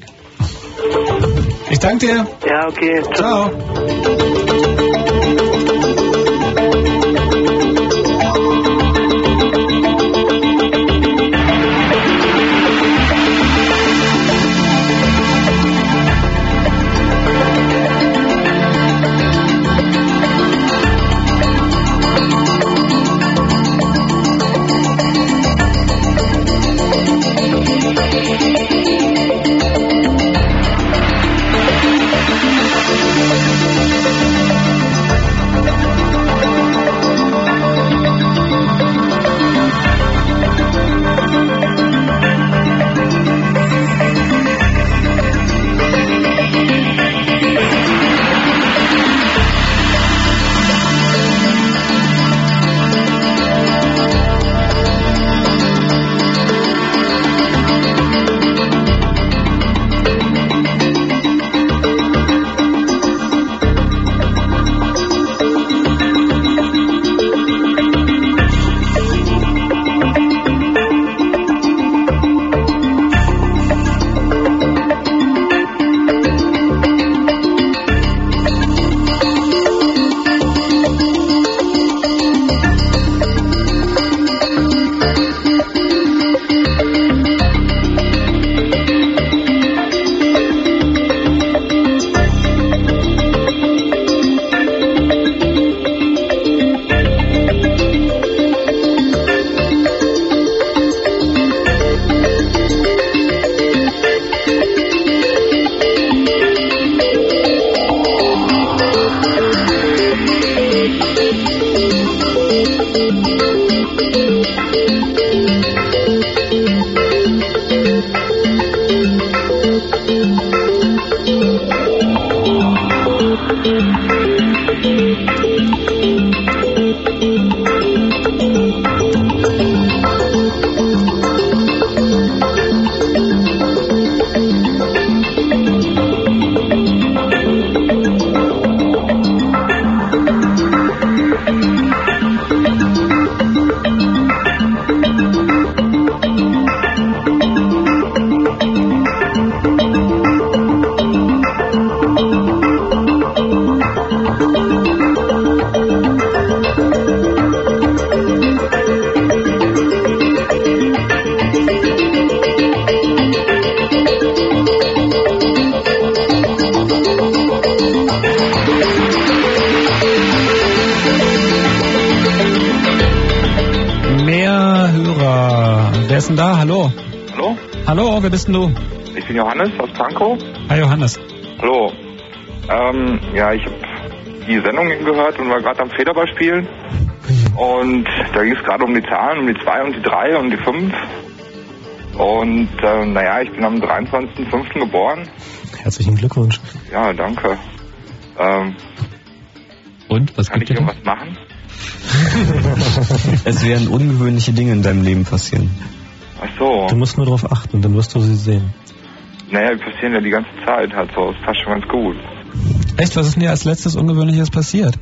Ich danke dir. Ja, okay. Ciao. Mehr Hallo? Wer bist denn du? Ich bin Johannes aus Pankow. Hi Johannes. Hallo. Ähm, ja, ich habe die Sendung gehört und war gerade am Federball spielen. Und da ging es gerade um die Zahlen, um die 2 und die 3 und die 5. Und äh, naja, ich bin am 23.05. geboren. Herzlichen Glückwunsch. Ja, danke. Ähm, Und, was kann gibt ich irgendwas machen? Es werden ungewöhnliche Dinge in deinem Leben passieren. Ach so. Du musst nur darauf achten, dann wirst du sie sehen. Naja, die passieren ja die ganze Zeit halt so. Das passt schon ganz gut. Echt, was ist denn dir als letztes Ungewöhnliches passiert?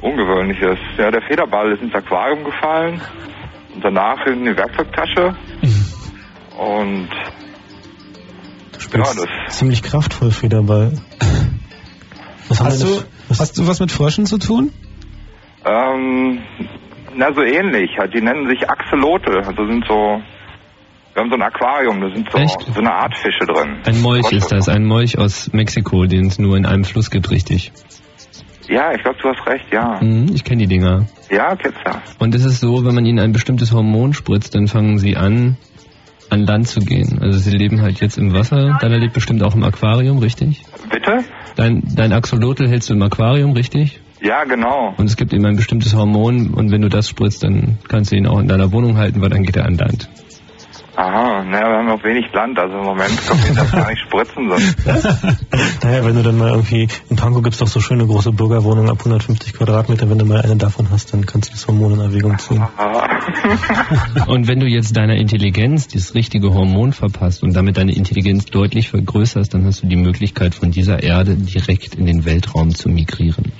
Ungewöhnliches. Ja, der Federball ist ins Aquarium gefallen und danach in die Werkzeugtasche. Und Du spielst Ja, das- ziemlich kraftvoll Federball. Was Hast du, denn- hast du was mit Fröschen zu tun? ähm, na so ähnlich. Halt, die nennen sich Axolotl. Also sind so. Wir haben so ein Aquarium, da sind so, so eine Art Fische drin. Ein Molch ist das, ein Molch aus Mexiko, den es nur in einem Fluss gibt, richtig. Ja, ich glaube, du hast recht, ja. Mhm, ich kenne die Dinger. Ja, kennst du. Und es ist so, wenn man ihnen ein bestimmtes Hormon spritzt, dann fangen sie an, an Land zu gehen. Also sie leben halt jetzt im Wasser. Deiner lebt bestimmt auch im Aquarium, richtig? Bitte? Dein, dein Axolotl hältst du im Aquarium, richtig? Ja, genau. Und es gibt eben ein bestimmtes Hormon und wenn du das spritzt, dann kannst du ihn auch in deiner Wohnung halten, weil dann geht er an Land. Aha, naja, wir haben noch wenig Land, also im Moment können wir das gar nicht spritzen. Sonst. Naja, wenn du dann mal irgendwie, in Pankow gibt's doch so schöne große Bürgerwohnungen ab 150 Quadratmeter, wenn du mal eine davon hast, dann kannst du das Hormon in Erwägung ziehen. Und wenn du jetzt deiner Intelligenz das richtige Hormon verpasst und damit deine Intelligenz deutlich vergrößerst, dann hast du die Möglichkeit, von dieser Erde direkt in den Weltraum zu migrieren.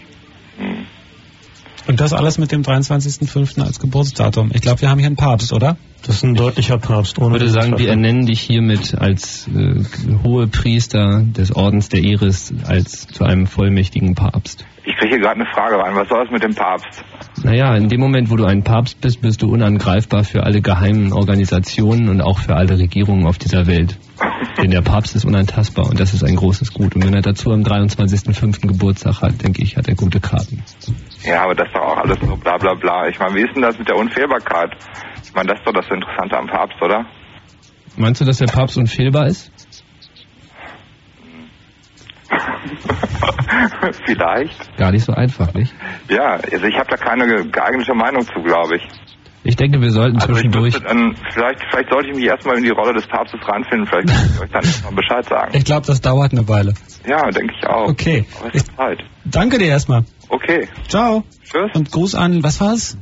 Und das alles mit dem 23.05. als Geburtsdatum. Ich glaube, wir haben hier einen Papst, oder? Das ist ein deutlicher Papst. Ich würde sagen, wir ernennen dich hiermit als äh, hohe Priester des Ordens der Iris als zu einem vollmächtigen Papst. Ich kriege hier gerade eine Frage rein. Was soll das mit dem Papst? Naja, in dem Moment, wo du ein Papst bist, bist du unangreifbar für alle geheimen Organisationen und auch für alle Regierungen auf dieser Welt. Denn der Papst ist unantastbar und das ist ein großes Gut. Und wenn er dazu am 23.05. Geburtstag hat, denke ich, hat er gute Karten. Ja, aber das ist doch auch alles so bla bla bla. Ich meine, wie ist denn das mit der Unfehlbarkeit? Ich meine, das ist doch das Interessante am Papst, oder? Meinst du, dass der Papst unfehlbar ist? Vielleicht. Gar nicht so einfach, nicht? Ja, also ich habe da keine ge- geeignete Meinung zu, glaube ich. Ich denke, wir sollten Also zwischendurch... dann, vielleicht, vielleicht sollte ich mich erstmal in die Rolle des Papstes reinfinden, vielleicht kann ich euch dann mal Bescheid sagen. Ich glaube, das dauert eine Weile. Ja, denke ich auch. Okay. Aber es ist Zeit. Danke dir erstmal. Okay. Ciao. Tschüss. Und Gruß an, was war's?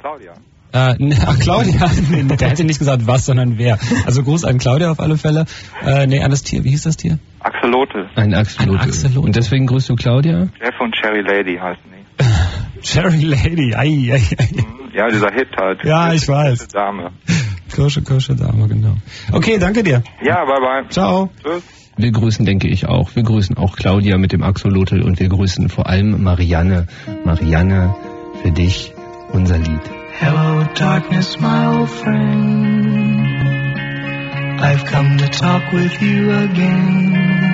Claudia. Äh, ne, ach, Claudia, nee, der hätte nicht gesagt was, sondern wer. Also Gruß an Claudia auf alle Fälle. Äh, nee, an das Tier. Wie hieß das Tier? Axolotl. Ein Axolotl. Ein Axolotl. Und deswegen grüßt du Claudia? Jeff und Cherry Lady heißen. Cherry Lady. Ei, ei, ei. Ja, dieser Hit halt. Ja, ich weiß. Dame. Kirsche, Kirsche, Dame, genau. Okay, danke dir. Ja, bye bye. Ciao. Tschüss. Wir grüßen, denke ich, auch. Wir grüßen auch Claudia mit dem Axolotl und wir grüßen vor allem Marianne. Marianne, für dich unser Lied. Hello, darkness, my old friend. I've come to talk with you again.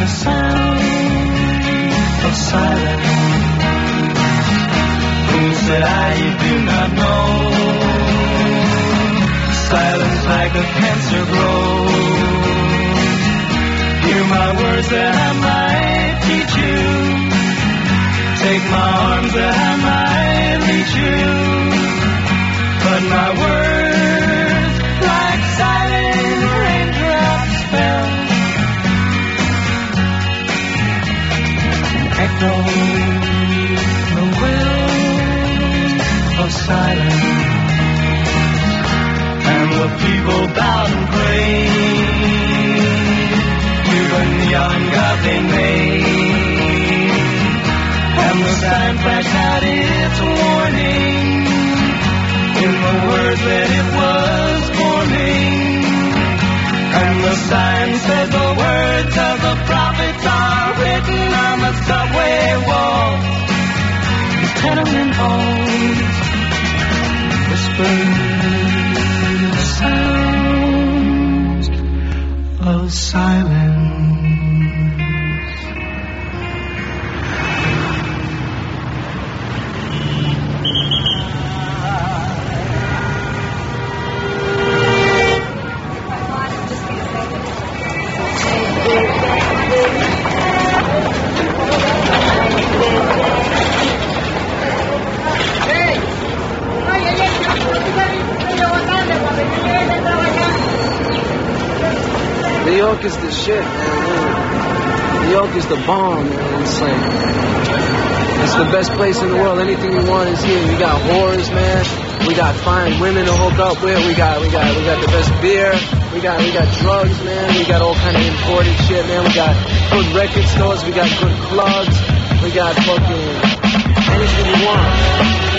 the sound of silence. Who said I do not know? Silence like a cancer grows. Hear my words that I might teach you. Take my arms that I might reach you. But my words, like silent raindrops, fell. Words that it was forming. The sign said the words of the prophets are written on the subway walls, the tenement halls, whispered the sounds of silence. New York is the shit, man. New York is the bomb, man. It's like it's the best place in the world. Anything you want is here. We got whores, man. We got fine women to hook up with. We got we got we got the best beer. We got we got drugs, man. We got all kind of imported shit, man. We got good record stores. We got good clubs. We got fucking anything you want.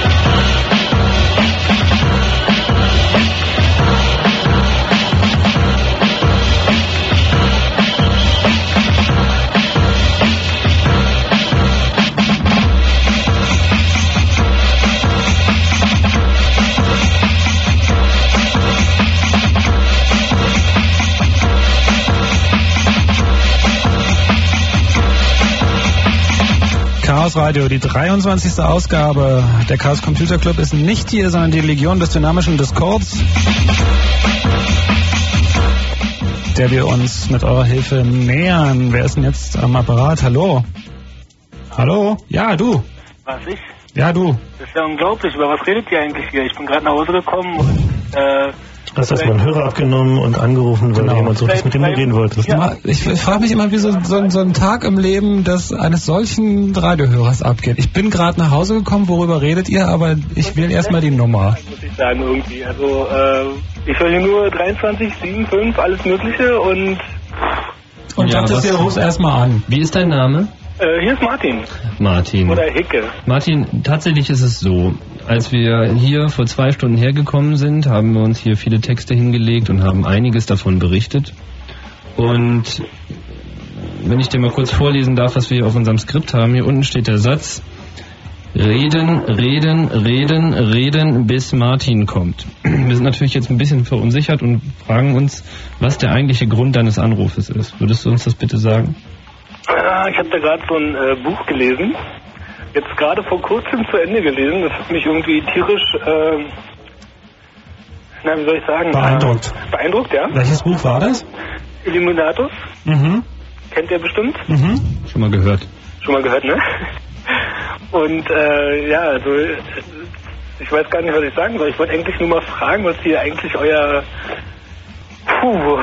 Chaos Radio, die 23. Ausgabe. Der Chaos Computer Club ist nicht hier, sondern die Legion des dynamischen Discords, der wir uns mit eurer Hilfe nähern. Wer ist denn jetzt am Apparat? Hallo? Hallo? Ja, du. Was ich? Ja, du. Das ist ja unglaublich. Über was redet ihr eigentlich hier? Ich bin gerade nach Hause gekommen und äh, Hast erstmal einen Hörer abgenommen und angerufen, weil Genau. jemand so das mit dem reden wolltest. Ja, ich frage mich immer, wie so, so, so ein Tag im Leben des eines solchen Radiohörers abgeht. Ich bin gerade nach Hause gekommen, worüber redet ihr, aber ich will erstmal die Nummer. muss ich sagen irgendwie. Also äh, ich höre hier nur 23, 7, 5, alles Mögliche und Und Ja, was- dir, rufst erstmal an. Wie ist dein Name? Äh, hier ist Martin Martin. oder Hicke. Martin, tatsächlich ist es so, als wir hier vor zwei Stunden hergekommen sind, haben wir uns hier viele Texte hingelegt und haben einiges davon berichtet. Und wenn ich dir mal kurz vorlesen darf, was wir hier auf unserem Skript haben, hier unten steht der Satz, reden, reden, reden, reden, bis Martin kommt. Wir sind natürlich jetzt ein bisschen verunsichert und fragen uns, was der eigentliche Grund deines Anrufes ist. Würdest du uns das bitte sagen? Ah, ich habe da gerade so ein äh, Buch gelesen. Jetzt gerade vor kurzem zu Ende gelesen. Das hat mich irgendwie tierisch, äh, na wie soll ich sagen? Beeindruckt. Äh, beeindruckt, ja. Welches Buch war das? Illuminatus. Mhm. Kennt ihr bestimmt? Mhm. Schon mal gehört. Schon mal gehört, ne? Und äh, ja, also ich weiß gar nicht, was ich sagen soll. Ich wollte eigentlich nur mal fragen, was hier eigentlich euer Puh,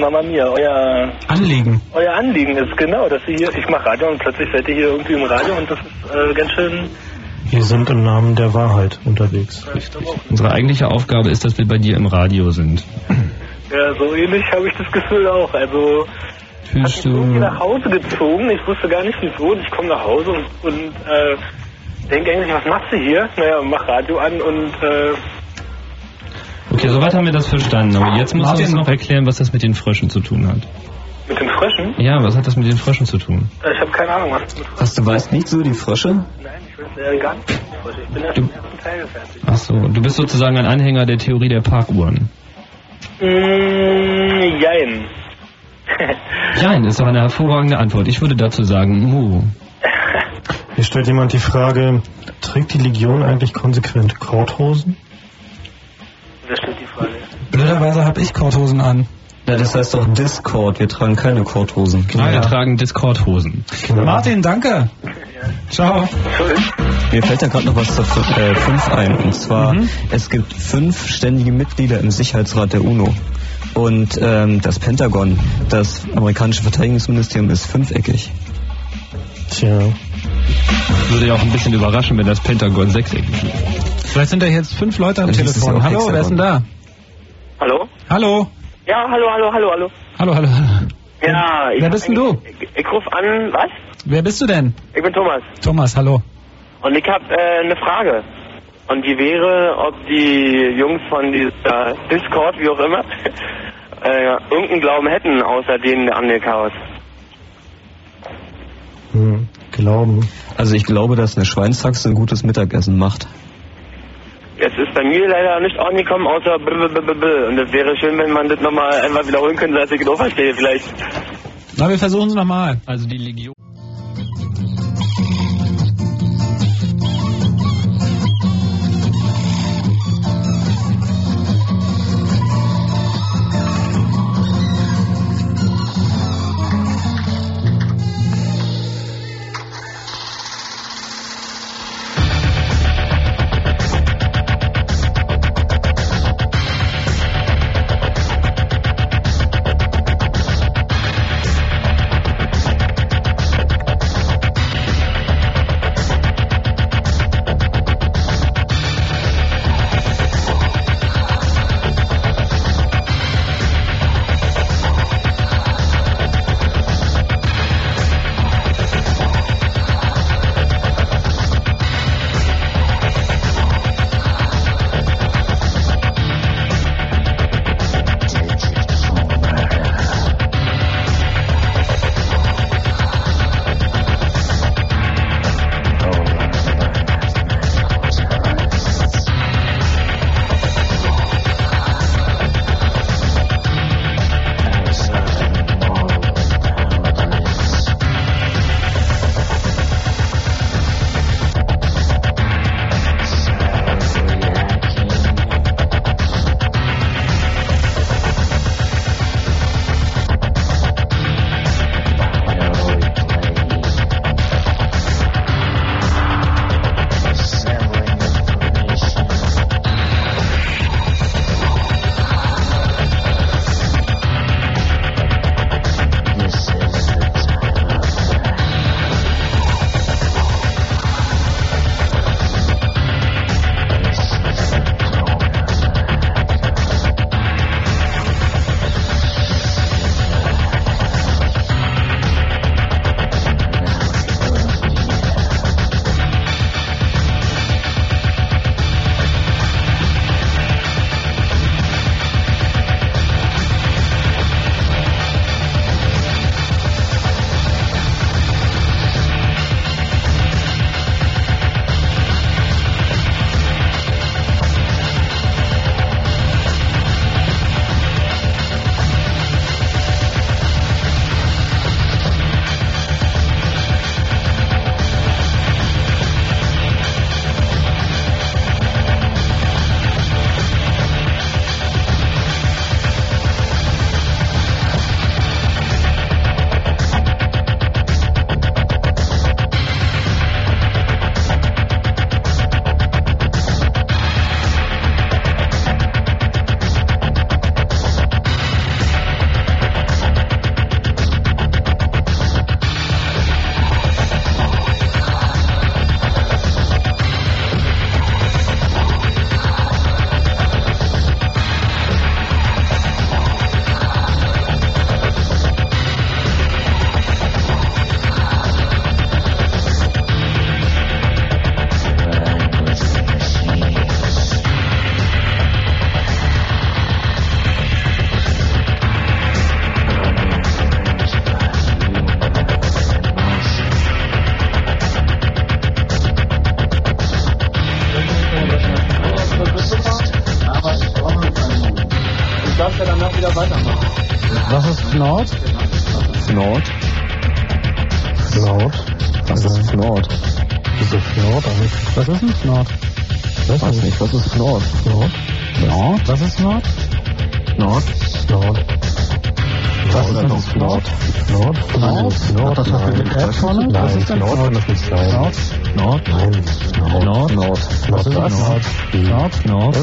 Mama mia, euer Anliegen. euer Anliegen ist, genau, dass ihr hier, ich mache Radio und plötzlich seid ihr hier irgendwie im Radio und das ist äh, ganz schön Wir sind im Namen der Wahrheit unterwegs. Unsere eigentliche Aufgabe ist, dass wir bei dir im Radio sind. ja, so ähnlich habe ich das Gefühl auch. Also Fühlst hier du, nach Hause gezogen, ich wusste gar nicht wieso und ich komme nach Hause und, und äh, denke eigentlich, was machst du hier? Naja, mach Radio an und äh, okay, soweit haben wir das verstanden, aber jetzt musst du uns noch erklären, was das mit den Fröschen zu tun hat. mit den Fröschen? Ja, was hat das mit den Fröschen zu tun? Ich habe keine Ahnung, was das mit Was, du weißt nicht so die Frösche? Nein, ich es äh, gar nicht. Also ich bin erst im ersten Teil fertig. Ach so, du bist sozusagen ein Anhänger der Theorie der Parkuhren. Mm, jein. Nein, ist doch eine hervorragende Antwort. Ich würde dazu sagen, Mu. Hier stellt jemand die Frage, trägt die Legion eigentlich konsequent Korthosen? Wer stellt die Frage? Blöderweise habe ich Korthosen an. Ja, das heißt doch Discord. Wir tragen keine Korthosen. Genau, wir tragen Discord-Hosen. Martin, danke. Ciao. Mir fällt da gerade noch was zur 5 ein. Und zwar, Mhm. es gibt fünf ständige Mitglieder im Sicherheitsrat der UNO. Und ähm, das Pentagon, das amerikanische Verteidigungsministerium, ist fünfeckig. Tja. Würde ja auch ein bisschen überraschen, wenn das Pentagon sechseckig ist. Vielleicht sind da jetzt fünf Leute am Dann Telefon. Hallo, wer ist denn da? Hallo? Hallo. Ja, hallo, hallo, hallo, hallo. Hallo, hallo. Ja, ich, Wer bist denn du? ich, ich rufe an, was? Wer bist du denn? Ich bin Thomas. Thomas, hallo. Und ich habe äh, eine Frage. Und die wäre, ob die Jungs von dieser Discord, wie auch immer, äh, irgendeinen Glauben hätten, außer denen an den Chaos. Hm, glauben. Also ich glaube, dass eine Schweinshaxe ein gutes Mittagessen macht. Jetzt ist bei mir leider nicht angekommen, außer b -b -b -b -b. Und es wäre schön, wenn man das nochmal einfach wiederholen könnte, dass ich genau verstehe, vielleicht. Na, wir versuchen es nochmal. Also die Legion.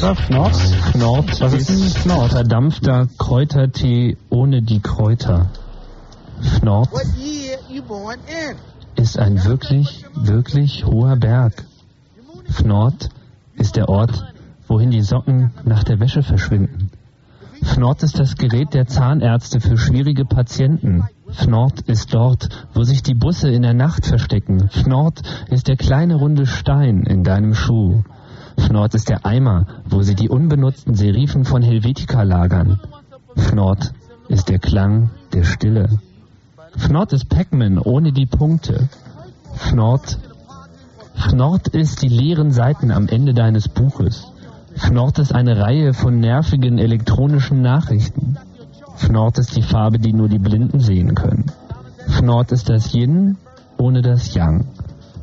Oder Fnord? Fnord Was ist denn Fnord? verdampfter Kräutertee ohne die Kräuter. Fnord ist ein wirklich, wirklich hoher Berg. Fnord ist der Ort, wohin die Socken nach der Wäsche verschwinden. Fnord ist das Gerät der Zahnärzte für schwierige Patienten. Fnord ist dort, wo sich die Busse in der Nacht verstecken. Fnord ist der kleine runde Stein in deinem Schuh. Fnord ist der Eimer, wo sie die unbenutzten Serifen von Helvetica lagern. Fnord ist der Klang der Stille. Fnord ist Pac-Man ohne die Punkte. Fnord, Fnord ist die leeren Seiten am Ende deines Buches. Fnord ist eine Reihe von nervigen elektronischen Nachrichten. Fnord ist die Farbe, die nur die Blinden sehen können. Fnord ist das Yin ohne das Yang.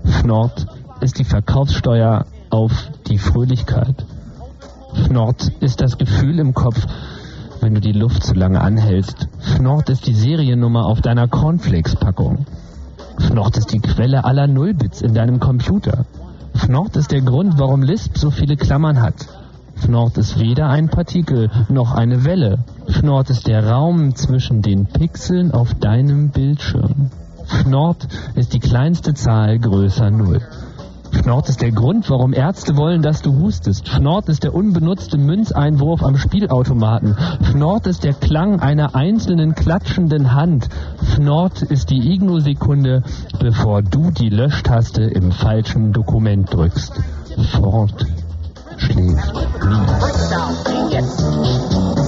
Fnord ist die Verkaufssteuer auf die Fröhlichkeit. Fnord ist das Gefühl im Kopf, wenn du die Luft zu lange anhältst. Fnord ist die Seriennummer auf deiner Cornflakes-Packung. Fnord ist die Quelle aller Nullbits in deinem Computer. Fnord ist der Grund, warum Lisp so viele Klammern hat. Fnord ist weder ein Partikel noch eine Welle. Fnord ist der Raum zwischen den Pixeln auf deinem Bildschirm. Fnord ist die kleinste Zahl größer Null. Fnord ist der Grund, warum Ärzte wollen, dass du hustest. Fnord ist der unbenutzte Münzeinwurf am Spielautomaten. Fnord ist der Klang einer einzelnen klatschenden Hand. Fnord ist die Igno-Sekunde, bevor du die Löschtaste im falschen Dokument drückst. Ford schläft nie.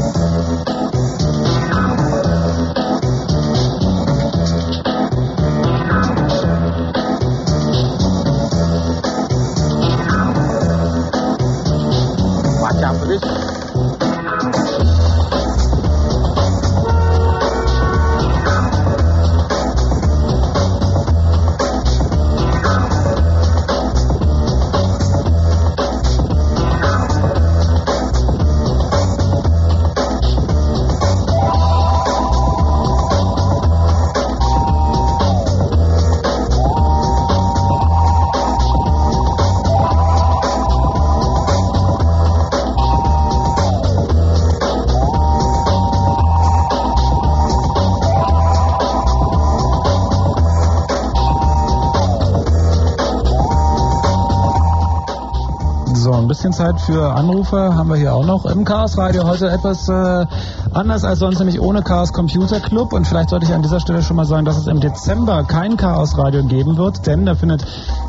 Zeit für Anrufe haben wir hier auch noch im Chaos Radio. Heute etwas äh, anders als sonst, nämlich ohne Chaos Computer Club. Und vielleicht sollte ich an dieser Stelle schon mal sagen, dass es im Dezember kein Chaos Radio geben wird, denn da findet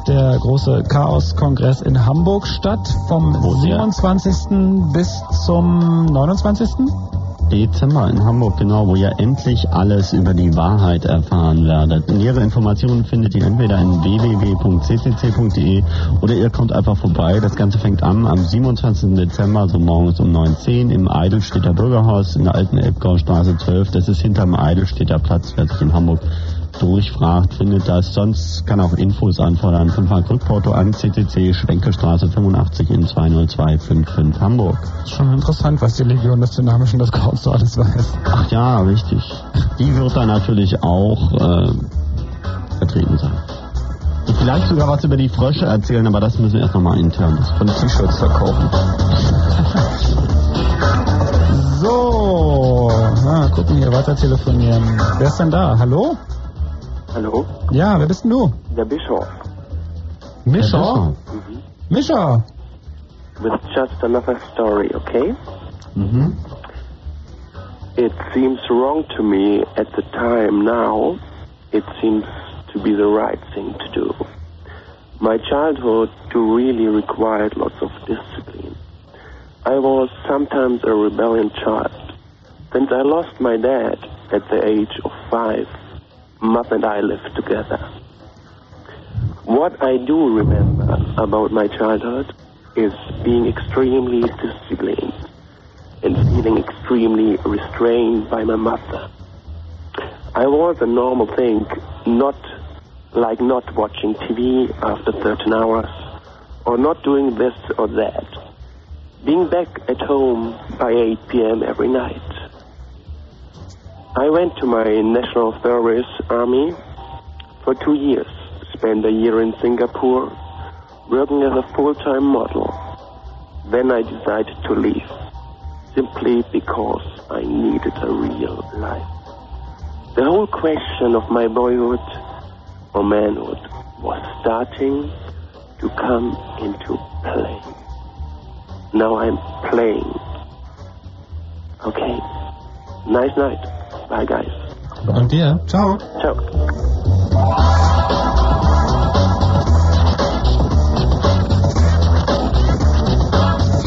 der große Chaos Kongress in Hamburg statt vom 27. bis zum 29. Dezember in Hamburg, genau, wo ihr endlich alles über die Wahrheit erfahren werdet. Nähere Informationen findet ihr entweder in www.ccc.de oder ihr kommt einfach vorbei. Das Ganze fängt an am 27. Dezember, so morgens um 9.10 Uhr im Eidelstädter Bürgerhaus in der alten Elbgaustraße 12. Das ist hinterm Eidelstädter Platz, wer sich in Hamburg durchfragt, findet das. Sonst kann auch Infos anfordern. 5 Mark Rückporto an CCC Schwenkestraße 85 in 20255 Hamburg. Schon interessant, was die Legion des Dynamischen das Chaos so alles weiß. Ach ja, richtig. Die wird da natürlich auch äh, vertreten sein. Und vielleicht sogar was über die Frösche erzählen, aber das müssen wir erst nochmal intern von T-Shirts verkaufen. So, na, gucken hier weiter telefonieren. Wer ist denn da? Hallo? Hallo? Ja, wer bist denn du? Der Bischof. Mischa? Mischa? With just another story, okay? Mhm. It seems wrong to me at the time now. It seems to be the right thing to do. My childhood really required lots of discipline. I was sometimes a rebellion child. Since I lost my dad at the age of five, Mom and I lived together. What I do remember about my childhood is being extremely disciplined and feeling extremely restrained by my mother. I was a normal thing, not like not watching TV after 13 hours, or not doing this or that. Being back at home by 8 p.m. every night. I went to my national service army for two years. Spent a year in Singapore, working as a full-time model. Then I decided to leave, simply because I needed a real life. The whole question of my boyhood or manhood was starting to come into play. Now I'm playing. Okay. Nice night. Bye, guys. Und dir? Ciao. Ciao.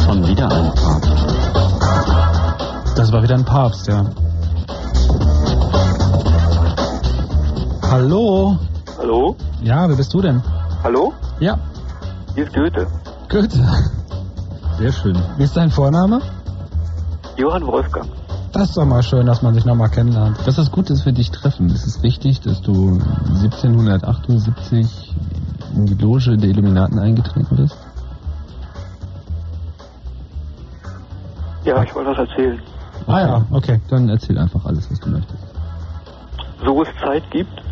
Schon wieder ein Papst. Das war wieder ein Papst, ja. Hallo? Hallo? Ja, wer bist du denn? Hallo? Ja. Hier ist Goethe. Goethe. Sehr schön. Wie ist dein Vorname? Johann Wolfgang. Das ist doch mal schön, dass man sich nochmal kennenlernt. Das ist gut, dass wir dich treffen. Es ist richtig, dass du 1778 in die Loge der Illuminaten eingetreten bist. Ja, ich wollte was erzählen. Ah ja, okay. Dann erzähl einfach alles, was du möchtest. So es Zeit gibt,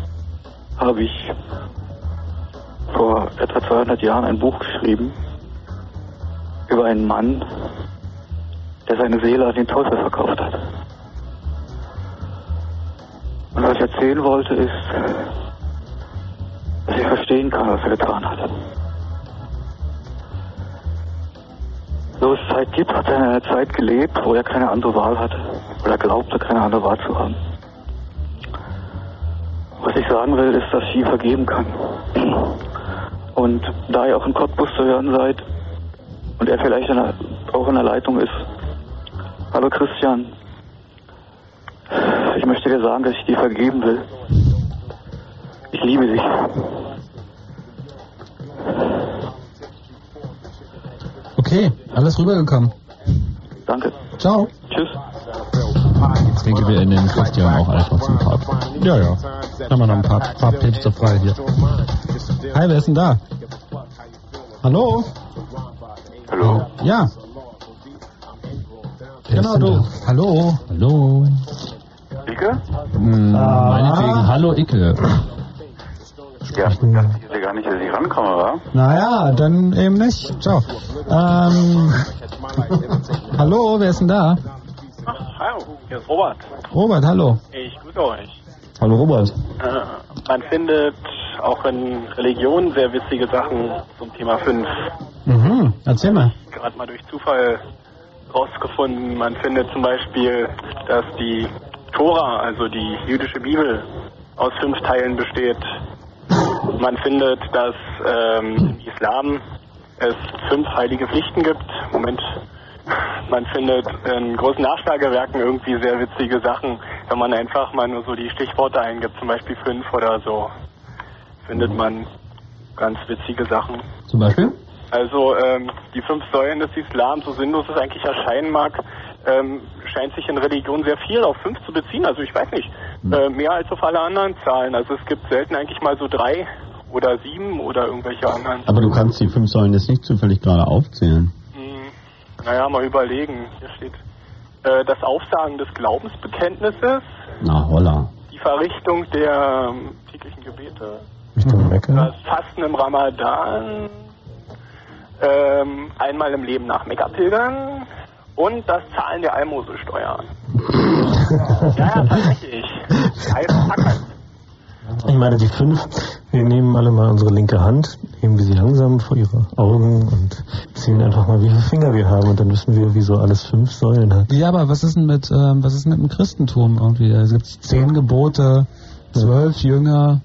habe ich vor etwa 200 Jahren ein Buch geschrieben über einen Mann, der seine Seele an den Teufel verkauft hat. Und was ich erzählen wollte ist, dass ich verstehen kann, was er getan hat. So es Zeit gibt, hat er in einer Zeit gelebt, wo er keine andere Wahl hatte oder glaubte, keine andere Wahl zu haben. Was ich sagen will, ist, dass ich ihm vergeben kann. Und da ihr auch in Cottbus zu hören seid und er vielleicht auch in der Leitung ist, hallo Christian, ich möchte dir sagen, dass ich dir vergeben will. Ich liebe dich. Okay, alles rübergekommen. Danke. Ciao. Tschüss. Ich denke, wir nennen Christian auch einfach zum Papst. Ja, ja. Haben wir noch ein paar, paar Päpste frei hier. Hi, wer ist denn da? Hallo? Hallo? Ja. Wer Genau ist denn du. da? Hallo. Hallo. Icke? Hm, meinetwegen, hallo Icke. Ja, ich dachte ich gar nicht, dass ich rankomme, wa? Naja, dann eben nicht. Ciao. Ähm, hallo, wer ist denn da? Hallo, hier ist Robert. Robert, hallo. Ich grüße euch. Hallo Robert. Äh, man findet auch in Religion sehr witzige Sachen zum Thema 5. Mhm, erzähl mal. Gerade mal durch Zufall rausgefunden. Man findet zum Beispiel, dass die Tora, also die jüdische Bibel, aus fünf Teilen besteht. Man findet, dass ähm, im Islam es fünf heilige Pflichten gibt. Moment. Man findet in großen Nachschlagewerken irgendwie sehr witzige Sachen, wenn man einfach mal nur so die Stichworte eingibt, zum Beispiel fünf oder so, findet man ganz witzige Sachen. Zum Beispiel? Also ähm, die fünf Säulen des Islam, so sinnlos es eigentlich erscheinen mag, ähm, scheint sich in Religion sehr viel auf fünf zu beziehen. Also ich weiß nicht, äh, mehr als auf alle anderen Zahlen. Also es gibt selten eigentlich mal so drei oder sieben oder irgendwelche anderen. Aber du kannst die fünf Säulen jetzt nicht zufällig gerade aufzählen. Hm, naja, mal überlegen. Hier steht äh, das Aufsagen des Glaubensbekenntnisses, Na holla. die Verrichtung der ähm, täglichen Gebete, das Fasten im Ramadan, ähm, einmal im Leben nach Mekka pilgern und das Zahlen der Almosesteuer. ja, ja, tatsächlich. Ich meine, die fünf, wir nehmen alle mal unsere linke Hand, heben wir sie langsam vor ihre Augen und zählen einfach mal, wie viele Finger wir haben und dann wissen wir, wieso alles fünf Säulen hat. Ja, aber was ist denn mit, ähm, was ist denn mit dem Christentum irgendwie? Da gibt's zehn Gebote, zwölf Jünger.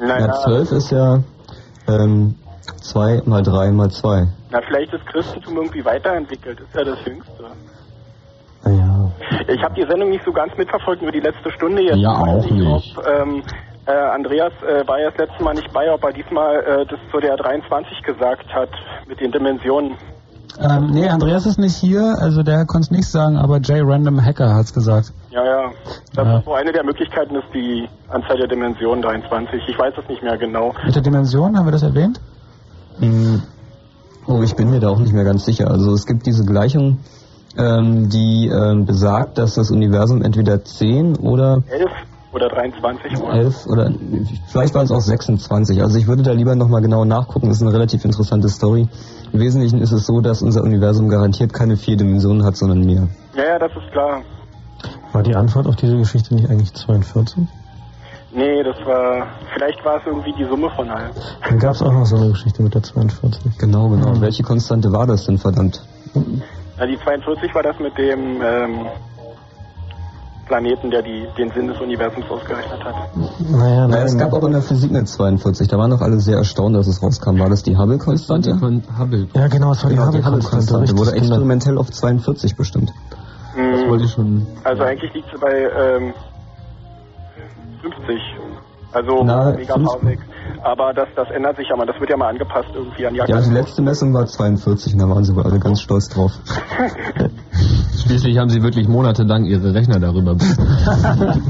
Naja, Ja, zwölf ist ja ähm, zwei mal drei mal zwei. na, vielleicht ist Christentum irgendwie weiterentwickelt. Ist ja das Jüngste. Naja. Ich habe die Sendung nicht so ganz mitverfolgt, nur die letzte Stunde jetzt. Ja, Ich weiß auch nicht. Ob, ähm, äh, Andreas äh, war ja das letzte Mal nicht bei, ob er diesmal äh, das zu der 23 gesagt hat mit den Dimensionen. Ähm, nee, Andreas ist nicht hier, also der konnte es nicht sagen, aber J Random Hacker hat's gesagt. Ja, ja. Das Ja. ist so eine der Möglichkeiten, ist die Anzahl der Dimensionen 23. Ich weiß es nicht mehr genau. Mit der Dimension, haben wir das erwähnt? Hm. Oh, ich bin mir da auch nicht mehr ganz sicher. Also es gibt diese Gleichung, ähm, die ähm, besagt, dass das Universum entweder 10 oder 11 oder 23 Uhr. 11 oder vielleicht waren es auch 26. Also ich würde da lieber nochmal genau nachgucken. Das ist eine relativ interessante Story. Im Wesentlichen ist es so, dass unser Universum garantiert keine vier Dimensionen hat, sondern mehr. Ja, ja, das ist klar. War die Antwort auf diese Geschichte nicht eigentlich 42? Nee, das war, vielleicht war es irgendwie die Summe von allem. Dann gab es auch noch so eine Geschichte mit der 42. Genau, genau. Welche Konstante war das denn, verdammt? Ja, die 42 war das mit dem ähm, Planeten, der die, den Sinn des Universums ausgerechnet hat. Naja, naja, es gab auch in der Physik eine 42. Da waren doch alle sehr erstaunt, dass es rauskam. War das die Hubble-Konstante? Hubble. Ja, genau, es war die Genau, die Hubble-Konstante. Wurde experimentell auf 42 bestimmt. Das wollte ich schon. Also eigentlich liegt sie bei ähm, 50. Also Na, Megaparsec. Aber das, das ändert sich ja mal. Das wird ja mal angepasst irgendwie an Ja, Jagd. die letzte Messung war 42 und da waren sie wohl alle ganz stolz drauf. Schließlich haben sie wirklich monatelang ihre Rechner darüber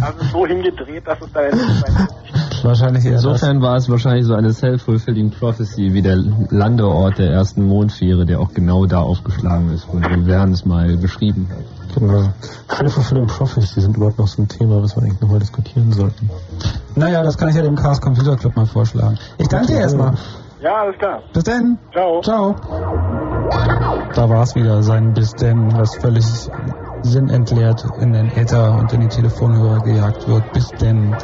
Also so hingedreht, dass es da jetzt 52 Wahrscheinlich eher Insofern war es wahrscheinlich so eine self-fulfilling prophecy wie der Landeort der ersten Mondfähre, der auch genau da aufgeschlagen ist, wo Verne es mal beschrieben hat. Genau. Self-fulfilling Prophecies, die sind überhaupt noch so ein Thema, was wir eigentlich nochmal diskutieren sollten. Naja, das kann ich ja dem Chaos Computer Club mal vorschlagen. Ich danke dir erstmal. Ja, alles klar. Bis denn. Ciao. Ciao. Da war es wieder, sein Bis denn, was völlig sinnentleert in den Äther und in die Telefonhörer gejagt wird. Bis denn.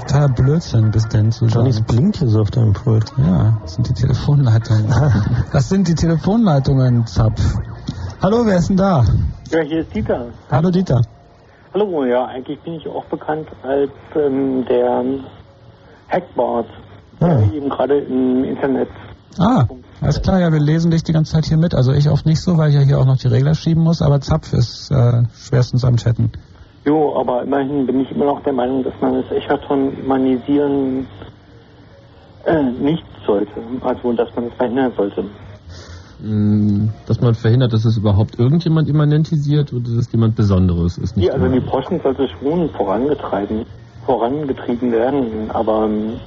Totaler Blödsinn, bis denn zu sagen. Johnny's blinkt hier so auf deinem Pult. Ja, das sind die Telefonleitungen. das sind die Telefonleitungen, Zapf. Hallo, wer ist denn da? Ja, hier ist Dieter. Hallo Dieter. Hallo, ja, eigentlich bin ich auch bekannt als ähm, der Hackbot, der eben gerade im Internet. Ah, alles klar, ja, wir lesen dich die ganze Zeit hier mit. Also ich oft nicht so, weil ich ja hier auch noch die Regler schieben muss, aber Zapf ist äh, schwerstens am Chatten. Jo, aber immerhin bin ich immer noch der Meinung, dass man das Echaton humanisieren äh, nicht sollte. Also, dass man es verhindern sollte. Mm, Dass man verhindert, dass es überhaupt irgendjemand immanentisiert oder dass es jemand Besonderes ist. Nicht Die, also die Forschung sollte schon vorangetrieben, vorangetrieben werden, aber ähm,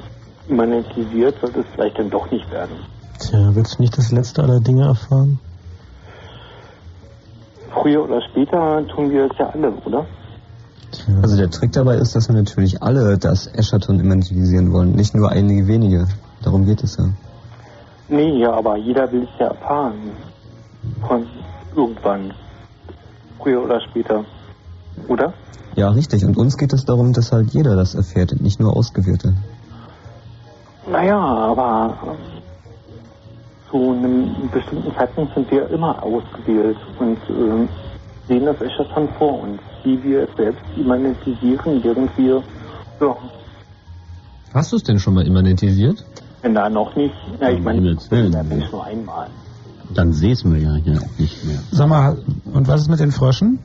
immanentisiert sollte es vielleicht dann doch nicht werden. Tja, willst du nicht das letzte aller Dinge erfahren? Früher oder später tun wir es ja alle, oder? Also der Trick dabei ist, dass wir natürlich alle das Eschaton immanentisieren wollen, nicht nur einige wenige. Darum geht es ja. Nee, ja, aber jeder will es ja erfahren. Von irgendwann. Früher oder später. Oder? Ja, richtig. Und uns geht es darum, dass halt jeder das erfährt, nicht nur Ausgewählte. Naja, aber zu einem bestimmten Zeitpunkt sind wir immer ausgewählt und ähm, sehen das Eschatan vor uns, wie wir es selbst immanentisieren, während wir, ja, Hast du es denn schon mal immanentisiert? wenn da noch nicht, na, ich Um meine, Himmels Willen. nur einmal. Dann seh's mir ja hier auch nicht mehr. Sag mal, und was ist mit den Fröschen?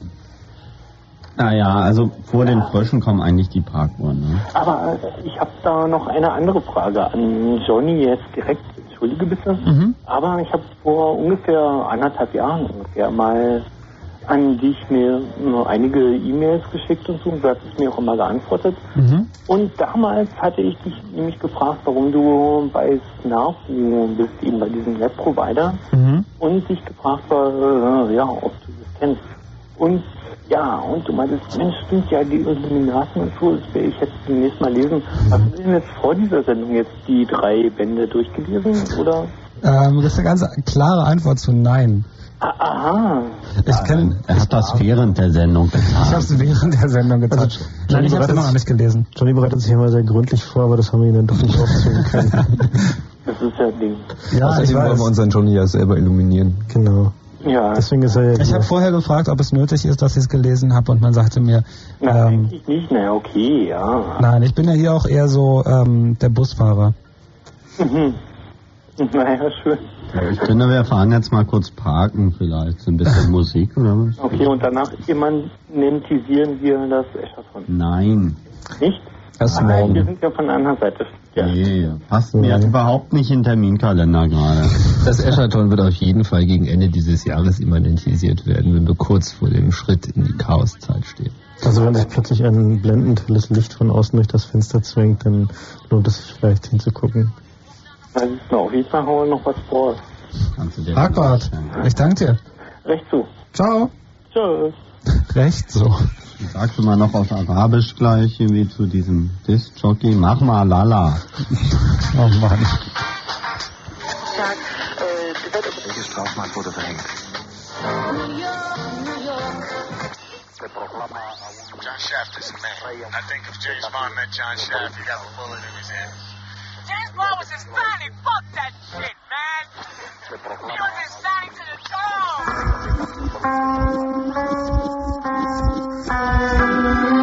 Naja, also vor den Fröschen kommen eigentlich die Parkuhren. Ne? Aber äh, ich habe da noch eine andere Frage an Johnny jetzt direkt. Entschuldige bitte. Mhm. Aber ich habe vor ungefähr anderthalb Jahren ungefähr mal an dich mir nur einige E-Mails geschickt und so. und Du hattest mir auch immer geantwortet. Mhm. Und damals hatte ich dich nämlich gefragt, warum du bei Snafu bist, eben bei diesem Webprovider. Mhm. Und dich gefragt war, äh, ja, ob du das kennst. Und ja, und du meintest, Mensch, stimmt ja, die Illuminaten und so, das werde ich jetzt demnächst mal lesen. Hast du denn jetzt vor dieser Sendung jetzt die drei Bände durchgelesen, oder? Ähm, das ist eine ganz klare Antwort zu Nein. Ah, aha. Ich kenn, Er hat das während der Sendung ich getan. habe es während der Sendung getan. Also, Nein, ich habe es immer noch nicht gelesen. Johnny bereitet sich immer sehr gründlich vor, aber das haben wir ihn dann doch nicht aufzwingen können. Das ist ja ein Ding. Ja, ich Außerdem wollen wir unseren Johnny ja selber illuminieren. Genau. Ja. Deswegen ist er ja Ich habe vorher gefragt, ob es nötig ist, dass ich es gelesen habe und man sagte mir, Na, ähm, eigentlich nicht, naja, okay, ja. nein, ich bin ja hier auch eher so ähm, der Busfahrer. Mhm. Naja, schön. Ich finde, wir fahren jetzt mal kurz parken vielleicht. So ein bisschen Musik oder was? Okay, und danach immanentisieren wir das Echaton. Nein. Nicht? Erst Nein, wir morgen. sind ja von der anderen Seite. Ja. Nee, passt mir überhaupt nicht in den Terminkalender gerade. Das Eschaton wird auf jeden Fall gegen Ende dieses Jahres immanentisiert werden, wenn wir kurz vor dem Schritt in die Chaoszeit stehen. Also wenn sich plötzlich ein blendend helles Licht von außen durch das Fenster zwängt, dann lohnt es sich vielleicht hinzugucken. Also ist noch, ich mache noch was vor. Marquardt, ich danke dir. Recht zu. Ciao. Tschüss. Recht so. Sagst du mal noch auf Arabisch gleich irgendwie zu diesem Disc-Jockey? Mach mal lala. oh Mann. Welche Strafmaß wurde verhängt? John Shaft is a man. I think if James Bond met John Shaft, he'd have a bullet in his head. James Bond was Hispanic. Fuck that shit, man. He was Hispanic to the core.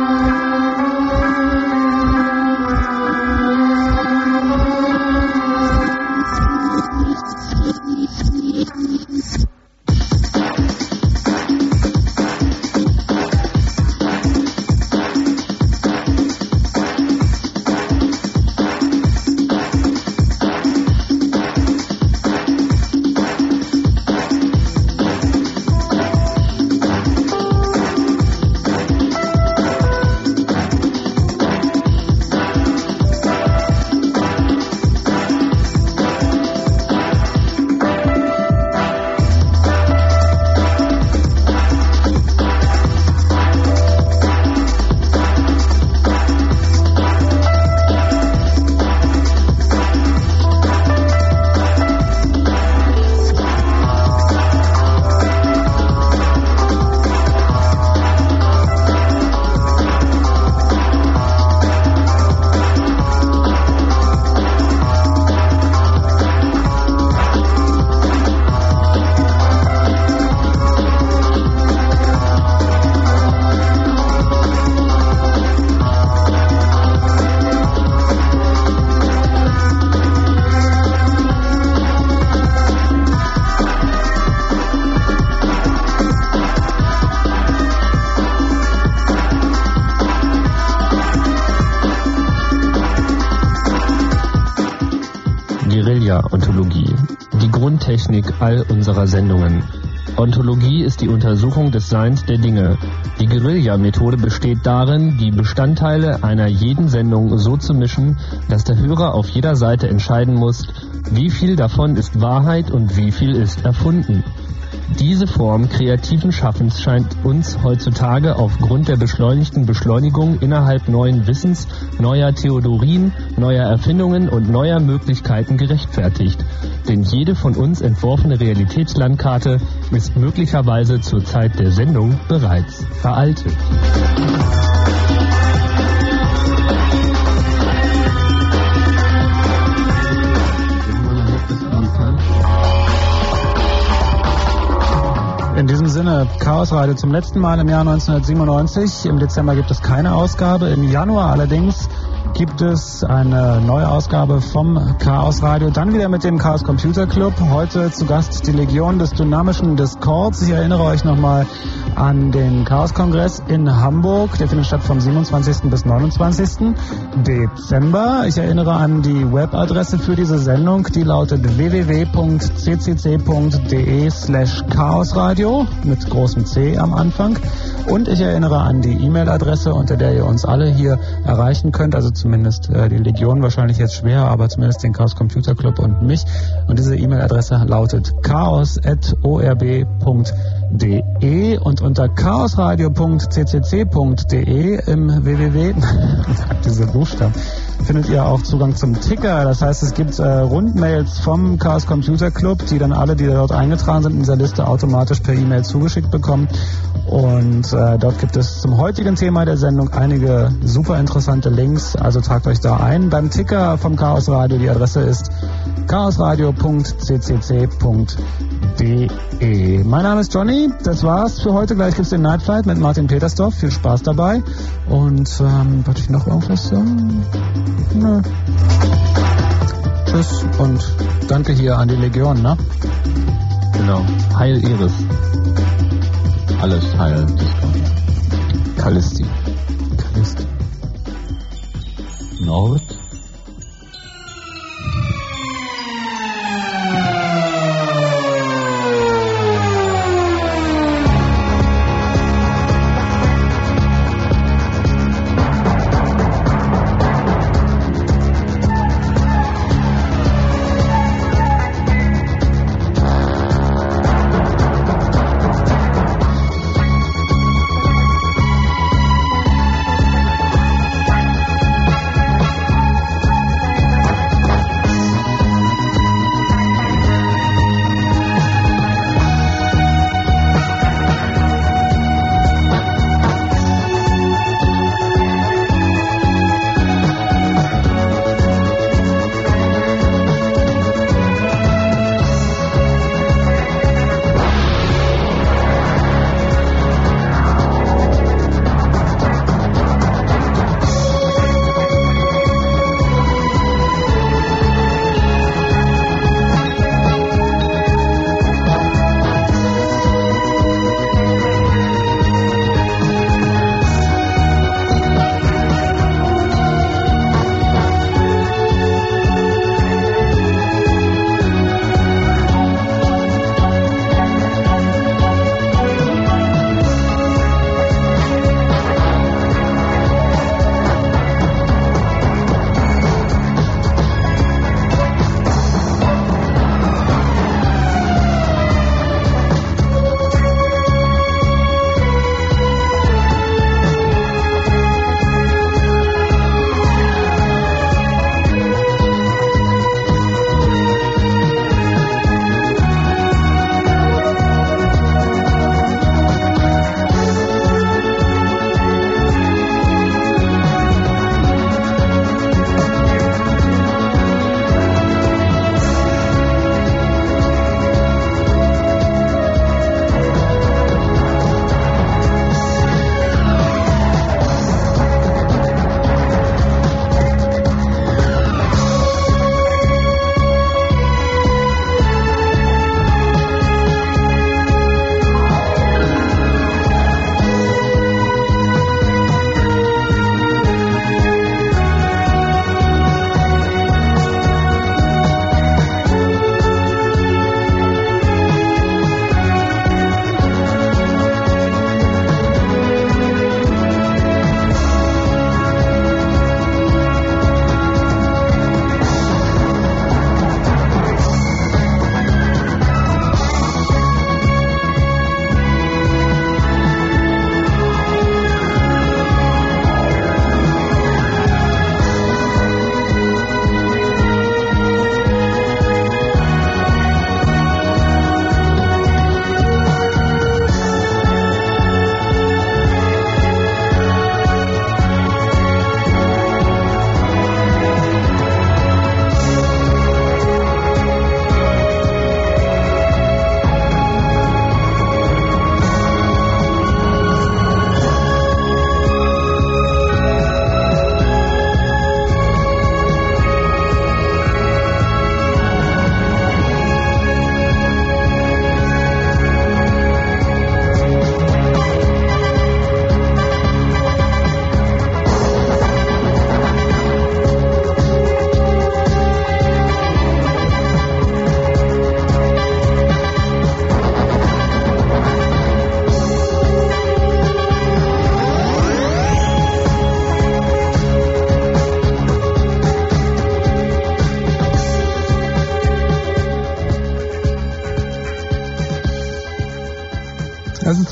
Grundtechnik all unserer Sendungen. Ontologie ist die Untersuchung des Seins der Dinge. Die Guerilla-Methode besteht darin, die Bestandteile einer jeden Sendung so zu mischen, dass der Hörer auf jeder Seite entscheiden muss, wie viel davon ist Wahrheit und wie viel ist erfunden. Diese Form kreativen Schaffens scheint uns heutzutage aufgrund der beschleunigten Beschleunigung innerhalb neuen Wissens, neuer Theorien, neuer Erfindungen und neuer Möglichkeiten gerechtfertigt. Denn jede von uns entworfene Realitätslandkarte ist möglicherweise zur Zeit der Sendung bereits veraltet. In diesem Sinne, Chaos Radio zum letzten Mal im Jahr 1997. Im Dezember gibt es keine Ausgabe. Im Januar allerdings gibt es eine neue Ausgabe vom Chaos Radio. Dann wieder mit dem Chaos Computer Club. Heute zu Gast die Legion des dynamischen Discords. Ich erinnere euch nochmal an den Chaos Kongress in Hamburg. Der findet statt vom 27. bis 29. Dezember. Ich erinnere an die Webadresse für diese Sendung. Die lautet www.ccc.de slash chaosradio mit großem C am Anfang. Und ich erinnere an die E-Mail-Adresse, unter der ihr uns alle hier erreichen könnt. Also zumindest äh, die Legion wahrscheinlich jetzt schwer, aber zumindest den Chaos Computer Club und mich. Und diese E-Mail-Adresse lautet chaos.orb.de und unter chaosradio.ccc.de im www, diese Buchstaben, findet ihr auch Zugang zum Ticker. Das heißt, es gibt äh, Rundmails vom Chaos Computer Club, die dann alle, die dort eingetragen sind in dieser Liste, automatisch per E-Mail zugeschickt bekommen. Und äh, dort gibt es zum heutigen Thema der Sendung einige super interessante Links. Also tragt euch da ein. Beim Ticker vom Chaos Radio, die Adresse ist chaosradio.ccc.de. Mein Name ist Johnny. Das war's für heute. Gleich gibt's den Night Flight mit Martin Petersdorf. Viel Spaß dabei. Und ähm, wollte ich noch irgendwas sagen? Nö. Tschüss und danke hier an die Legion, ne? Genau. Heil Iris. Alles Heil Discord. Kallisti. Kallisti. Nord.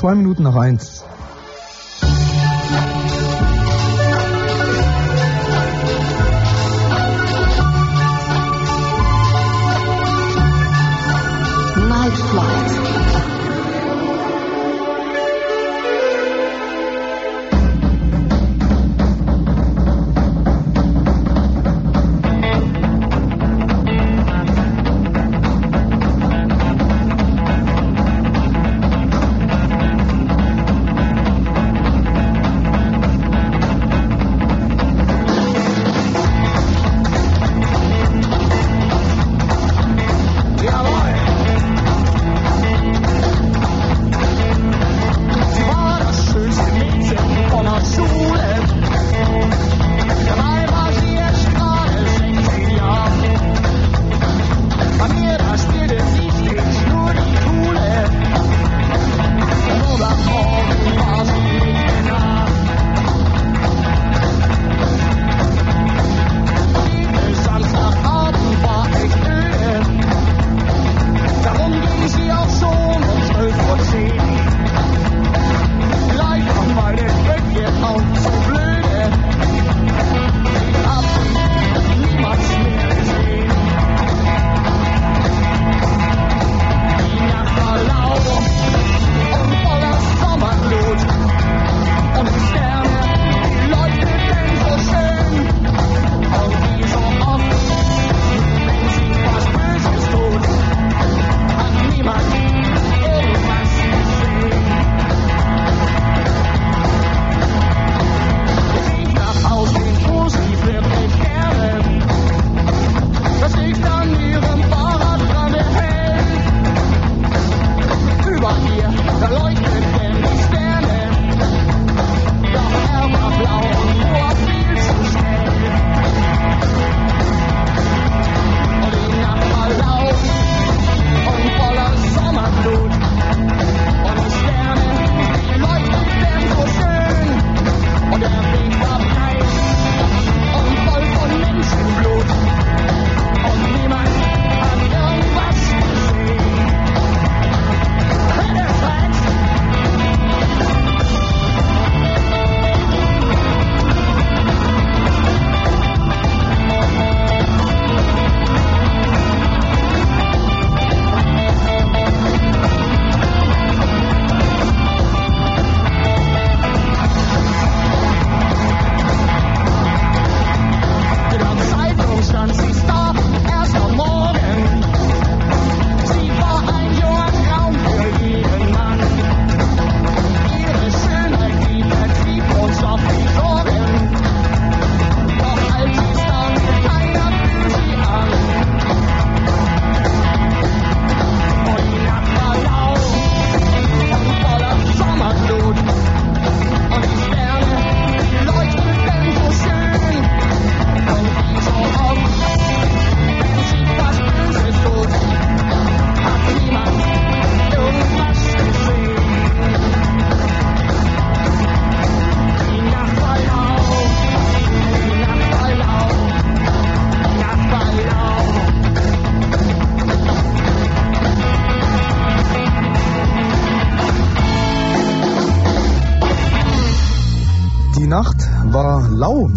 Zwei Minuten nach eins.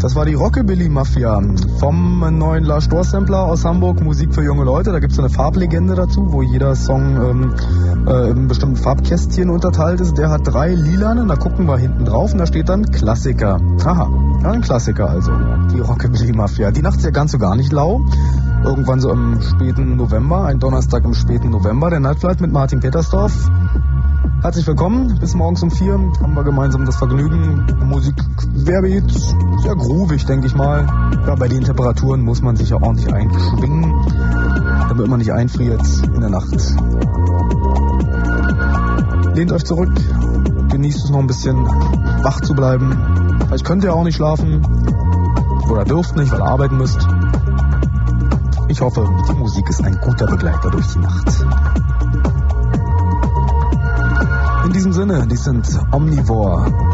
Das war die Rockabilly Mafia vom neuen Lars Stor Sampler aus Hamburg. Musik für junge Leute. Da gibt es eine Farblegende dazu, wo jeder Song ähm, äh, in bestimmten Farbkästchen unterteilt ist. Der hat drei lilane. Da gucken wir hinten drauf und da steht dann Klassiker. Aha, ja, ein Klassiker also. Die Rockabilly Mafia. Die Nacht ist ja ganz so gar nicht lau. Irgendwann so im späten November, ein Donnerstag im späten November, der Nightflight mit Martin Petersdorf. Herzlich willkommen. Bis morgens um vier haben wir gemeinsam das Vergnügen. Musik querbeet, sehr groovig, denke ich mal. Ja, bei den Temperaturen muss man sich ja ordentlich einschwingen, damit man nicht einfriert in der Nacht. Lehnt euch zurück, genießt es noch ein bisschen, wach zu bleiben. Vielleicht könnt ihr auch nicht schlafen oder dürft nicht, weil ihr arbeiten müsst. Ich hoffe, die Musik ist ein guter Begleiter durch die Nacht. In diesem Sinne, die sind Omnivore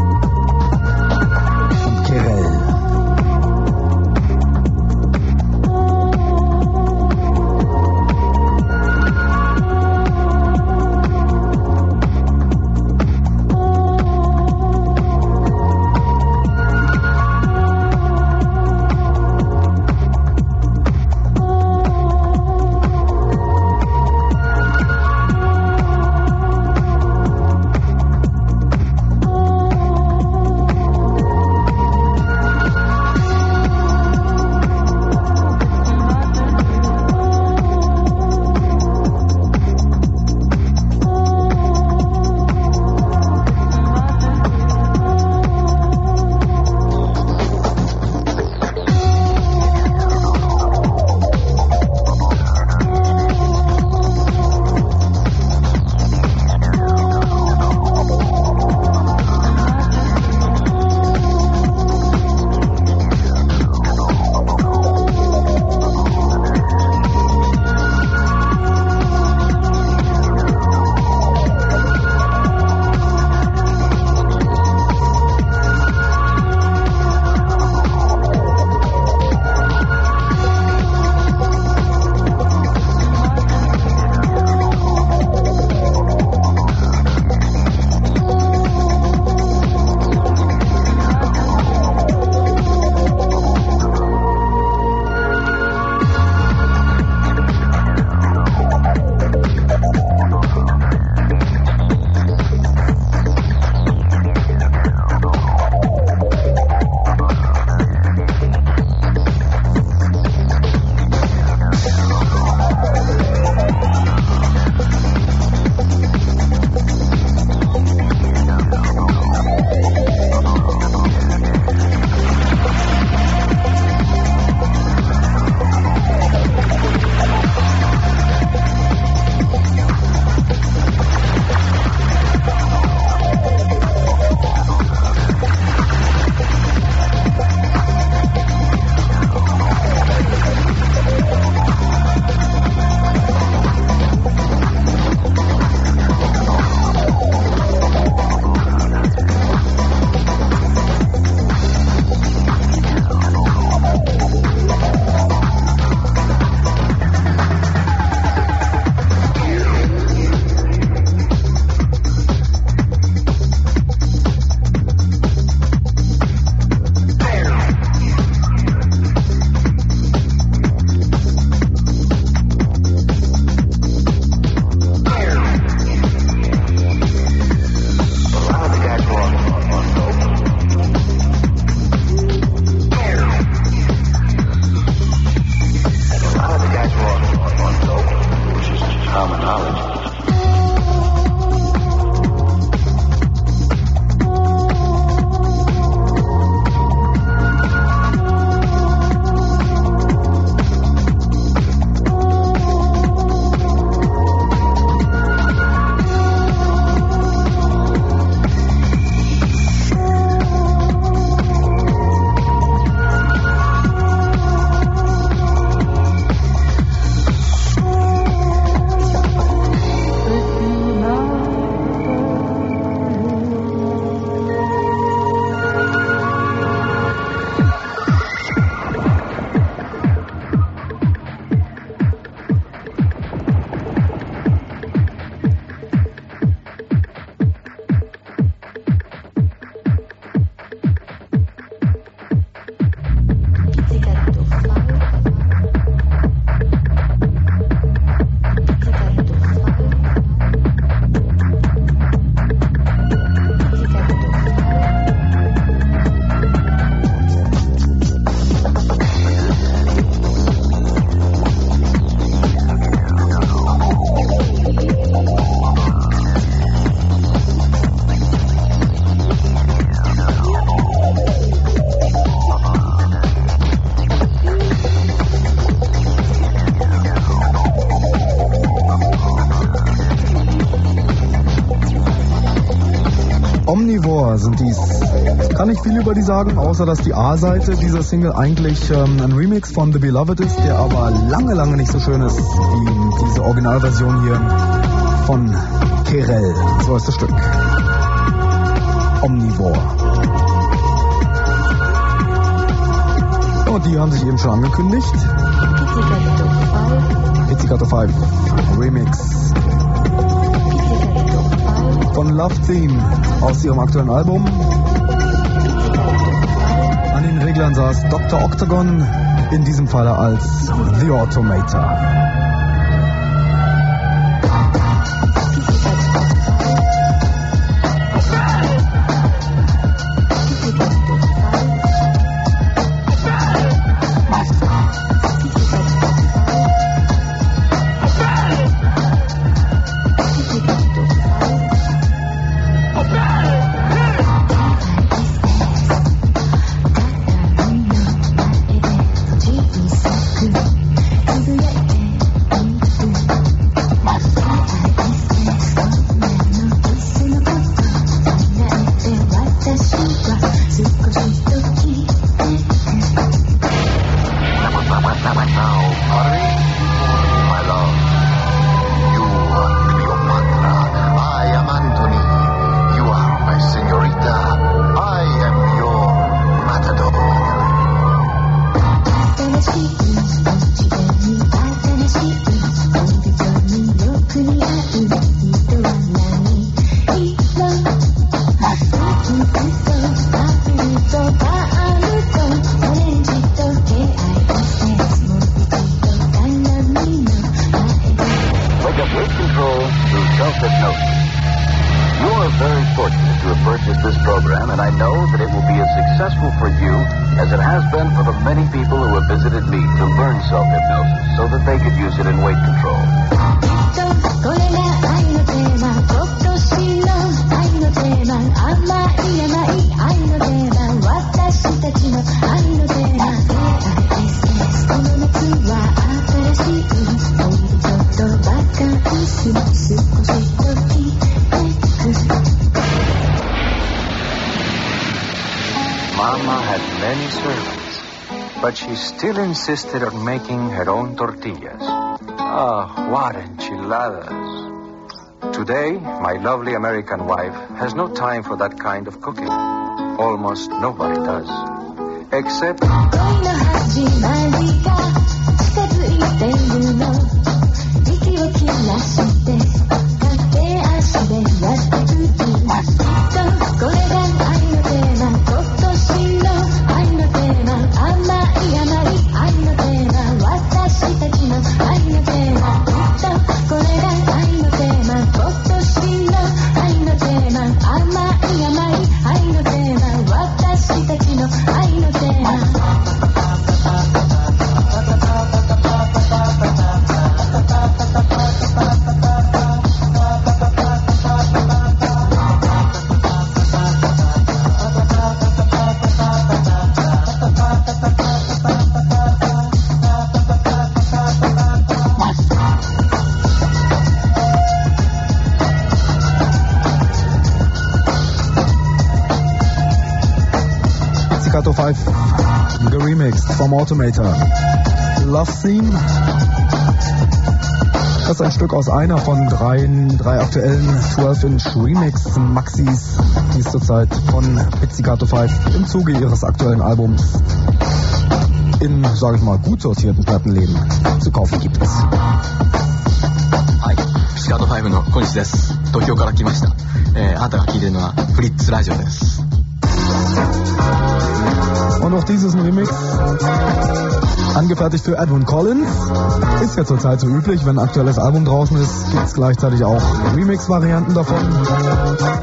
nicht viel über die sagen, außer dass die A-Seite dieser Single eigentlich ähm, ein Remix von The Beloved ist, der aber lange, lange nicht so schön ist wie diese Originalversion hier von Kerel. So ist das Stück. Omnivore. Und die haben sich eben schon angekündigt. Pizzicato 5 Remix von Love Theme aus ihrem aktuellen Album. Reglern saß Dr. Octagon, in diesem Falle als The Automator. Insisted on making her own tortillas. Ah, what enchiladas! Today, my lovely American wife has no time for that kind of cooking. Almost nobody does. Except「Automator. Love Scene. Das ist ein Stück aus einer von drei, drei aktuellen 12-inch Remix Maxis, die es zurzeit von Pizzicato 5 im Zuge ihres aktuellen Albums in, sage ich mal, gut sortierten Plattenläden zu kaufen gibt. はい。ピチカート5の小西です。東京から来ました。えー、あなたが聞いてるのはフリッツラジオです。 Und auch dieses Remix, angefertigt für Edwin Collins, ist ja zurzeit so üblich. Wenn ein aktuelles Album draußen ist, gibt es gleichzeitig auch Remix-Varianten davon.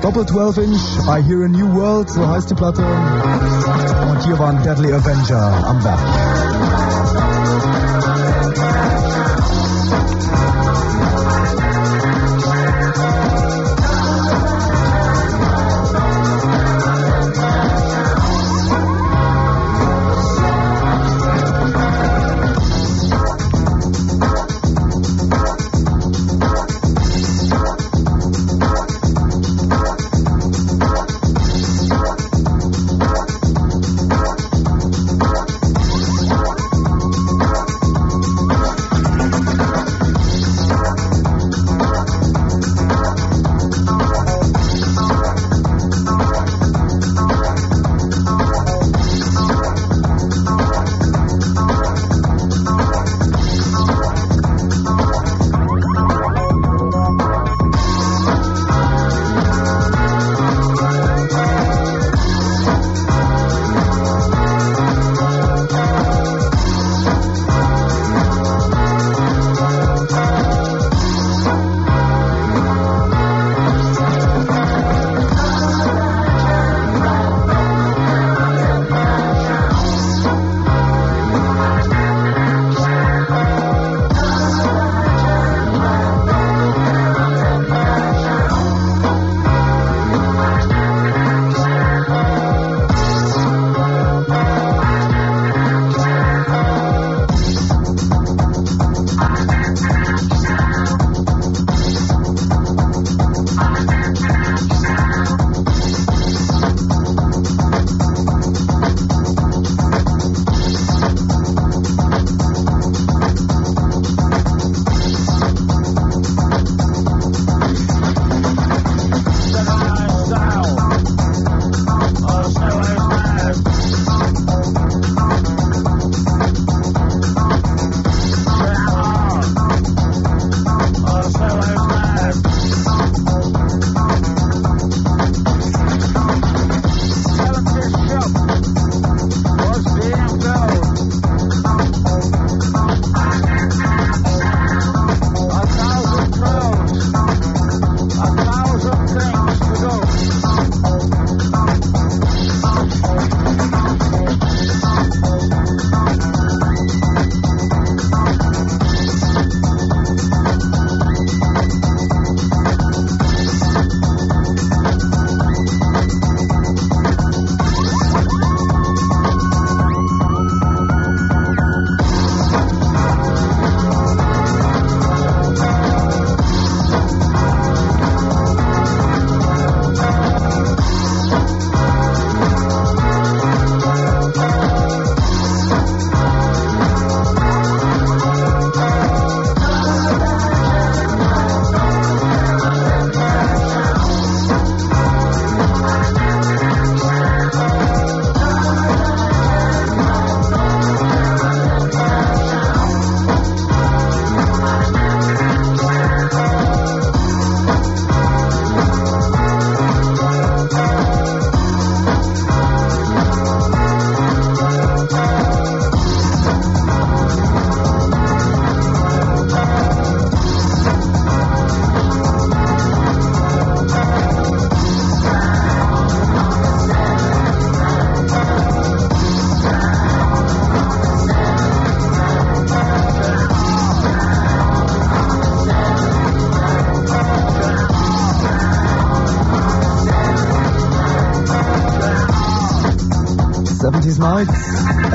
Doppel 12 Inch, I Hear a New World, so heißt die Platte. Und hier waren Deadly Avenger am Werk.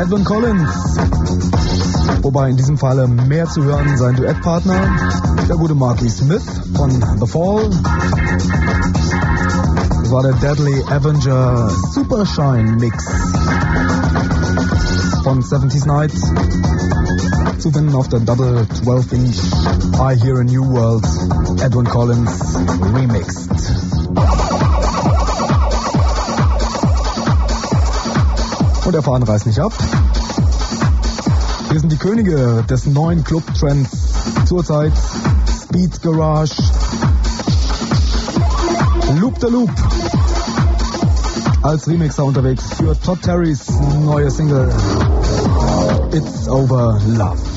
Edwin Collins. Wobei in diesem Falle mehr zu hören sein Duettpartner, der gute Marky Smith von The Fall. Das war der Deadly Avenger Super Shine Mix von 70s Night. Zu finden auf der Double 12 Inch I Hear a New World Edwin Collins Remixed. Und der Faden reißt nicht ab. Wir sind die Könige des neuen Club-Trends zurzeit. Speed Garage. Loop the Loop. Als Remixer unterwegs für Todd Terrys neue Single It's Over Love.